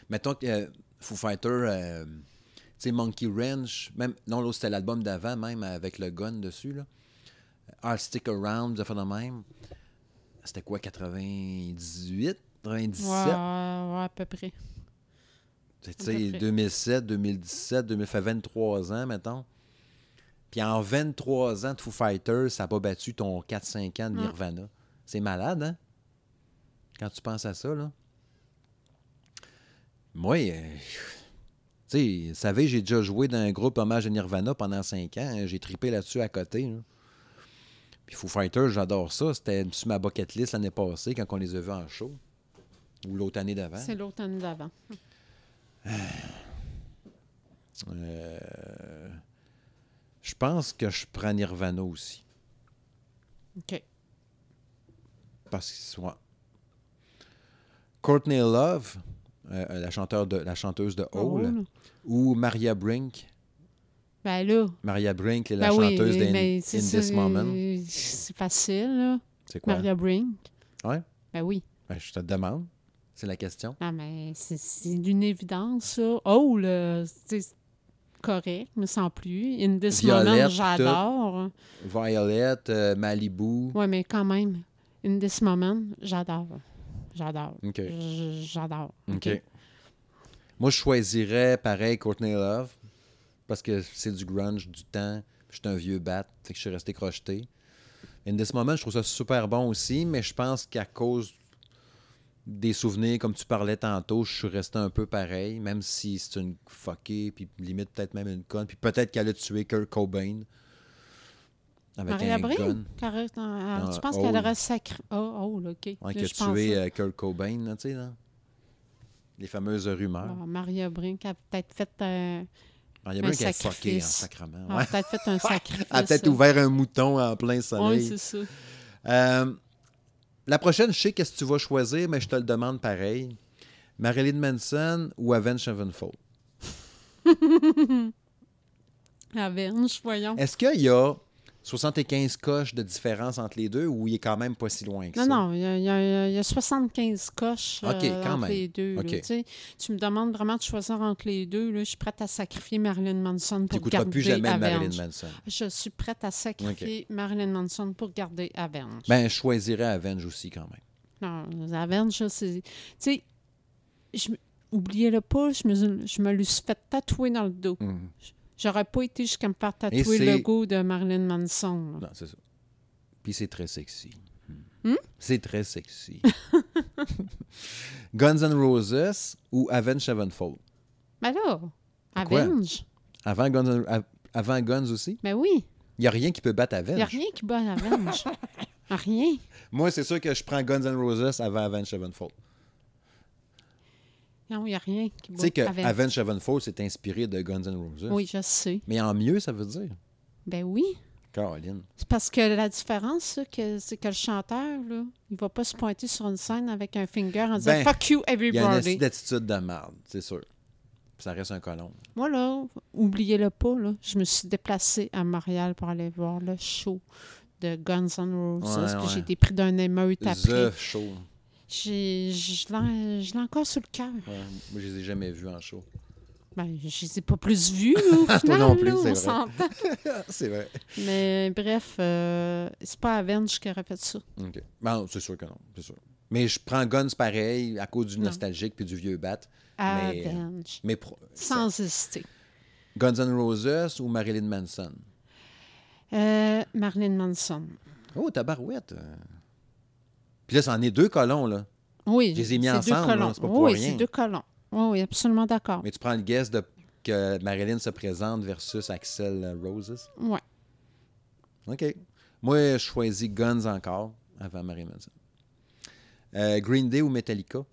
Mettons que euh, Foo Fighter, euh, tu sais, Monkey Ranch, même. Non, là, c'était l'album d'avant, même avec le gun dessus, là. I'll Stick Around, ça fait de même. C'était quoi, 98, 97? Ouais, à peu près. Tu sais, près. 2007, 2017, 2000, fait 23 ans, mettons. Puis en 23 ans de Foo Fighters, ça n'a pas battu ton 4-5 ans de. Nirvana. C'est malade, hein? Quand tu penses à ça, là. Moi, euh, tu sais, vous savez, j'ai déjà joué dans un groupe hommage à Nirvana pendant 5 ans. hein. J'ai tripé là-dessus à côté. là. Puis Foo Fighters, j'adore ça. C'était sur ma bucket list l'année passée quand on les a vus en show. Ou l'autre année d'avant. C'est l'autre année d'avant. Euh, je pense que je prends Nirvana aussi. OK. Parce que soit. Courtney Love, euh, euh, la, chanteur de, la chanteuse de Hole, Hole. ou Maria Brink. Ben là, Maria Brink, est la ben oui, chanteuse d'In mais In This Moment. C'est facile, là. C'est quoi? Maria Brink. Ouais? Ben oui. Ben, je te demande. C'est la question. Ah, mais c'est- c'est d'une évidence, ça. Oh, là, c'est correct, mais sans plus. In this Violette, moment, j'adore. Violet, euh, Malibu. Ouais, mais quand même, in this moment, j'adore. J'adore. OK. J'adore. OK. Moi, je choisirais pareil Courtney Love parce que c'est du grunge, du temps. Je suis un vieux bat, fait que je suis resté crocheté. In this moment, je trouve ça super bon aussi, mais je pense qu'à cause des souvenirs, comme tu parlais tantôt, je suis resté un peu pareil, même si c'est une fuckée, puis limite peut-être même une conne, puis peut-être qu'elle a tué Kurt Cobain avec un gun. Carré- ah, tu penses oh. qu'elle aurait sacré. Oh, oh, OK. Ouais, qui a tué euh, Kurt Cobain, là, tu sais, là. Les fameuses rumeurs. Ah, Maria Brink a peut-être fait un. Maria un Brink est fuckée en sacrifice. sacrement. a Ouais. peut-être fait un sacrifice. Elle a peut-être là. ouvert un mouton en plein Oui, soleil. c'est ça. Euh, la prochaine, je sais qu'est-ce que tu vas choisir, mais je te le demande pareil. Marilyn Manson ou Avenged Sevenfold? Avenge, voyons. Est-ce qu'il y a 75 coches de différence entre les deux ou il est quand même pas si loin que Non, ça? non, il y, a- il y a- il y a 75 coches euh, quand entre même. les deux. là, tu me demandes vraiment de choisir entre les deux. Là, je suis prête à sacrifier Marilyn Manson pour garder plus jamais Avenge. Marilyn Manson. Je suis prête à sacrifier Marilyn Manson pour garder Avenge. Ben, je choisirais Avenge aussi quand même. Non, Avenge, c'est... Tu sais, je oubliez-le pas, je me, je me le suis fait tatouer dans le dos. Mhm. J'aurais pas été jusqu'à me faire tatouer le logo de Marilyn Manson. là. Non, c'est ça. Puis c'est très sexy. Hmm? C'est très sexy. Guns N' Roses ou Avenged Sevenfold? Ben là? Avenge. Avant Guns, av- avant Guns aussi? Ben oui. Il n'y a rien qui peut battre Il n'y a Avenge. rien qui bat Avenge. rien. Moi, c'est sûr que je prends Guns N' Roses avant Avenge Sevenfold. Non, il n'y a rien qui Tu sais que Avenge. Avenge Sevenfold, c'est inspiré de Guns N' Roses. Oui, je sais. Mais en mieux, ça veut dire. Ben oui. Caroline. C'est parce que la différence, c'est que le chanteur, là, il va pas se pointer sur une scène avec un finger en disant Ben, Fuck you, Il y a une everybody. d'attitude de merde, c'est sûr. Ça reste un colon. Moi, là, oubliez-le pas, là, je me suis déplacée à Montréal pour aller voir le show de Guns N' Roses. Ouais, puis ouais. j'ai été pris d'un émeute après. The show. J'ai- Je l'ai encore sur le cœur. Ouais, moi, je les ai jamais vus en show. Ben, je les ai pas plus vus, au final, non plus, là, c'est on vrai. s'entend. c'est vrai. Mais bref, euh, c'est pas Avenge qui aurait fait ça. OK. Non, c'est sûr que non. C'est sûr. Mais je prends Guns pareil à cause du Non. nostalgique puis du vieux bat. Mais, euh, Avenge. Mais pro- Sans hésiter. Guns N' Roses ou Marilyn Manson? Euh, Marilyn Manson. Oh, tabarouette. Puis là, c'en est deux colons, là. Oui. Je les ai mis c'est deux ensemble, c'est pas pour oui, rien. c'est deux colons. Oui, oui, absolument d'accord. Mais tu prends le guess de que Marilyn se présente versus Axel Roses? Ouais. OK. Moi, je choisis Guns encore avant Marilyn Manson. Euh, Green Day ou Metallica?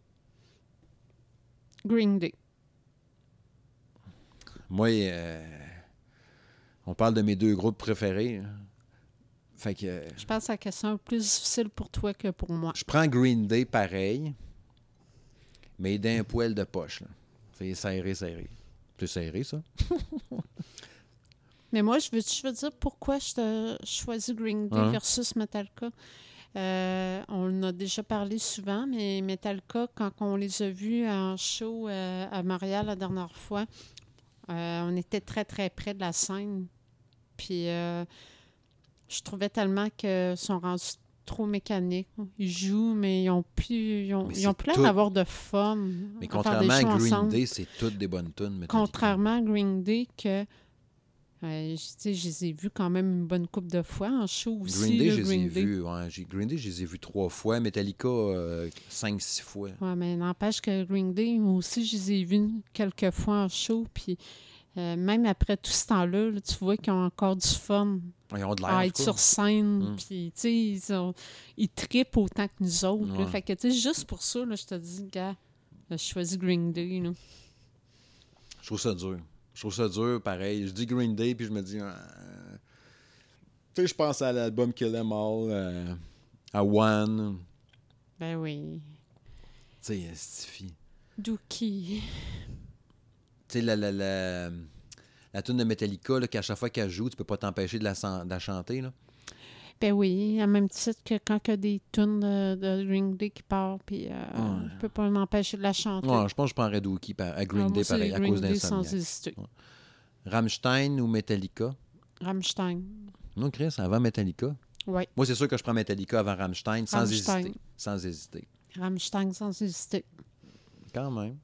Green Day. Moi, euh, on parle de mes deux groupes préférés. Fait que euh, Je pense que la question est plus difficile pour toi que pour moi. je prends Green Day pareil, mais d'un poil de poche. C'est serré, serré. C'est serré, ça? Mais moi, je veux, je veux dire pourquoi je te je choisis Green Day versus Metallica. Euh, on en a déjà parlé souvent, mais Metallica, quand on les a vus en show euh, à Montréal la dernière fois, euh, on était très, très près de la scène. Puis je trouvais tellement qu'ils sont rendus trop mécaniques. Ils jouent, mais ils ont plus, ils ont, ils ont c'est plus l'air tout- d'avoir de fun. Mais contrairement à Green ensemble. Day, c'est toutes des bonnes tunes. Contrairement à Green Day, que euh, je- les ai vus quand même une bonne couple de fois en show aussi. Green Day, là, je les ai vus. ouais, Green Day, je les ai vus trois fois. Metallica, euh, cinq, six fois. Ouais, mais n'empêche que Green Day, moi aussi, je les ai vus quelques fois en show. Puis euh, même après tout ce temps-là, là, tu vois qu'ils ont encore du fun Ils ont de l'air. à être sur scène. Mm. Puis, tu sais, ils, ont- ils trippent autant que nous autres. Ouais. Fait que, tu sais, juste pour ça, là, je te dis, gars, je choisis Green Day. là. Je trouve ça dur. Je trouve ça dur, pareil. Je dis Green Day, puis je me dis. euh, Tu sais, je pense à l'album Kill Em All, euh, à One. Ben oui. Tu sais, Stiffy. Dookie. Sais, la, la, la, la tune de Metallica, qu'à chaque fois qu'elle joue, tu peux pas t'empêcher de la, san- de la chanter. Là. Ben oui, à même titre que quand il y a des tunes de, de Green Day qui partent, puis euh, Ouais. je peux pas m'empêcher de la chanter. Ouais, je pense que je prendrais Dookie par- à Green Ah, Day, pareil, à cause d'insomniac. hésiter. Rammstein ou Metallica? Rammstein. Non, Chris, avant Metallica. Oui, Moi, c'est sûr que je prends Metallica avant Rammstein, sans Rammstein. hésiter. Sans hésiter. Rammstein sans hésiter. Quand même.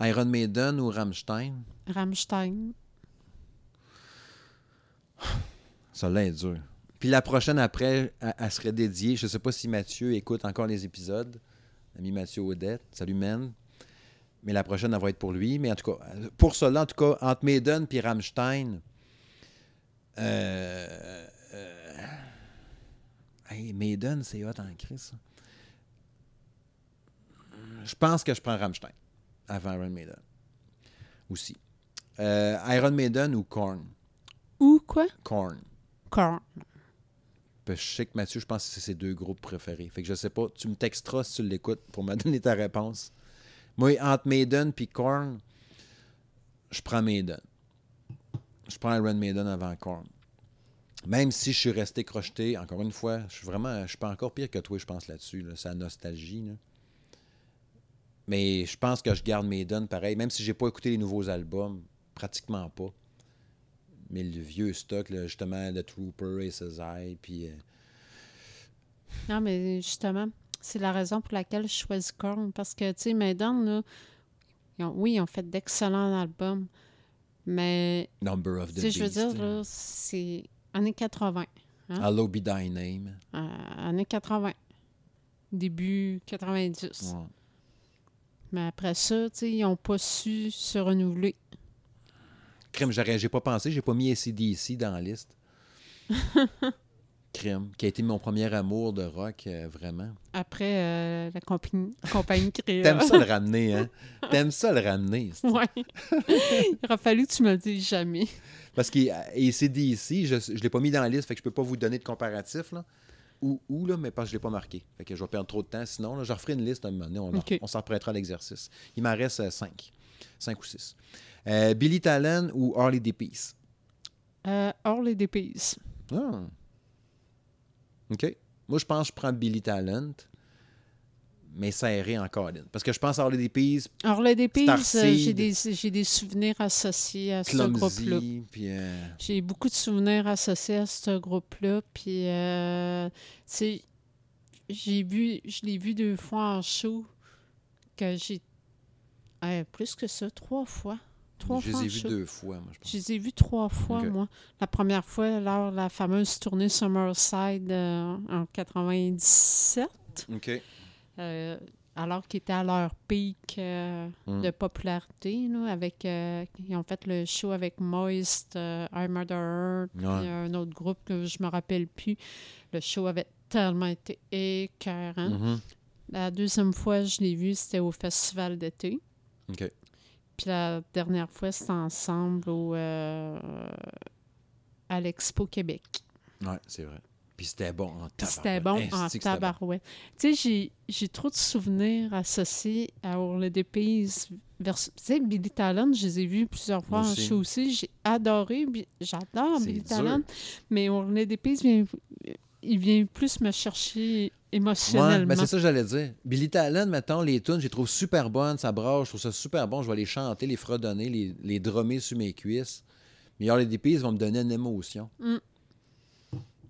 Iron Maiden ou Rammstein? Rammstein. Ça là est dur. Puis la prochaine après, elle, elle serait dédiée. Je sais pas si Mathieu écoute encore les épisodes. Ami Mathieu Audette. Salut, man. Mais la prochaine, elle va être pour lui. Mais en tout cas, pour cela, en tout cas, entre Maiden et Rammstein, euh, euh, hey, Maiden, c'est hot en crise. ça. Je pense que je prends Rammstein avant Iron Maiden. Aussi. Euh, Iron Maiden ou Korn? Ou quoi? Korn. Korn. Je sais que Mathieu, je pense que c'est ses deux groupes préférés. Fait que je sais pas, tu me texteras si tu l'écoutes pour me donner ta réponse. Moi, entre Maiden et Korn, je prends Maiden. Je prends Iron Maiden avant Korn. Même si je suis resté crocheté, encore une fois, je suis vraiment, je suis pas encore pire que toi, je pense là-dessus. Là, c'est la nostalgie. là. Mais je pense que je garde Maiden pareil, même si j'ai pas écouté les nouveaux albums, pratiquement pas. Mais le vieux stock, là, justement, The Trooper, SSI, puis. euh, Non, mais justement, c'est la raison pour laquelle je choisis Korn. Parce que, tu sais, Maiden, là, ils ont- oui, ils ont fait d'excellents albums. Mais, Number of the sais, je veux Beast. dire, là, c'est années 80. hein? Hello Be Thy Name. Euh, années 80. Début 90. Ouais. Mais après ça, ils n'ont pas su se renouveler. Crème, j'aurais- j'ai pas pensé, j'ai pas mis ACDC dans la liste. Crème, qui a été mon premier amour de rock, euh, vraiment. Après euh, la compagnie, compagnie créole. T'aimes ça le ramener, hein? T'aimes ça le ramener. Ouais. Il aurait fallu que tu me le dises jamais. Parce que ACDC, je ne l'ai pas mis dans la liste, fait que je peux pas vous donner de comparatif, là. Ou, ou, là, mais parce que je l'ai pas marqué. Fait que je vais perdre trop de temps. Sinon, là, je referai une liste à un moment donné. On, s'en prêtera à l'exercice. Il m'en reste euh, cinq. Cinq ou six. Euh, Billy Talon ou Harley D. Peace? Euh, hors les dépices. Ah. OK. Moi, je pense que je prends Billy Talent, mais serré en colline. Parce que je pense à Harley D. Peace, Hors les dépices, euh, j'ai des, j'ai des souvenirs associés à ce groupe-là. Euh, J'ai beaucoup de souvenirs associés à ce groupe-là. Puis, euh, j'ai vu, je l'ai vu deux fois en show, que j'ai. euh, plus que ça, trois fois. Trois je fois. les ai vus deux fois, moi, je pense. Je les ai vus trois fois, moi. La première fois, lors de la fameuse tournée Summerside en 97, OK. Euh, alors qu'ils étaient à leur pic euh, Mm. de popularité, là, avec, euh, ils ont fait le show avec Moist, I Murder Earth, puis Ouais. un autre groupe que je me rappelle plus. Le show avait tellement été écœurant. Mhm. La deuxième fois, je l'ai vu, c'était au festival d'été. OK. Puis la dernière fois, c'était ensemble au, à l'Expo Québec. Ouais, c'est vrai. Puis c'était bon en Puis C'était bon tabarouette. en tabarouette. Tu sais, j'ai- trop de souvenirs associés à Orle des Pays. Tu sais, Billy Talon, je les ai vus plusieurs fois en aussi. show aussi. J'ai adoré. J'adore Billy dur. Talon. Mais Orle des Pays, vient, il vient plus me chercher Ouais, émotionnellement. mais c'est ça que j'allais dire. Billy Talon, mettons, les tunes, je les trouve super bonnes, ça brasse, je trouve ça super bon. Je vais les chanter, les fredonner, les, les drummer sur mes cuisses. Mais les DPs vont me donner une émotion. Mm.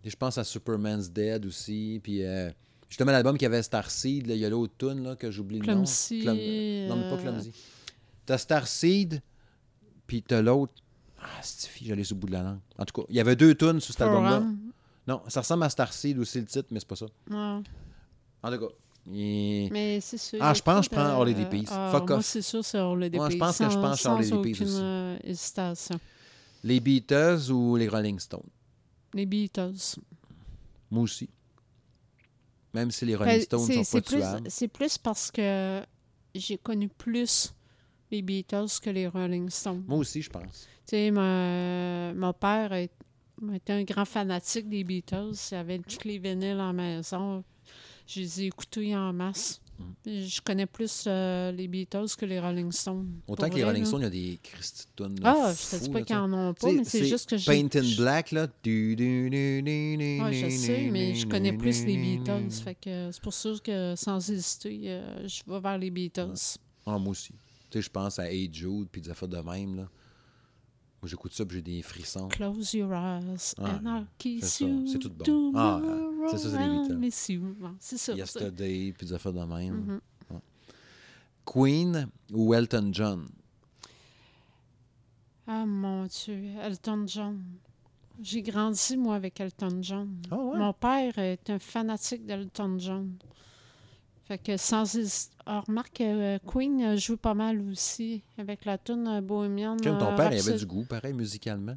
Et je pense à Superman's Dead aussi. Puis euh, justement, l'album qui avait Starseed, là, il y a l'autre tune là, que j'oublie le nom. Clumsy, Clum- Non, mais pas euh, Clumsy. T'as Starseed, puis t'as l'autre. Ah, Stiffy, j'allais sur le bout de la langue. En tout cas, il y avait deux tunes sur cet album-là. Non, ça ressemble à Starseed aussi, le titre, mais c'est pas ça. Ouais. En tout cas, Mais c'est sûr. Ah, je pense que je prends de- Harley Davidson. Ah, Fuck moi, off. c'est sûr, c'est Harley Moi, je pense que je pense Davidson aucune aussi. euh, hésitation. les Beatles ou les Rolling Stones? Les Beatles. Moi aussi. Même si les Rolling Ben, Stones c'est- sont pas plus. C'est plus parce que j'ai connu plus les Beatles que les Rolling Stones. Moi aussi, je pense. Tu sais, ma- mon père est- était un grand fanatique des Beatles. Il avait tous les vinyles en maison. Je les ai écoutés en masse. Mm. Puis Je connais plus euh, les Beatles que les Rolling Stones. Autant que les Rolling. Stones, il y a des Christy de tunes, là, Ah, je te dis fous, pas qu'ils en ont pas, sais. mais c'est juste que j'ai. Paint in Black, là. Du, du, du, du, du, Ouais, je sais, mais je connais plus les Beatles. du. Fait que c'est pour ça que sans hésiter, euh, je vais vers les Beatles. Ah, moi aussi. Tu sais, je pense à Hey Jude, puis des affaires de même, là. Moi, j'écoute ça, puis j'ai des frissons. Close your eyes Ouais, and I'll kiss you. c'est tout bon. Ah, c'est ça, c'est les Beatles. C'est ça. Yesterday, puis des affaires de même. Mhm. Ouais. Queen ou Elton John? Ah mon Dieu, Elton John. J'ai grandi, moi, avec Elton John. Ah ouais? Mon père est un fanatique d'Elton John. Fait que sans hésiter. Ah, remarque, euh, Queen euh, joue pas mal aussi avec la tune euh, Bohemian. Comme ton père, il avait du goût, pareil, musicalement?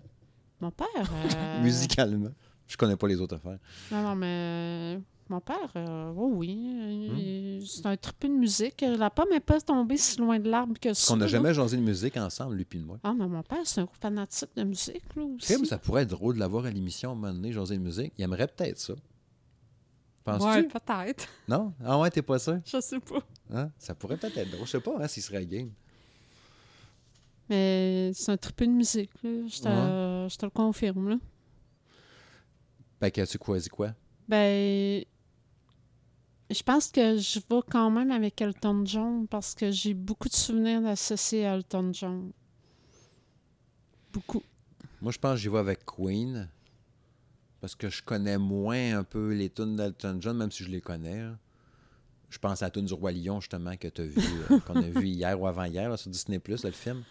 Mon père. euh, Musicalement. Je connais pas les autres affaires. Non, non, mais mon père, euh, oh oui, Hmm. c'est un triple de musique. La pomme n'est pas tombée si loin de l'arbre que ça. On n'a jamais jasé de musique ensemble, lui puis moi. Ah, mais mon père, c'est un fanatique de musique, là aussi. Ça pourrait être drôle de l'avoir à l'émission à un moment donné, jaser de musique. Il aimerait peut-être ça. Penses-tu? Ouais, peut-être. Non? Ah ouais, t'es pas sûr? Je sais pas. Hein? Ça pourrait peut-être être drôle. Je sais pas hein, s'il serait game. Mais c'est un triple de musique, là. Je te, je te le confirme, là. Ben, qu'as-tu choisi quoi? Ben, je pense que je vais quand même avec Elton John parce que j'ai beaucoup de souvenirs associés à Elton John. Beaucoup. Moi, je pense que j'y vais avec Queen. Parce que je connais moins un peu les tunes d'Elton John, même si je les connais. hein. Je pense à la tune du Roi Lion, justement, que tu vu, euh, qu'on a vu hier ou avant-hier sur Disney, là, le film.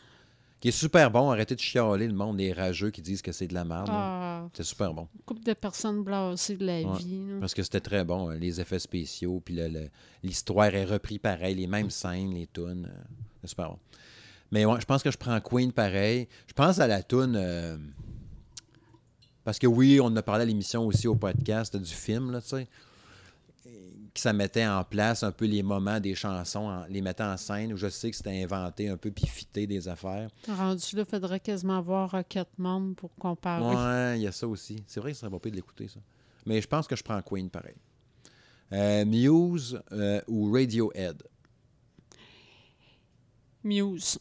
Qui est super bon. Arrêtez de chialer le monde, les rageux qui disent que c'est de la merde. Ah, C'est super bon. couple de personnes blasées de la Ouais. vie. là. Parce que c'était très bon, euh, les effets spéciaux, puis l'histoire est reprise pareil, les mêmes scènes, les tunes. euh, c'est super bon. Mais ouais, je pense que je prends Queen pareil. Je pense à la toune. euh, parce que oui, on en a parlé à l'émission aussi au podcast du film, là, tu sais. Que ça mettait en place un peu les moments des chansons, en- les mettait en scène, où je sais que c'était inventé un peu puis fité des affaires. Rendu là, il faudrait quasiment voir Rocketman pour comparer. Ouais, il y a ça aussi. C'est vrai que ce serait pas pire de l'écouter, ça. Mais je pense que je prends Queen pareil. Euh, Muse euh, ou Radiohead? Muse.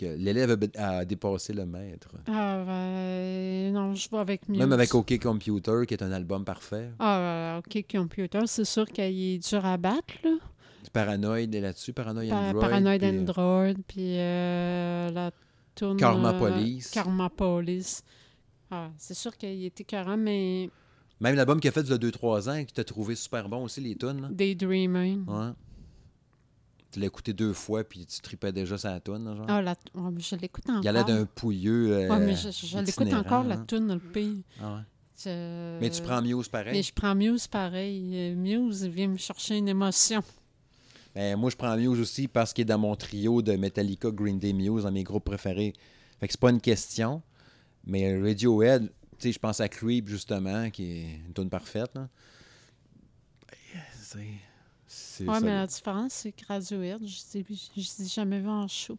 L'élève a, dépassé le maître. Ah, ben, non, je vais avec Muse. Même avec OK Computer, qui est un album parfait. Ah, euh, OK, Computer, c'est sûr qu'il est dur à battre, là. Paranoid est là-dessus, Paranoid Pa- Android. Paranoid puis, euh, Android, puis euh, la tourne... Karma euh, Police. Karma Police. Ah, c'est sûr qu'il était écœurant, mais Même l'album qu'il a fait il y a 2-3 ans, qui t'a trouvé super bon aussi, les tunes. Daydreaming. Ouais. Tu l'as écouté deux fois, puis tu tripais déjà sa tune, là, genre? Ah, la... mais je l'écoute encore. Il y allait d'un pouilleux. euh, mais je, je l'écoute encore, la toune, le pire. Ah ouais. Je- Mais tu prends Muse Mais pareil. je prends Muse pareil. Euh, Muse vient me chercher une émotion. Ben, moi, je prends Muse aussi parce qu'il est dans mon trio de Metallica, Green Day, Muse, dans mes groupes préférés. Fait que c'est pas une question. Mais Radiohead, tu sais, je pense à Creep, justement, qui est une tune parfaite. là. Ben, c'est- ça, mais la différence, c'est que Radiohead, je ne ai jamais vu en show.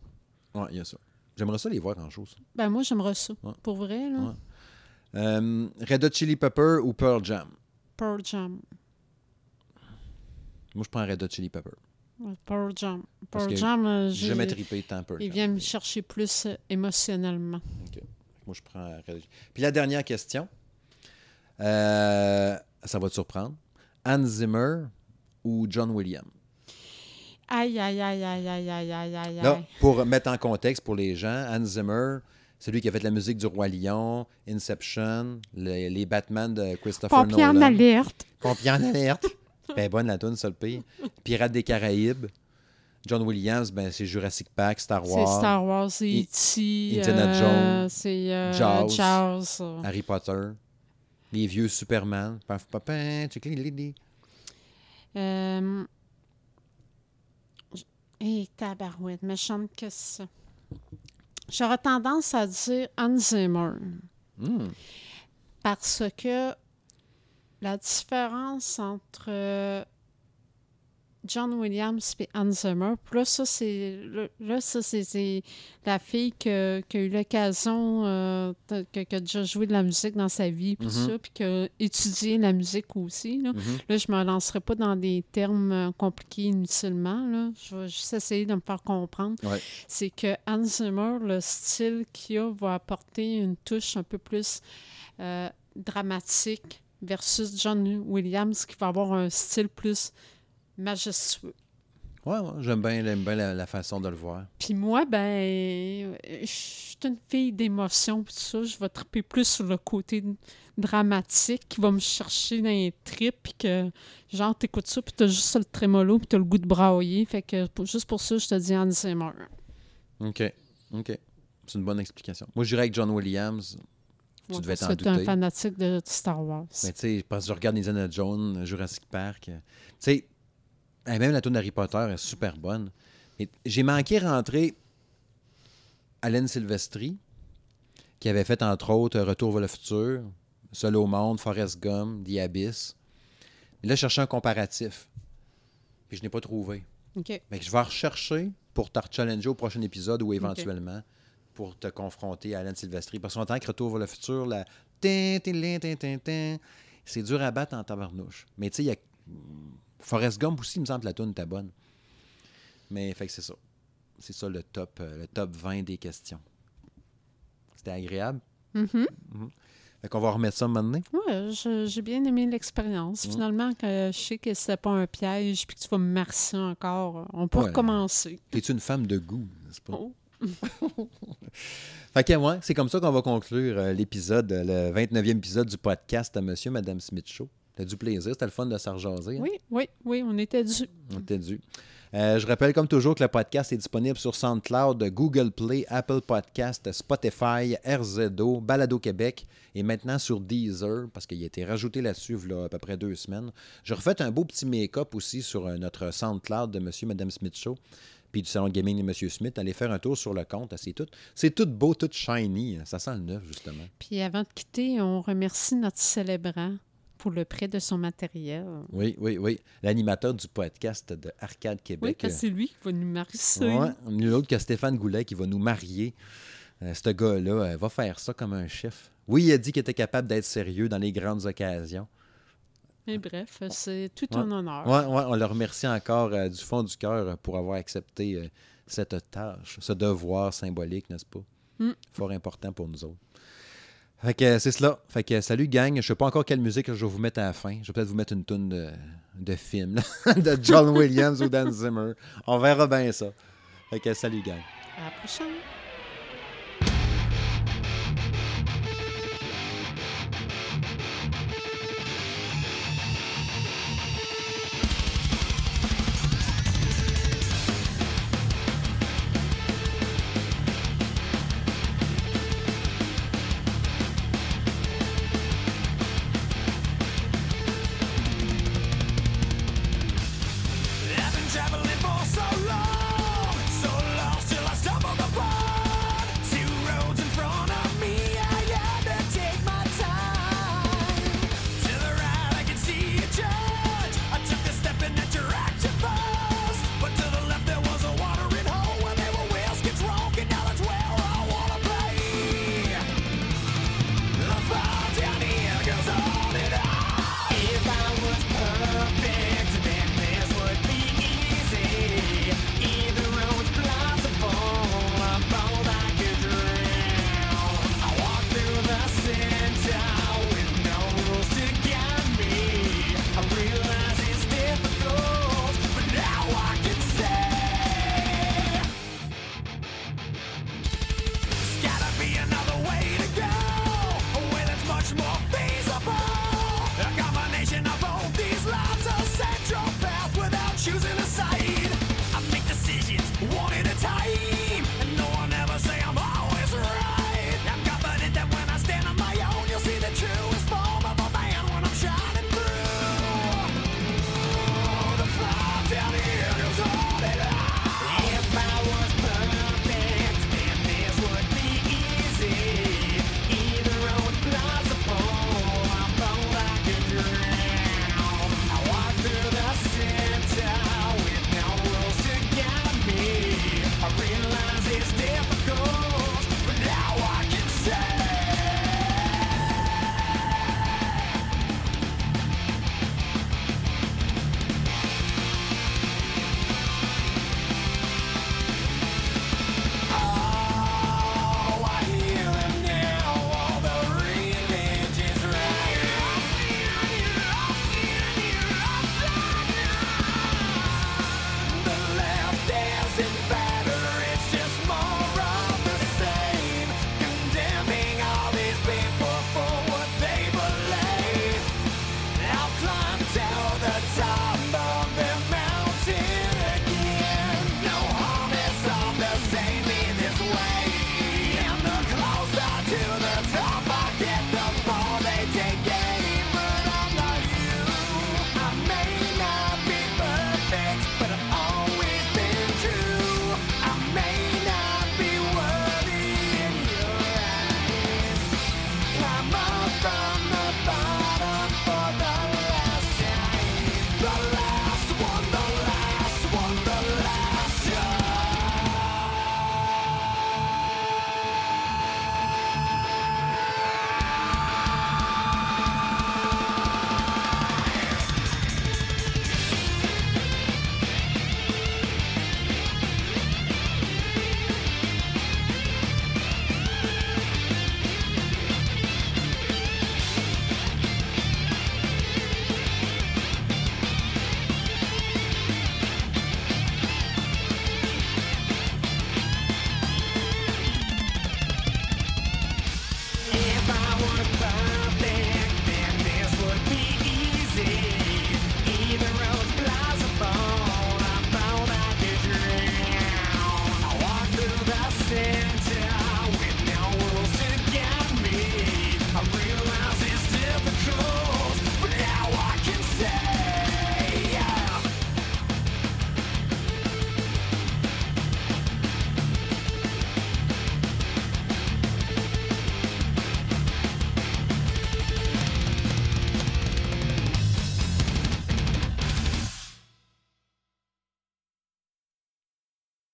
Ouais, il y a ça. J'aimerais ça les voir en chose. Ben moi, j'aimerais ça. Ouais. Pour vrai, là. Ouais. Euh, Red Hot Chili Pepper ou Pearl Jam? Pearl Jam. Moi, je prends Red Hot Chili Pepper. Ouais, Pearl Jam. Pearl Jam, euh, J'ai jamais trippé tant Pearl il Jam. vient me chercher plus euh, émotionnellement. Moi, je prends Red Hot. Puis la dernière question, euh, ça va te surprendre. Hans Zimmer ou John Williams? Aïe, aïe, aïe, aïe, aïe, aïe, aïe, aïe, Là, pour mettre en contexte pour les gens, Hans Zimmer, c'est lui qui a fait la musique du Roi Lion, Inception, le- les Batman de Christopher Pompier en Nolan. alerte. Pompier en alerte. ben bonne la tune, ça le pire. Pirates des Caraïbes. John Williams, ben c'est Jurassic Park, Star C'est Wars, Star Wars, c'est E.T. Indiana euh, Jones, C'est euh, Jaws. Euh. Harry Potter, les vieux Superman, paf papin, Euh... Hé, tabarouette, méchante que ça. J'aurais tendance à dire Zimmer. Hmm. Parce que la différence entre euh, John Williams et Hans Zimmer, puis là, ça, c'est là, ça, c'est- la fille qui a eu l'occasion, euh, qui a déjà joué de la musique dans sa vie, puis Mhm. ça, puis qui a étudié la musique aussi. Là, Mhm. Là, je me lancerai pas dans des termes euh, compliqués inutilement. Là. Je vais juste essayer de me faire comprendre. Ouais. C'est que Hans Zimmer, le style qu'il a, va apporter une touche un peu plus euh, dramatique versus John Williams qui va avoir un style plus majestueux. Ouais, ouais, j'aime bien, j'aime bien la, la façon de le voir. Puis moi, ben, je suis une fille d'émotion, tout ça. Je vais triper plus sur le côté dramatique qui va me chercher dans les tripes, puis que, genre, t'écoutes ça, puis t'as juste le trémolo, puis t'as le goût de brailler. Fait que, pour- juste pour ça, je te dis Hans Zimmer. OK. OK. C'est une bonne explication. Moi, je dirais avec John Williams. Tu Ouais, devais t'en t'es un douter. fanatique de Star Wars. Mais tu sais, parce que je regarde Indiana Jones, Jurassic Park. Tu sais, eh, même la tune d'Harry Potter est super bonne. Mais J'ai manqué rentrer Alan Silvestri, qui avait fait entre autres Retour vers le futur, Seul au monde, Forrest Gump, The Abyss. Mais là, je cherchais un comparatif. Puis je n'ai pas trouvé. Que je vais rechercher pour te challenger au prochain épisode ou éventuellement pour te confronter à Alan Silvestri. Parce qu'en tant que Retour vers le futur, la c'est dur à battre en tabarnouche. Mais tu sais, il y a Forrest Gump aussi, il me semble que la tune était bonne. Mais fait que c'est ça. C'est ça le top, euh, le top 20 des questions. C'était agréable. Mhm. Fait qu'on va remettre ça maintenant. Je- j'ai bien aimé l'expérience. Mm. Finalement, que je sais que c'était pas un piège, puis que tu vas me marcher encore, on peut Ouais. recommencer. T'es-tu une femme de goût, n'est-ce pas? Oh. Fait que ouais, c'est comme ça qu'on va conclure euh, l'épisode, euh, le 29e épisode du podcast à Monsieur Madame Smith Show. T'as du plaisir, c'était le fun de rejaser, hein? Oui, oui, oui, on était dû. On était dû. Euh, je rappelle comme toujours que le podcast est disponible sur SoundCloud, Google Play, Apple Podcast, Spotify, RZO, Balado Québec et maintenant sur Deezer parce qu'il a été rajouté là-dessus il y a à peu près deux semaines. Je refais un beau petit make-up aussi sur euh, notre SoundCloud de Monsieur Madame Smith Show puis du salon de gaming de M. Smith. Allez faire un tour sur le compte. C'est tout, c'est tout beau, tout shiny. Ça sent le neuf, justement. Puis avant de quitter, on remercie notre célébrant pour le prêt de son matériel. Oui, oui, oui. L'animateur du podcast de Arcade Oui, Québec. parce que c'est lui qui va nous marier. Ouais, nul autre que Stéphane Goulet qui va nous marier. Euh, ce gars-là euh, va faire ça comme un chef. Oui, il a dit qu'il était capable d'être sérieux dans les grandes occasions. Mais bref, c'est tout Ouais. un honneur. Ouais, ouais, on le remercie encore euh, du fond du cœur pour avoir accepté euh, cette tâche, ce devoir symbolique, n'est-ce pas? Mm. Fort important pour nous autres. Fait que c'est cela. Fait que salut gang. Je sais pas encore quelle musique je vais vous mettre à la fin. Je vais peut-être vous mettre une tune de, de film, de John Williams ou Dan Zimmer. On verra bien ça. Fait que salut gang. À la prochaine.